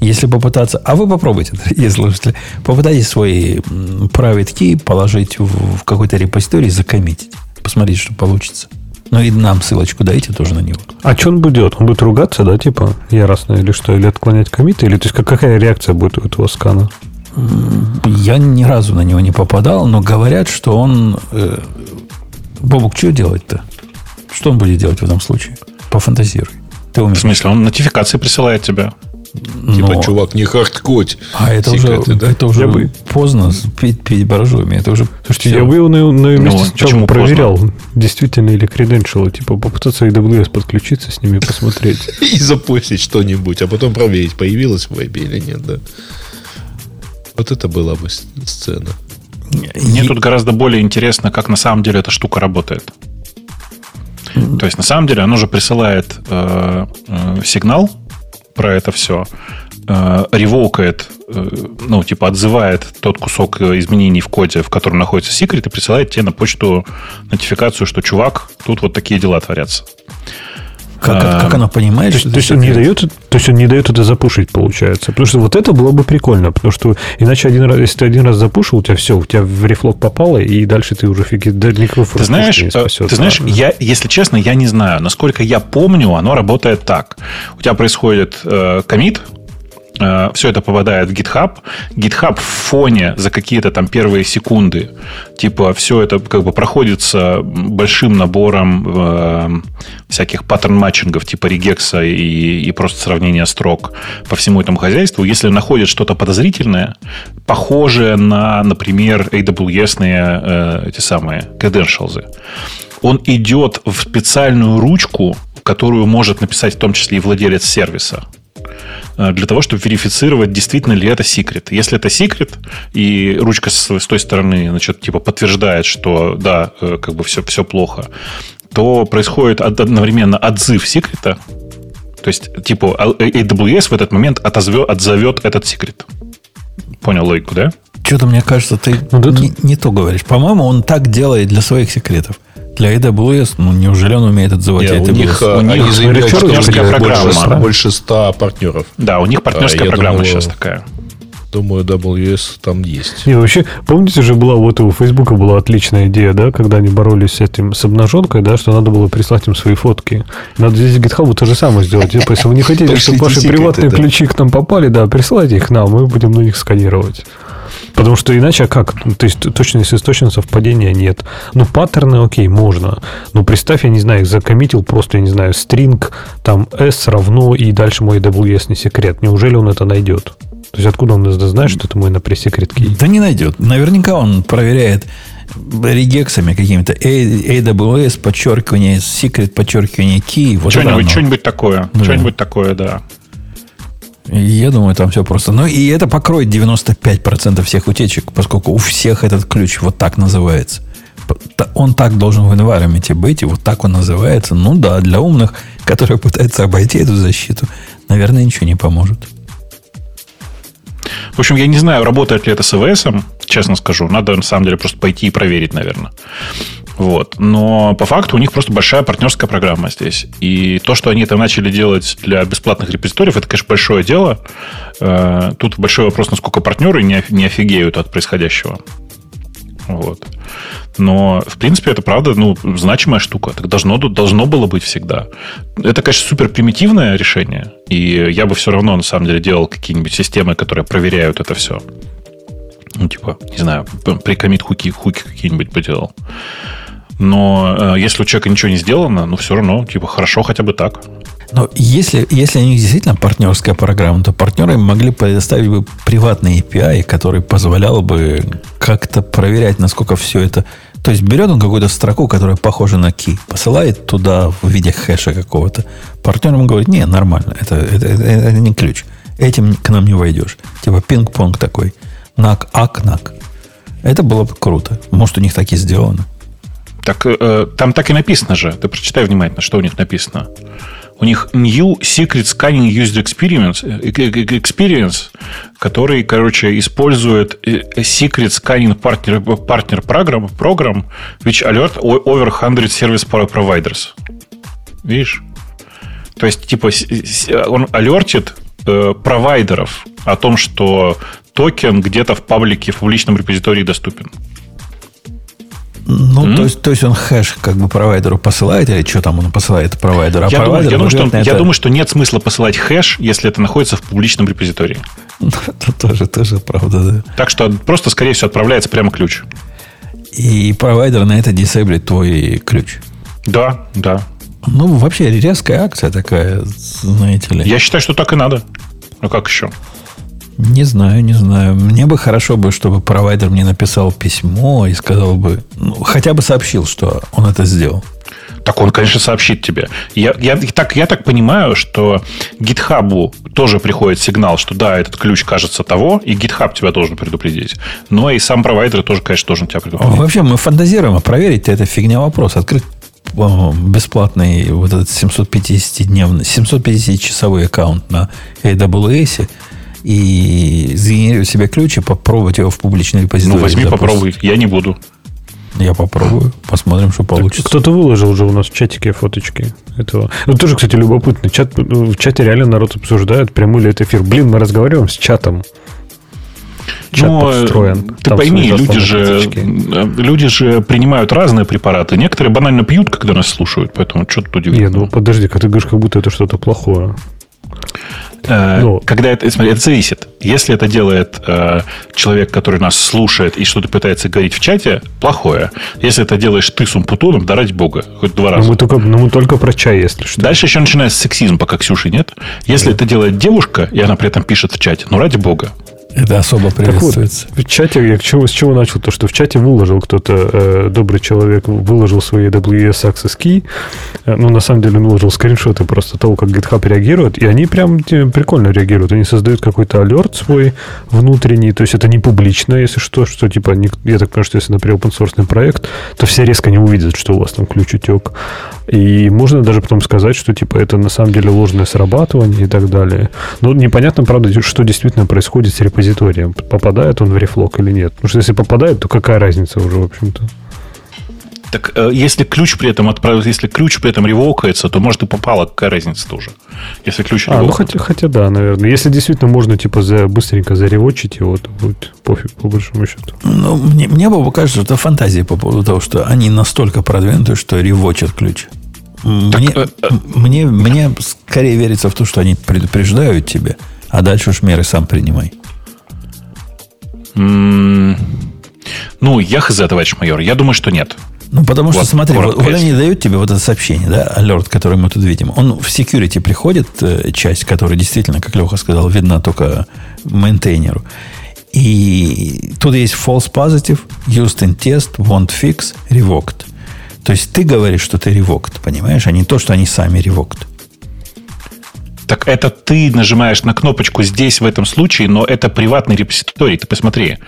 Если попытаться... А вы попробуйте, <laughs> дорогие слушатели. Попытайтесь свой м, private key положить в, в какой-то репозиторий закоммитить. Посмотрите, что получится. Ну и нам ссылочку дайте тоже на него. А что он будет? Он будет ругаться, да, типа, яростно или что? Или отклонять комиты? Или то есть как- какая реакция будет у этого скана? Я ни разу на него не попадал, но говорят, что он... э, Бобук, что делать-то? Что он будет делать в этом случае? Пофантазируй. Ты В умеешь. смысле, он нотификации присылает тебе. Типа, Но- чувак, не хардкодь. А это секреты, уже, да? это уже Я бы- поздно пить, пить боржоми. Это уже Слушайте, я бы его на, на Ну, месте сначала почему проверял, действительно или креденшалы, типа попытаться AWS подключиться с ними, посмотреть. <laughs> И запустить что-нибудь, а потом проверить, появилось в вебе или нет, да. Вот это была бы сцена. Мне тут гораздо более интересно, как на самом деле эта штука работает. То есть, на самом деле, оно же присылает э, э, сигнал про это все, э, ревокает, э, ну, типа, отзывает тот кусок э, изменений в коде, в котором находится секрет, и присылает тебе на почту нотификацию, что, чувак, тут вот такие дела творятся. Как, А, как оно понимает, То что то есть он не дает, то есть он не дает это запушить, получается. Потому что вот это было бы прикольно, потому что иначе один раз, если ты один раз запушил, у тебя все, у тебя в рефлог попало, и дальше ты уже фиг, да, никакой Ты знаешь, не э, спасет. ты знаешь, я, если честно, я не знаю. Насколько я помню, оно работает так. У тебя происходит э, коммит, э, все это попадает в GitHub. GitHub в фоне за какие-то там первые секунды, типа, все это как бы проходится большим набором э, всяких pattern matching ов, типа regex а и, и просто сравнения строк по всему этому хозяйству. Если находит что-то подозрительное, похожее на, например, AWS-ные э, эти самые credentials, он идет в специальную ручку, которую может написать в том числе и владелец сервиса э, для того, чтобы верифицировать, действительно ли это секрет. Если это секрет, и ручка с, с той стороны, значит, типа подтверждает, что да, э, как бы все, все плохо, то происходит од- одновременно отзыв секрета, то есть, типа, А- AWS в этот момент отозвет, отзовет этот секрет. Понял логику, да? Что-то мне кажется, ты Ну, да не, не то говоришь. По-моему, он так делает для своих секретов. Для AWS, ну, неужели он умеет отзывать Не, у AWS? них, а, у них они заявляют, что у них партнерская программа. больше, ста- больше 100 партнеров. Да, у них партнерская А, программа думал, сейчас такая. Думаю, WS там есть. Не, вообще, помните же, была вот у Фейсбука была отличная идея, да, когда они боролись с этим, с обнаженкой, да, что надо было прислать им свои фотки. Надо здесь GitHub то же самое сделать. Типа, если вы не хотите, чтобы ваши приватные да. ключи к нам попали, да, присылайте их нам, мы будем на них сканировать. Потому что иначе а как? Ну, То есть точно если точно совпадения нет. Ну, паттерны, окей, можно. Но представь, я не знаю, их закоммитил просто, я не знаю, стринг, там s равно, и дальше мой AWS не секрет. Неужели он это найдет? То есть откуда он знает, что это мой на пресс-секрет кей? Да не найдет. Наверняка он проверяет регексами какими-то. AWS, подчеркивание, secret, подчеркивание key. Вот что-нибудь, что-нибудь такое. Да. Что-нибудь такое, да. Я думаю, там все просто. Ну, и это покроет 95% всех утечек, поскольку у всех этот ключ вот так называется. Он так должен в environment быть, и вот так он называется. Ну да, для умных, которые пытаются обойти эту защиту, наверное, ничего не поможет. В общем, я не знаю, работает ли это с АВС, честно скажу. Надо, на самом деле, просто пойти и проверить, наверное. Вот. Но по факту у них просто большая партнерская программа здесь. И то, что они это начали делать для бесплатных репозиториев, это, конечно, большое дело. Э, тут большой вопрос, насколько партнеры не офигеют от происходящего. Вот. Но, в принципе, это правда, ну, значимая штука. Так должно, должно было быть всегда. Это, конечно, супер примитивное решение. И я бы все равно, на самом деле, делал какие-нибудь системы, которые проверяют это все. Ну, типа, не знаю, прикомит хуки, хуки какие-нибудь поделал. Но э, если у человека ничего не сделано, ну, все равно, типа, хорошо хотя бы так. Но если, если у них действительно партнерская программа, то партнеры могли предоставить бы приватный API, который позволял бы как-то проверять, насколько все это... То есть берет он какую-то строку, которая похожа на key, посылает туда в виде хэша какого-то. Партнер ему говорит, не, нормально, это, это, это, это не ключ. Этим к нам не войдешь. Типа пинг-понг такой. Нак, ак, нак. Это было бы круто. Может, у них так и сделано. Так э, там так и написано же. Ты прочитай внимательно, что у них написано. У них New Secret Scanning User Experience, э, э, experience который, короче, использует Secret Scanning Partner, partner program, program, which alert over 100 service providers. Видишь? То есть, типа, он алертит э, провайдеров о том, что токен где-то в паблике, в публичном репозитории доступен. Ну, mm-hmm. то, есть, то есть он хэш как бы провайдеру посылает, или что там он посылает провайдеру? А я, думаю, я, думаю, что, это... я думаю, что нет смысла посылать хэш, если это находится в публичном репозитории. <laughs> Это тоже, тоже правда, да. Так что просто, скорее всего, отправляется прямо ключ. И провайдер на это дисейблит твой ключ. Да, да. Ну, вообще резкая акция такая, знаете ли. Я считаю, что так и надо. Ну, как еще? Не знаю, не знаю. Мне бы хорошо бы, чтобы провайдер мне написал письмо и сказал бы, ну, хотя бы сообщил, что он это сделал. Так он, конечно, сообщит тебе. Я, я, так, я так понимаю, что GitHub тоже приходит сигнал, что да, этот ключ кажется того, и GitHub тебя должен предупредить. Но и сам провайдер тоже, конечно, должен тебя предупредить. Вообще, мы фантазируем, а проверить это фигня вопрос. Открыть бесплатный вот этот 750-дневный, 750-часовой аккаунт на AWS – и сгенерировать себе ключ и попробовать его в публичной репозитории. Ну, возьми, запустить. попробуй. Я не буду. Я попробую. Посмотрим, что получится. Кто-то выложил уже у нас в чатике фоточки этого. Ну, тоже, кстати, любопытно. Чат, в чате реально народ обсуждает, прямой ли это эфир. Блин, мы разговариваем с чатом. Чат ну, подстроен. Ты Там пойми, люди же, люди же принимают разные препараты. Некоторые банально пьют, когда нас слушают, поэтому что тут удивительно. Нет, ну подожди, когда ты говоришь, как будто это что-то плохое. Э, ну, когда это, смотри, это зависит. Если это делает э, человек, который нас слушает и что-то пытается говорить в чате, плохое. Если это делаешь ты с умпутуном, да ради бога, хоть два раза. Но мы только, но мы только про чай, если что. Дальше еще начинается сексизм, пока Ксюши нет. Если да. это делает девушка, и она при этом пишет в чате, ну ради бога. Это особо приветствуется. Так вот, в чате, я чего, с чего начал, то, что в чате выложил кто-то, э, добрый человек, выложил свои AWS Access Key, э, ну, на самом деле, он выложил скриншоты просто того, как GitHub реагирует, и они прям прикольно реагируют. Они создают какой-то алерт свой внутренний, то есть это не публично, если что, что типа, не, я так понимаю, что если, например, open source проект, то все резко не увидят, что у вас там ключ утек. И можно даже потом сказать, что типа это на самом деле ложное срабатывание и так далее. Но непонятно, правда, что действительно происходит с репозиторием репозиторием. Попадает он в рефлок или нет? Потому что если попадает, то какая разница уже, в общем-то? Так э, если ключ при этом отправился, если ключ при этом ревокается, то может и попало, какая разница тоже. Если ключ а, ну хотя, хотя да, наверное. Если действительно можно типа за, быстренько заревочить его, то будет пофиг, по большому счету. Ну, мне, мне бы кажется, что это фантазия по поводу того, что они настолько продвинуты, что ревочат ключ. Мне, так, э, мне, мне скорее верится в то, что они предупреждают тебя, а дальше уж меры сам принимай. Ну, я хз, товарищ майор. Я думаю, что нет. Ну, потому что, вот, смотри, вот, вот они дают тебе вот это сообщение, да, алерт, который мы тут видим. Он в security приходит, э, часть, которая действительно, как Леха сказал, видна только мейнтейнеру. И И тут есть false positive, used in test, won't fix, revoked. То есть ты говоришь, что ты revoked, понимаешь, а не то, что они сами revoked. Так это ты нажимаешь на кнопочку здесь, в этом случае, но это приватный репозиторий. Ты посмотри.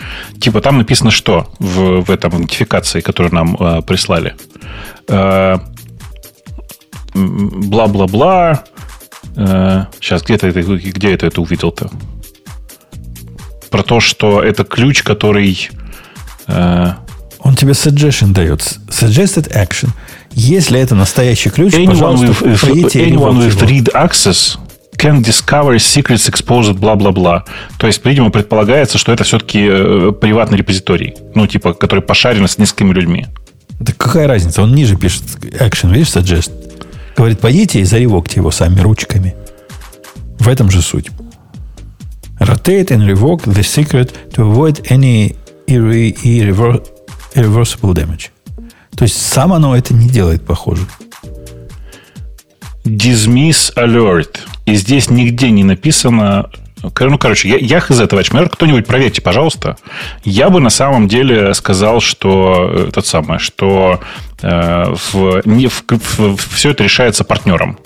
Типа там написано что в, в этом нотификации, которую нам э, прислали. Э, бла-бла-бла. Э, сейчас, где, ты, где это, это увидел-то? Про то, что это ключ, который... Э, Он тебе suggestion дает. Suggested action. Если это настоящий ключ, anyone пожалуйста, with, anyone with read access can discover secrets exposed, бла-бла-бла. То есть, видимо, предполагается, что это все-таки э, приватный репозиторий. Ну, типа, который пошарен с несколькими людьми. Да какая разница? Он ниже пишет action, видишь, suggest. Говорит, пойдите и заревокте его сами ручками. В этом же суть. Rotate and revoke the secret to avoid any irreversible damage. То есть сам оно это не делает, похоже. Dismiss alert. И здесь нигде не написано... Ну, короче, я, я хз, товарищ майор, кто-нибудь проверьте, пожалуйста. Я бы на самом деле сказал, что э, тот самое, что э, в, не, в, в, все это решается партнером.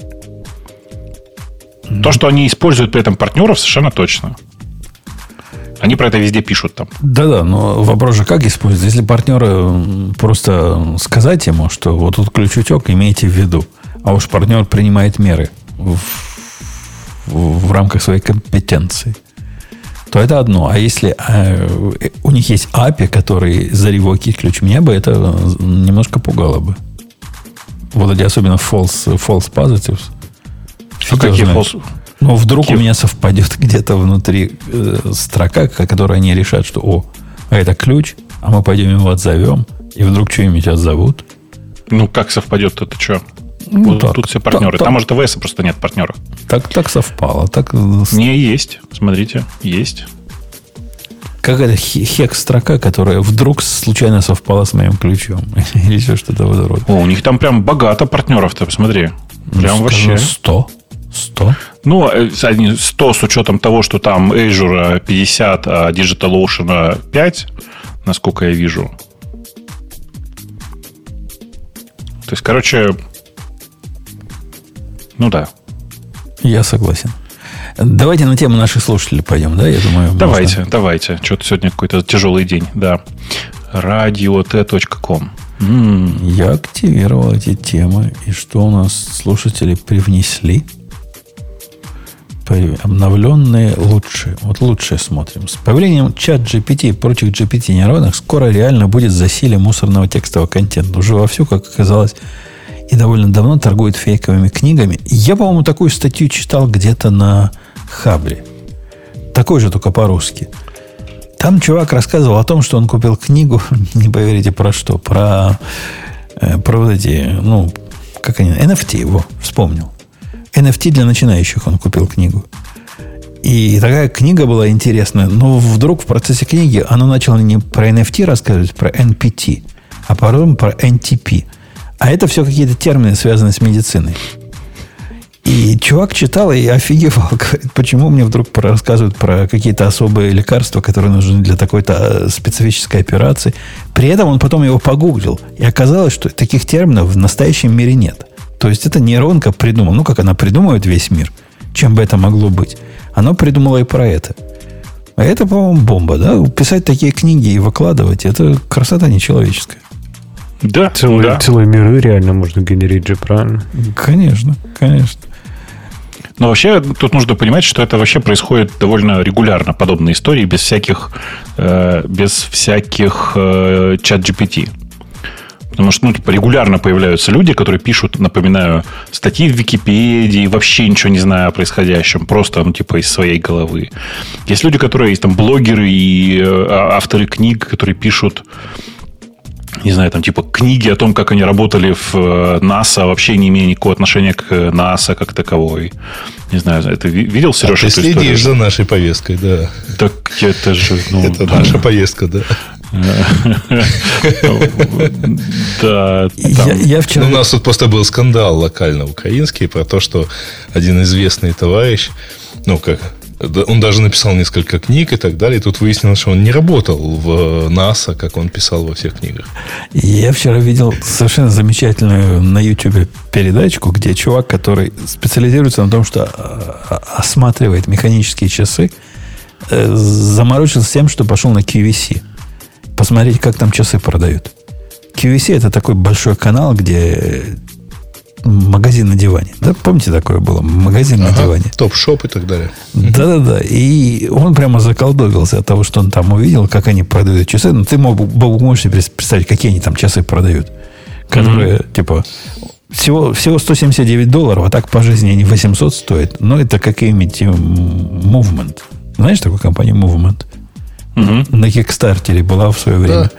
Mm-hmm. То, что они используют при этом партнеров, совершенно точно. Они про это везде пишут там. Да-да, но вопрос же как использовать? Если партнеры просто сказать ему, что вот тут ключ утек, имейте в виду. А уж партнер принимает меры в в, в рамках своей компетенции, то это одно. А если э, у них есть API, который за ревоки ключ, меня бы это немножко пугало бы. Вот эти особенно false, false positives. А какие false? Но вдруг какие? у меня совпадет <laughs> где-то внутри э, строка, которая они решат, что о, а это ключ, а мы пойдем его отзовем, и вдруг что-нибудь отзовут. Ну, как совпадет, это что? Ну, вот так, тут все партнеры. Так, Там, может, ВС просто нет партнеров. Так, так совпало. Так... Не, есть. Смотрите, есть. Какая-то хек-строка, которая вдруг случайно совпала с моим ключом. <laughs> Или еще что-то в этом роде. О, у них там прям богато партнеров-то, посмотри. Ну, прям ну, вообще. 100. 100? Ну, 100 э, с учетом того, что там Azure 50, а DigitalOcean 5, насколько я вижу. То есть, короче, ну да. Я согласен. Давайте на тему наших слушателей пойдем, да, я думаю. Давайте, можно... давайте. Что-то сегодня какой-то тяжелый день, да. radio.t.com Я активировал эти темы. И что у нас слушатели привнесли? Обновленные лучшие. Вот лучшие смотрим. С появлением чат GPT и прочих GPT нейронных скоро реально будет засилие мусорного текстового контента. Уже вовсю, как оказалось, и довольно давно торгует фейковыми книгами. Я, по-моему, такую статью читал где-то на Хабре. Такой же, только по-русски. Там чувак рассказывал о том, что он купил книгу, <laughs> не поверите, про что, про, э, про вот эти, ну, как они, NFT его, вспомнил. NFT для начинающих он купил книгу. И такая книга была интересная, но вдруг в процессе книги она начала не про NFT рассказывать, про NPT, а потом про NTP – а это все какие-то термины, связанные с медициной. И чувак читал и офигевал. <laughs> Говорит, почему мне вдруг рассказывают про какие-то особые лекарства, которые нужны для такой-то э, специфической операции. При этом он потом его погуглил. И оказалось, что таких терминов в настоящем мире нет. То есть это нейронка придумала. Ну, как она придумывает весь мир. Чем бы это могло быть. Она придумала и про это. А это, по-моему, бомба, да? Писать такие книги и выкладывать, это красота нечеловеческая. Да, целые, да. целые миры реально можно генерить же, правильно? Конечно, конечно. Но вообще тут нужно понимать, что это вообще происходит довольно регулярно, подобные истории, без всяких, э, без всяких э, чат GPT. Потому что ну, типа, регулярно появляются люди, которые пишут, напоминаю, статьи в Википедии, вообще ничего не зная о происходящем, просто ну, типа из своей головы. Есть люди, которые есть там блогеры и э, авторы книг, которые пишут не знаю, там типа книги о том, как они работали в э, НАСА, вообще не имея никакого отношения к э, НАСА как таковой. Не знаю, это видел, Сережа, а ты следишь за нашей повесткой, да. Так это же... <laughs> Ну, это да. наша повестка, да. <laughs> Да. Вчера... У нас тут просто был скандал локально украинский про то, что один известный товарищ, ну, как Он даже написал несколько книг и так далее. И тут выяснилось, что он не работал в НАСА, как он писал во всех книгах. Я вчера видел совершенно замечательную на YouTube передачку, где чувак, который специализируется на том, что а, осматривает механические часы, э, заморочился тем, что пошел на QVC. Посмотреть, как там часы продают. QVC это такой большой канал, где магазин на диване. Да, помните, такое было? Магазин ага, на диване. Топ-шоп и так далее. Да-да-да. И он прямо заколдовился от того, что он там увидел, как они продают часы. Ну, ты мог, можешь себе представить, какие они там часы продают. Которые, mm-hmm. типа, всего, всего 179 долларов, а так по жизни они 800 стоят. Но это какие-нибудь Movement. Знаешь такую компанию Movement? Угу. На Кикстартере была в свое время. Да.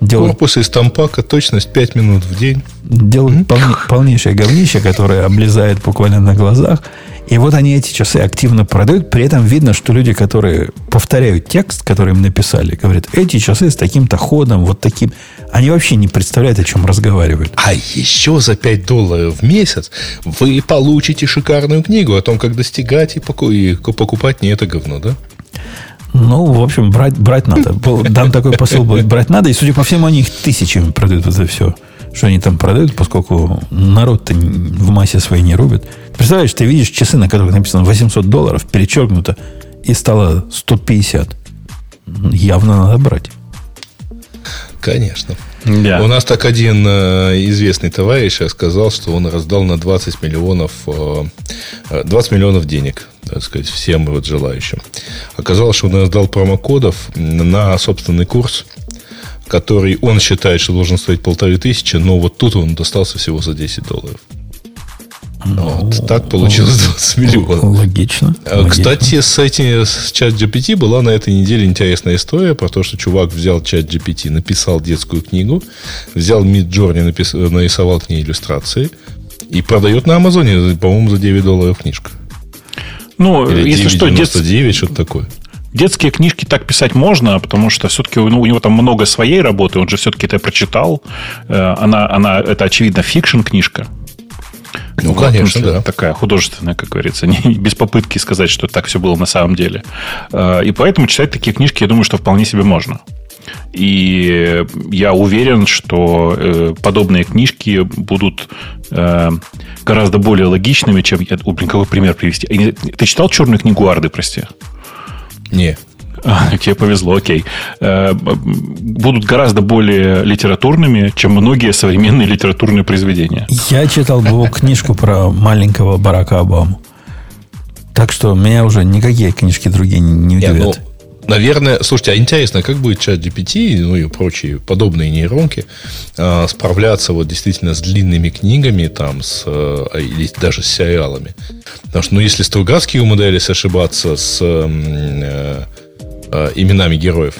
Делают, Корпус из тампака, точность 5 минут в день. Делают полне, <laughs> полнейшее говнище, которое облезает буквально на глазах. И вот они эти часы активно продают. При этом видно, что люди, которые повторяют текст, который им написали, говорят, эти часы с таким-то ходом, вот таким. Они вообще не представляют, о чем разговаривают. А еще за 5 долларов в месяц вы получите шикарную книгу о том, как достигать и покупать не это говно, да? Ну, в общем, брать, брать надо. Там такой посыл будет, брать надо. И, судя по всему, они их тысячами продают это все, что они там продают, поскольку народ-то в массе своей не рубит. Представляешь, ты видишь часы, на которых написано 800 долларов, перечеркнуто, и стало 150. Явно надо брать. Конечно. Да. У нас так один э, известный товарищ сказал, что он раздал на 20 миллионов, э, 20 миллионов денег так сказать, всем вот желающим. Оказалось, что он раздал промокодов на собственный курс, который он считает, что должен стоить полторы тысячи, но вот тут он достался всего за 10 долларов. Ну, вот, так получилось 20 миллионов. Логично. А, кстати, логично. с, этим, с чат GPT была на этой неделе интересная история про то, что чувак взял чат GPT, написал детскую книгу, взял Journey, напис, нарисовал к ней иллюстрации и продает на Амазоне, по-моему, за 9 долларов книжка. Ну, Или если 9, что, 99, дет... что-то такое. Детские книжки так писать можно, потому что все-таки ну, у него там много своей работы, он же все-таки это прочитал. Э, она, она, это, очевидно, фикшн-книжка. Ну, конечно, да. Такая художественная, как говорится, <laughs> не, без попытки сказать, что так все было на самом деле. Э, и поэтому читать такие книжки, я думаю, что вполне себе можно. И я уверен, что э, подобные книжки будут э, гораздо более логичными, чем... О, блин, какой пример привести? Ты читал «Черную книгу Арды», прости? Не. А, <laughs> тебе повезло, окей. Э, будут гораздо более литературными, чем многие современные литературные произведения. Я читал его книжку про маленького Барака Обаму. Так что меня уже никакие книжки другие не удивят. Не, ну, Наверное, слушайте, а интересно, как будет чат GPT, ну и прочие подобные нейронки э, справляться вот действительно с длинными книгами, там, с, э, или даже с сериалами. Потому что, ну, если Стругацкие умудрялись ошибаться с э, э, именами героев,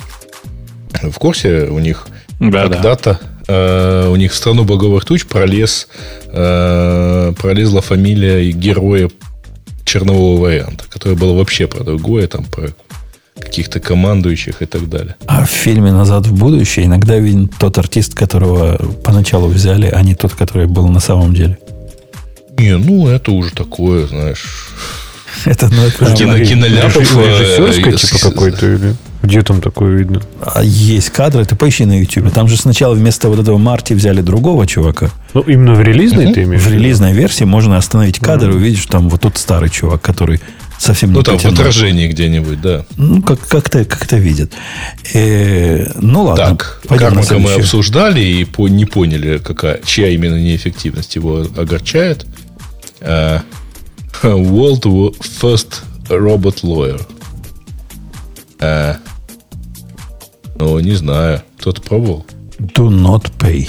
в курсе у них да, когда-то э, у них в страну боговых туч пролез, э, пролезла фамилия героя чернового варианта, которая была вообще про другое, там, про каких-то командующих и так далее. А в фильме «Назад в будущее» иногда виден тот артист, которого поначалу взяли, а не тот, который был на самом деле. Не, ну это уже такое, знаешь... Это, ну, это Кино, киноляпов... Режиссерское, типа, какой-то или... Где там такое видно? А есть кадры, ты поищи на YouTube. Там же сначала вместо вот этого Марти взяли другого чувака. Ну, именно в релизной угу. ты имеешь? В релизной версии можно остановить кадр и увидеть, что там вот тот старый чувак, который совсем не Ну, там потянул. в отражении где-нибудь, да. Ну, как, как-то, как-то видят. Э, ну, ладно. Так, Кармака мы обсуждали и по, не поняли, какая, чья именно неэффективность его огорчает. Uh, World First Robot Lawyer. Uh, ну, не знаю. Кто-то пробовал? Do not pay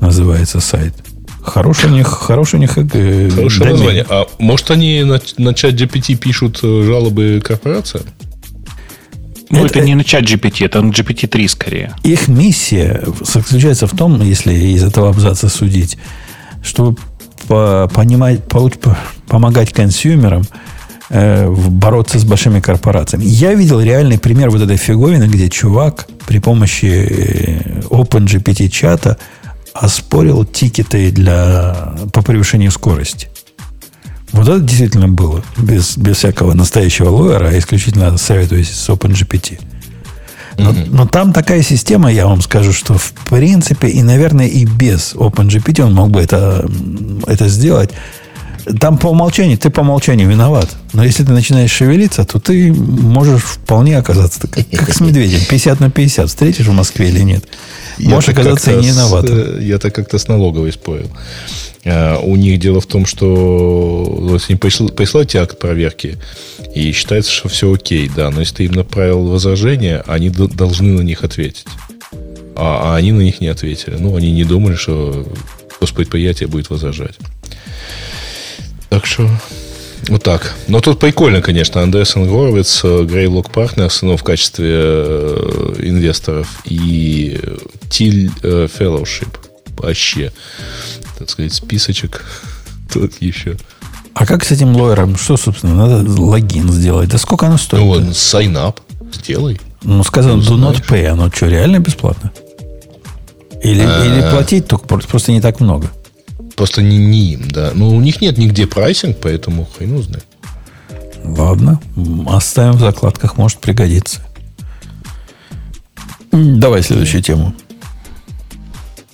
называется сайт. Хороший у них, хороший у них э, Хорошее домен. название. А может они на, на чат GPT пишут э, жалобы корпорациям? Ну, это, это не на чат GPT, это на GPT-3 скорее. Их миссия заключается в том, если из этого абзаца судить, чтобы понимать, помогать консюмерам э, бороться с большими корпорациями. Я видел реальный пример вот этой фиговины, где чувак при помощи э, OpenGPT чата оспорил тикеты для, по превышению скорости. Вот это действительно было. Без, без всякого настоящего лоера, а исключительно советуюсь с OpenGPT. Но, mm-hmm. но там такая система, я вам скажу, что в принципе, и, наверное, и без OpenGPT он мог бы это, это сделать. Там по умолчанию, ты по умолчанию виноват. Но если ты начинаешь шевелиться, то ты можешь вполне оказаться как, как с медведем. 50 на 50. Встретишь в Москве или нет. Можешь оказаться и не виноват. Я-то как-то с налоговой спорил. А, у них дело в том, что если им прислать акт проверки, и считается, что все окей, да, но если ты им направил возражения, они должны на них ответить. А, а они на них не ответили. Ну, они не думали, что госпредприятие будет возражать. Так что вот так. Но тут прикольно, конечно. Андерсон Горовиц, Грейлок Партнерс, ну, в качестве э, инвесторов, и Тиль э, Fellowship. Вообще, так сказать, списочек <laughs> тут еще. А как с этим лоером? Что, собственно, надо логин сделать? Да сколько оно стоит? Ну, вот, sign up. Сделай. Ну, сказано, do not pay. Оно что, реально бесплатно? Или, или э. платить только просто не так много? Просто не, не им, да. Но у них нет нигде прайсинг, поэтому хрен узнает. Ладно, оставим в закладках, может пригодиться. Давай следующую тему.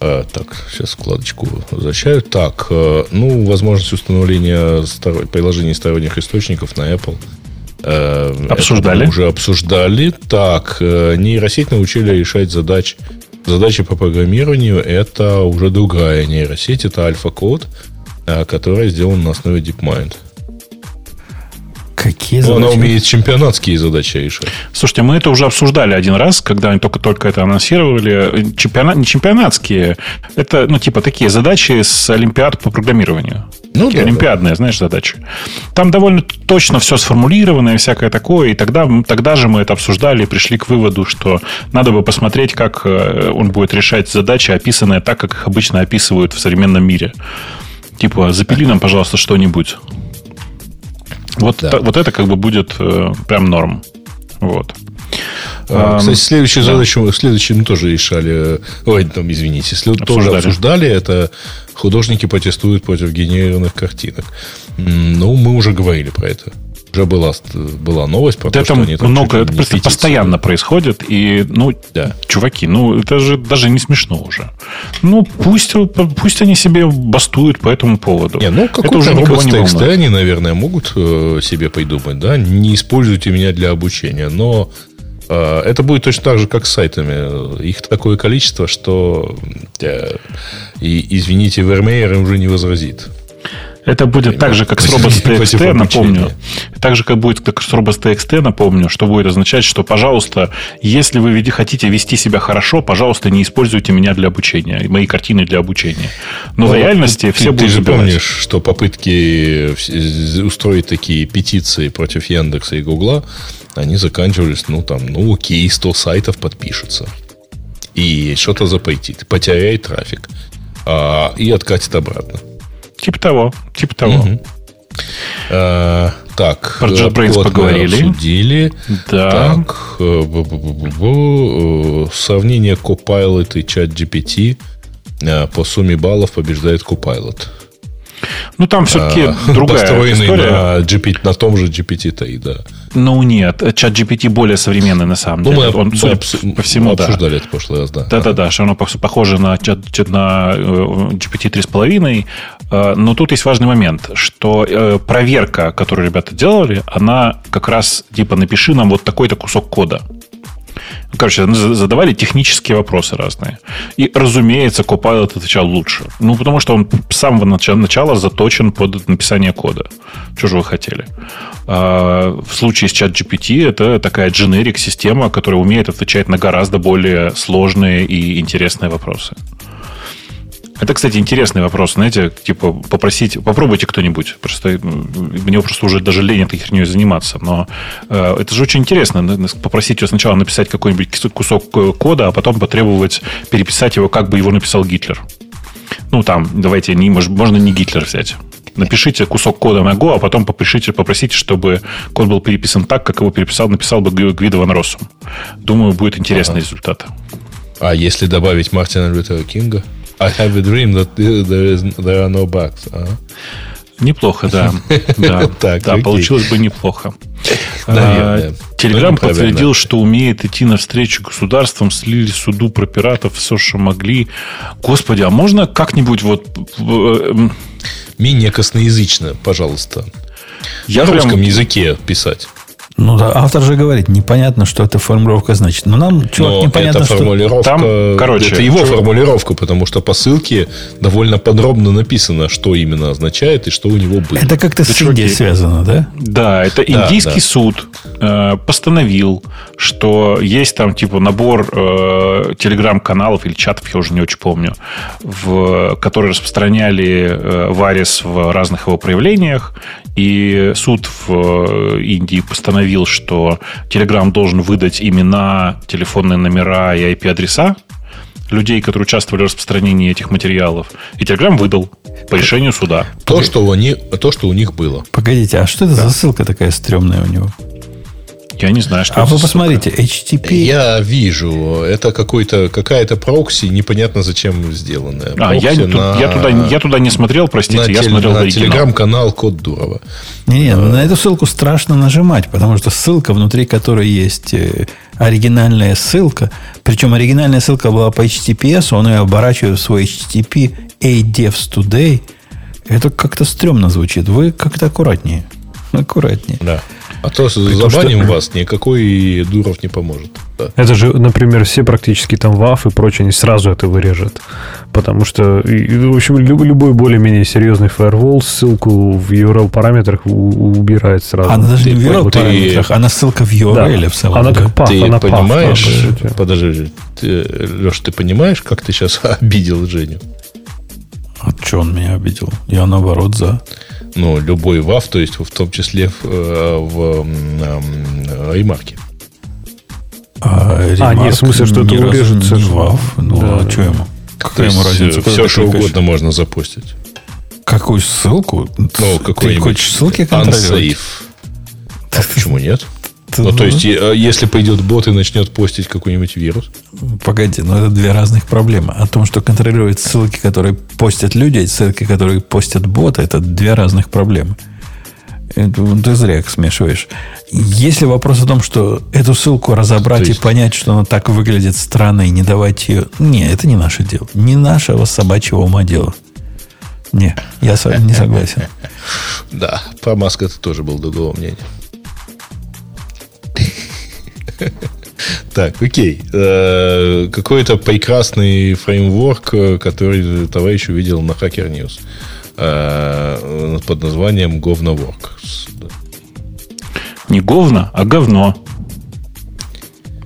А, так, сейчас вкладочку возвращаю. Так, э, ну, возможность установления сторон, приложений сторонних источников на Apple. Э, обсуждали? Уже обсуждали. Так, э, нейросеть научили решать задачи задача по программированию это уже другая нейросеть, это альфа-код, э, которая сделана на основе DeepMind. Какие задачи? Она умеет чемпионатские задачи решать. Слушайте, мы это уже обсуждали один раз, когда они только-только это анонсировали. Чемпионат, не чемпионатские, это, ну, типа, такие задачи с Олимпиад по программированию. Ну, да, олимпиадные, да. знаешь, задачи. Там довольно точно все сформулировано и всякое такое. И тогда, тогда же мы это обсуждали и пришли к выводу, что надо бы посмотреть, как э, он будет решать задачи, описанные так, как их обычно описывают в современном мире. Типа, запили нам, пожалуйста, что-нибудь. Вот, да. вот это как бы будет э, прям норм. Вот. А, кстати, следующую да. задачу, следующую мы тоже решали. Ой, там, извините, обсуждали. тоже обсуждали. Это художники протестуют против генерированных картинок. Ну, мы уже говорили про это уже была, была новость про это то, что они там много, это просто постоянно происходит. И, ну, да. чуваки, ну, это же даже не смешно уже. Ну, пусть, пусть они себе бастуют по этому поводу. Не, ну, какой-то уже робот они, наверное, могут э, себе придумать, да? Не используйте меня для обучения, но э, это будет точно так же, как с сайтами. Их такое количество, что, э, и, извините, Вермеер им уже не возразит. Это будет так же, как с robots.txt, <laughs> напомню. Так же, как будет как с robots.txt, напомню, что будет означать, что, пожалуйста, если вы хотите вести себя хорошо, пожалуйста, не используйте меня для обучения, мои картины для обучения. Но ну, в реальности ты, все ты, будут Ты же забирать. помнишь, что попытки устроить такие петиции против Яндекса и Гугла, они заканчивались, ну, там, ну, окей, 100 сайтов подпишутся. И что-то запретит, потеряет трафик. А, и откатит обратно. Типа того, типа того. Угу. А, так, про JetBrains поговорили. Обсудили. Да. Так, э, э, сравнение Copilot и ChatGPT э, по сумме баллов побеждает Copilot. Ну, там все-таки а, другая история. На, GPT, на том же GPT-3, да. Ну, нет. Чат GPT более современный, на самом ну, деле. Мы, Он, судя мы, по всему, мы да. обсуждали это в прошлый раз, да. Да-да-да, что оно похоже на, чат, на GPT 3,5. Э, но тут есть важный момент, что э, проверка, которую ребята делали, она как раз типа напиши нам вот такой-то кусок кода. Короче, задавали технические вопросы разные. И, разумеется, Copilot отвечал лучше. Ну, потому что он с самого начала заточен под написание кода. Что же вы хотели? А, в случае с ChatGPT это такая дженерик-система, которая умеет отвечать на гораздо более сложные и интересные вопросы. Это, кстати, интересный вопрос, знаете, типа попросить, попробуйте кто-нибудь. Просто мне просто уже даже лень этой херней заниматься. Но э, это же очень интересно. Попросить его сначала написать какой-нибудь кусок кода, а потом потребовать переписать его, как бы его написал Гитлер. Ну, там, давайте, не, можно не Гитлер взять. Напишите кусок кода на Go, а потом попишите, попросите, чтобы код был переписан так, как его переписал, написал бы Гвида Ван Россум. Думаю, будет интересный ага. результат. А если добавить Мартина Лютера Кинга? I have a dream that there, is, there are no bugs. Uh-huh. Неплохо, да. <laughs> Да, Так, да получилось бы неплохо. Наверное. Телеграм подтвердил, что умеет идти навстречу государствам, слили суду про пиратов все, что могли. Господи, а можно как-нибудь вот... э, Менее косноязычно, пожалуйста. Я на прям- русском языке писать. Ну да, автор же говорит, непонятно, что эта формулировка значит. Но нам, чувак, Но непонятно, эта что... формулировка... Там, короче, это его чувак- формулировка, потому что по ссылке довольно подробно написано, что именно означает и что у него было. Это как-то с Да, чуваки. Индией связано, да? Да, это Да, индийский да. суд э, постановил, что есть там типа набор э, телеграм-каналов или чатов, я уже не очень помню, в, которые распространяли э, Варис в разных его проявлениях. И суд в э, Индии постановил, что Telegram должен выдать имена, телефонные номера и IP-адреса людей, которые участвовали в распространении этих материалов. И Telegram выдал по решению суда. То, что они, то, что у них было. Погодите, а что это за ссылка такая стрёмная у него? Я не знаю, что А это вы посмотрите, HTTP... Я вижу, это какой-то, какая-то прокси, непонятно зачем сделанная. А, я, Прокси не- на- я, туда, я туда не смотрел, простите, на, я теле- смотрел на телеграм-канал Код Дурова. Не-не, на эту ссылку страшно нажимать, потому что ссылка, внутри которой есть э, оригинальная ссылка, причем оригинальная ссылка была по HTTPS, он ее оборачивает в свой HTTP A devs today. Это как-то стрёмно звучит. Вы как-то аккуратнее. Аккуратнее. Да. А то том, забаним что- <laughs> вас, никакой Дуров не поможет. Да. Это же, например, все практически там WAF и прочее, они сразу это вырежут. Потому что, и- в общем, любой, более-менее серьезный фаервол ссылку в URL-параметрах убирает сразу. Она даже не в URL ты- параметрах, она ссылка в URL в целом. Она да? как паф, ты она паф, понимаешь, по сути. подожди, ты, Леш, ты понимаешь, как ты сейчас <laughs> обидел Женю? А что он меня обидел? Я наоборот за. Ну, любой ваф, то есть в том числе в, э, в м, ремарке. А, А, нет, в смысле, что это урежется вав. Ну, Да, а да. что ему? Какая ему разница? все, что угодно можно запустить. Какую ссылку? Ну, Ты какой-нибудь хочешь ссылки контролировать? unsafe. А почему нет? Ты- Ну, то есть, э, если пойдет бот и начнет постить какой-нибудь вирус, Погоди, но это две разных проблемы. О том, что контролирует ссылки, которые постят люди, и ссылки, которые постят боты, это две разных проблемы. Это ты зря их смешиваешь. Если вопрос о том, что эту ссылку разобрать есть- и понять, что она так выглядит странно, и не давать ее... Не, это не наше дело. Не нашего собачьего ума дело. Не, я с вами не согласен. <laughs> да, про Маска это тоже был другого мнения. Так, окей. Э, Какой-то прекрасный фреймворк, э, который товарищ увидел на Hacker News э, под названием GovnoWorks. Не говно, а говно.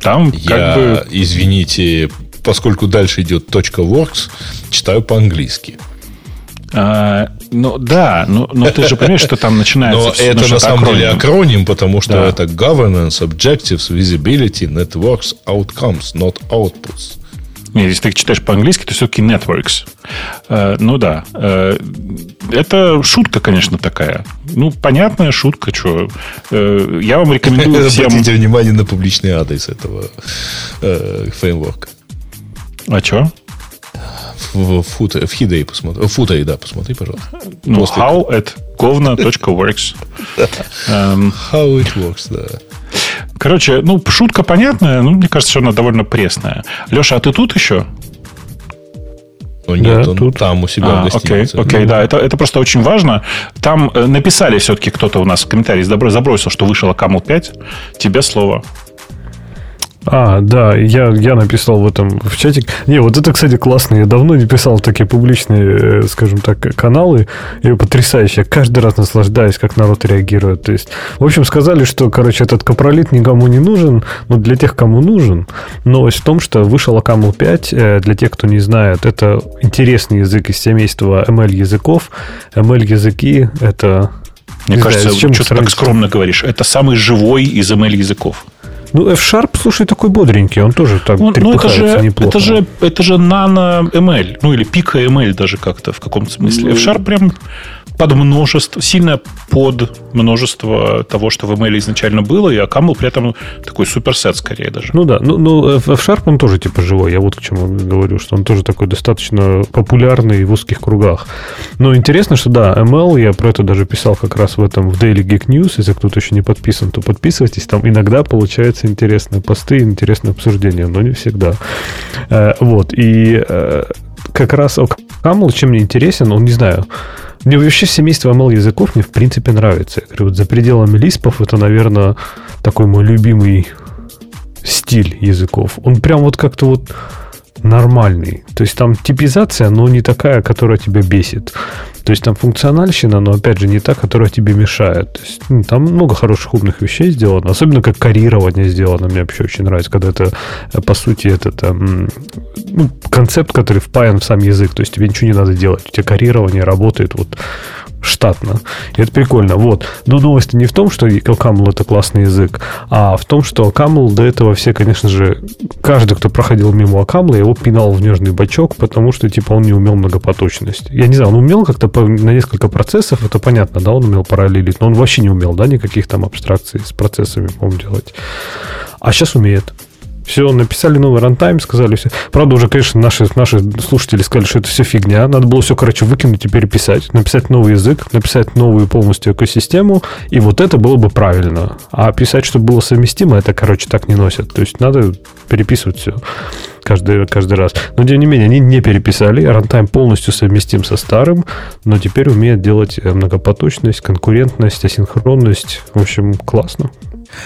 Там Я, как бы... извините, поскольку дальше идет .works, читаю по-английски. А, ну да, но, но ты же понимаешь, что там начинается... Но это ну, на самом деле акроним. потому что Да. это Governance, Objectives, Visibility, Networks, Outcomes, not Outputs. Нет, если ты читаешь по-английски, то все-таки networks. Э, ну да. Э, это шутка, конечно, такая. Ну, понятная шутка, что. я вам рекомендую <laughs> всем... Обратите внимание на публичный адрес этого э, фреймворка. А что? В, в, футе- в хидей посмотри. В футере, да, посмотри, пожалуйста. Ну, После- how at govna.works. Эм, How it works, да. Короче, ну, шутка понятная, ну, мне кажется, что она довольно пресная. Леша, а ты тут еще? Но нет, Да, он тут. там у себя А, в окей, гостинице. окей, да, это, это просто очень важно. Там э, написали все-таки кто-то у нас в комментариях забро- забросил, что вышел Camel 5. Тебе слово. А, да, я, я написал в этом в чатик. Не, вот это, кстати, классно. Я давно не писал такие публичные, э, скажем так, каналы. И потрясающе. Я каждый раз наслаждаюсь, как народ реагирует. То есть, в общем, сказали, что, короче, этот капролит никому не нужен, но для тех, кому нужен. Новость в том, что вышел Camel 5. э, Для тех, кто не знает, это интересный язык из семейства ML-языков. ML-языки — это... Мне не кажется, знаю, чем что ты так скромно говоришь. Это самый живой из ML языков. Ну, F-Sharp, слушай, такой бодренький. Он тоже так Ну, ну, это же, неплохо. это же, это же нано ML, ну или пика ML даже как-то в каком-то смысле. Ну, F-Sharp прям под множество, сильно под множество того, что в email изначально было, и Акамл при этом такой суперсет скорее даже. Ну да, ну, ну F-Sharp он тоже типа живой, я вот к чему говорю, что он тоже такой достаточно популярный в узких кругах. Но интересно, что да, ML, я про это даже писал как раз в этом, в Daily Geek News, если кто-то еще не подписан, то подписывайтесь, там иногда получаются интересные посты, интересные обсуждения, но не всегда. Э, вот, и э, как раз Camel чем мне интересен, он, не знаю, мне вообще семейство ML языков мне в принципе нравится. Я говорю, вот за пределами лиспов это, наверное, такой мой любимый стиль языков. Он прям вот как-то вот нормальный. То есть там типизация, но не такая, которая тебя бесит. То есть там функциональщина, но опять же не та, которая тебе мешает. То есть, ну, там много хороших умных вещей сделано. Особенно как карирование сделано. Мне вообще очень нравится, когда это, э, по сути, это там, ну, концепт, который впаян в сам язык. То есть тебе ничего не надо делать. У тебя карирование работает вот штатно. И это прикольно. Вот. Но новость не в том, что Camel это классный язык, а в том, что Camel до этого все, конечно же, каждый, кто проходил мимо Camel, его пинал в нежный бачок, потому что, типа, он не умел многопоточность. Я не знаю, он умел как-то на несколько процессов, это понятно, да, он умел параллелить, но он вообще не умел, да, никаких там абстракций с процессами, по-моему, делать. А сейчас умеет. Все, написали новый рантайм, сказали все. Правда, уже, конечно, наши, наши слушатели сказали, что это все фигня. Надо было все, короче, выкинуть и переписать. Написать новый язык, написать новую полностью экосистему. И вот это было бы правильно. А писать, чтобы было совместимо, это, короче, так не носят. То есть надо переписывать все каждый, каждый раз. Но, тем не менее, они не переписали. Рантайм полностью совместим со старым, но теперь умеет делать э, многопоточность, конкурентность, асинхронность. В общем, классно.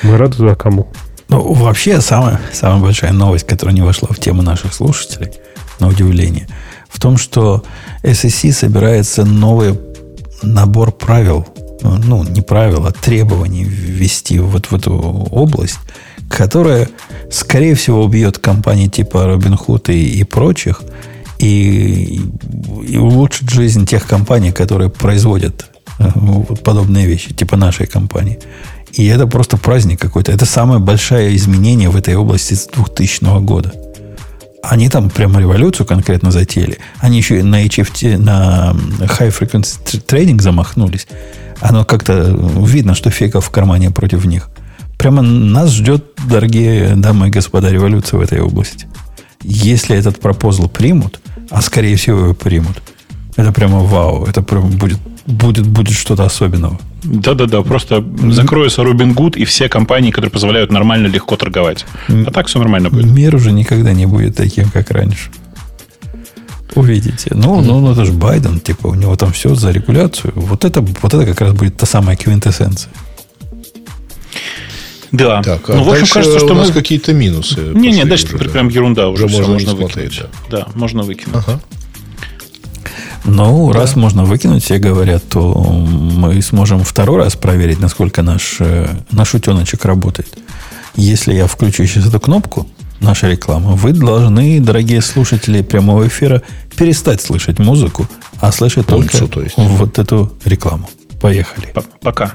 Мы рады за кому. Ну, вообще, самая, самая большая новость, которая не вошла в тему наших слушателей, на удивление, в том, что SEC собирается новый набор правил, ну, не правил, а требований ввести вот в эту область, которая, скорее всего, убьет компании типа Robinhood и, и прочих, и, и улучшит жизнь тех компаний, которые производят э, подобные вещи, типа нашей компании. И это просто праздник какой-то. Это самое большое изменение в этой области с 2000 года. Они там прямо революцию конкретно затеяли. Они еще на HFT, на High Frequency Trading замахнулись. Оно как-то видно, что фейков в кармане против них. Прямо нас ждет, дорогие дамы и господа, революция в этой области. Если этот пропозал примут, а скорее всего его примут, это прямо вау. Это прямо будет, будет, будет что-то особенного. Да-да-да, просто закроется Робин Гуд и все компании, которые позволяют нормально, легко торговать. А так все нормально будет. Мир уже никогда не будет таким, как раньше. Увидите. Ну, ну, ну это же Байден, типа, у него там все за регуляцию. Вот это, вот это как раз будет та самая квинтэссенция. Да. Так, а ну, в общем, кажется, что у нас мы... какие-то минусы. Не-не, дальше уже, прям ерунда, уже, уже можно, можно выкинуть. Да. да, можно выкинуть. Ага. Ну, да. раз можно выкинуть, все говорят, то мы сможем второй раз проверить, насколько наш, э, наш утеночек работает. Если я включу сейчас эту кнопку, наша реклама, вы должны, дорогие слушатели прямого эфира, перестать слышать музыку, а слышать Пульцу, только то есть. вот эту рекламу. Поехали. Пока.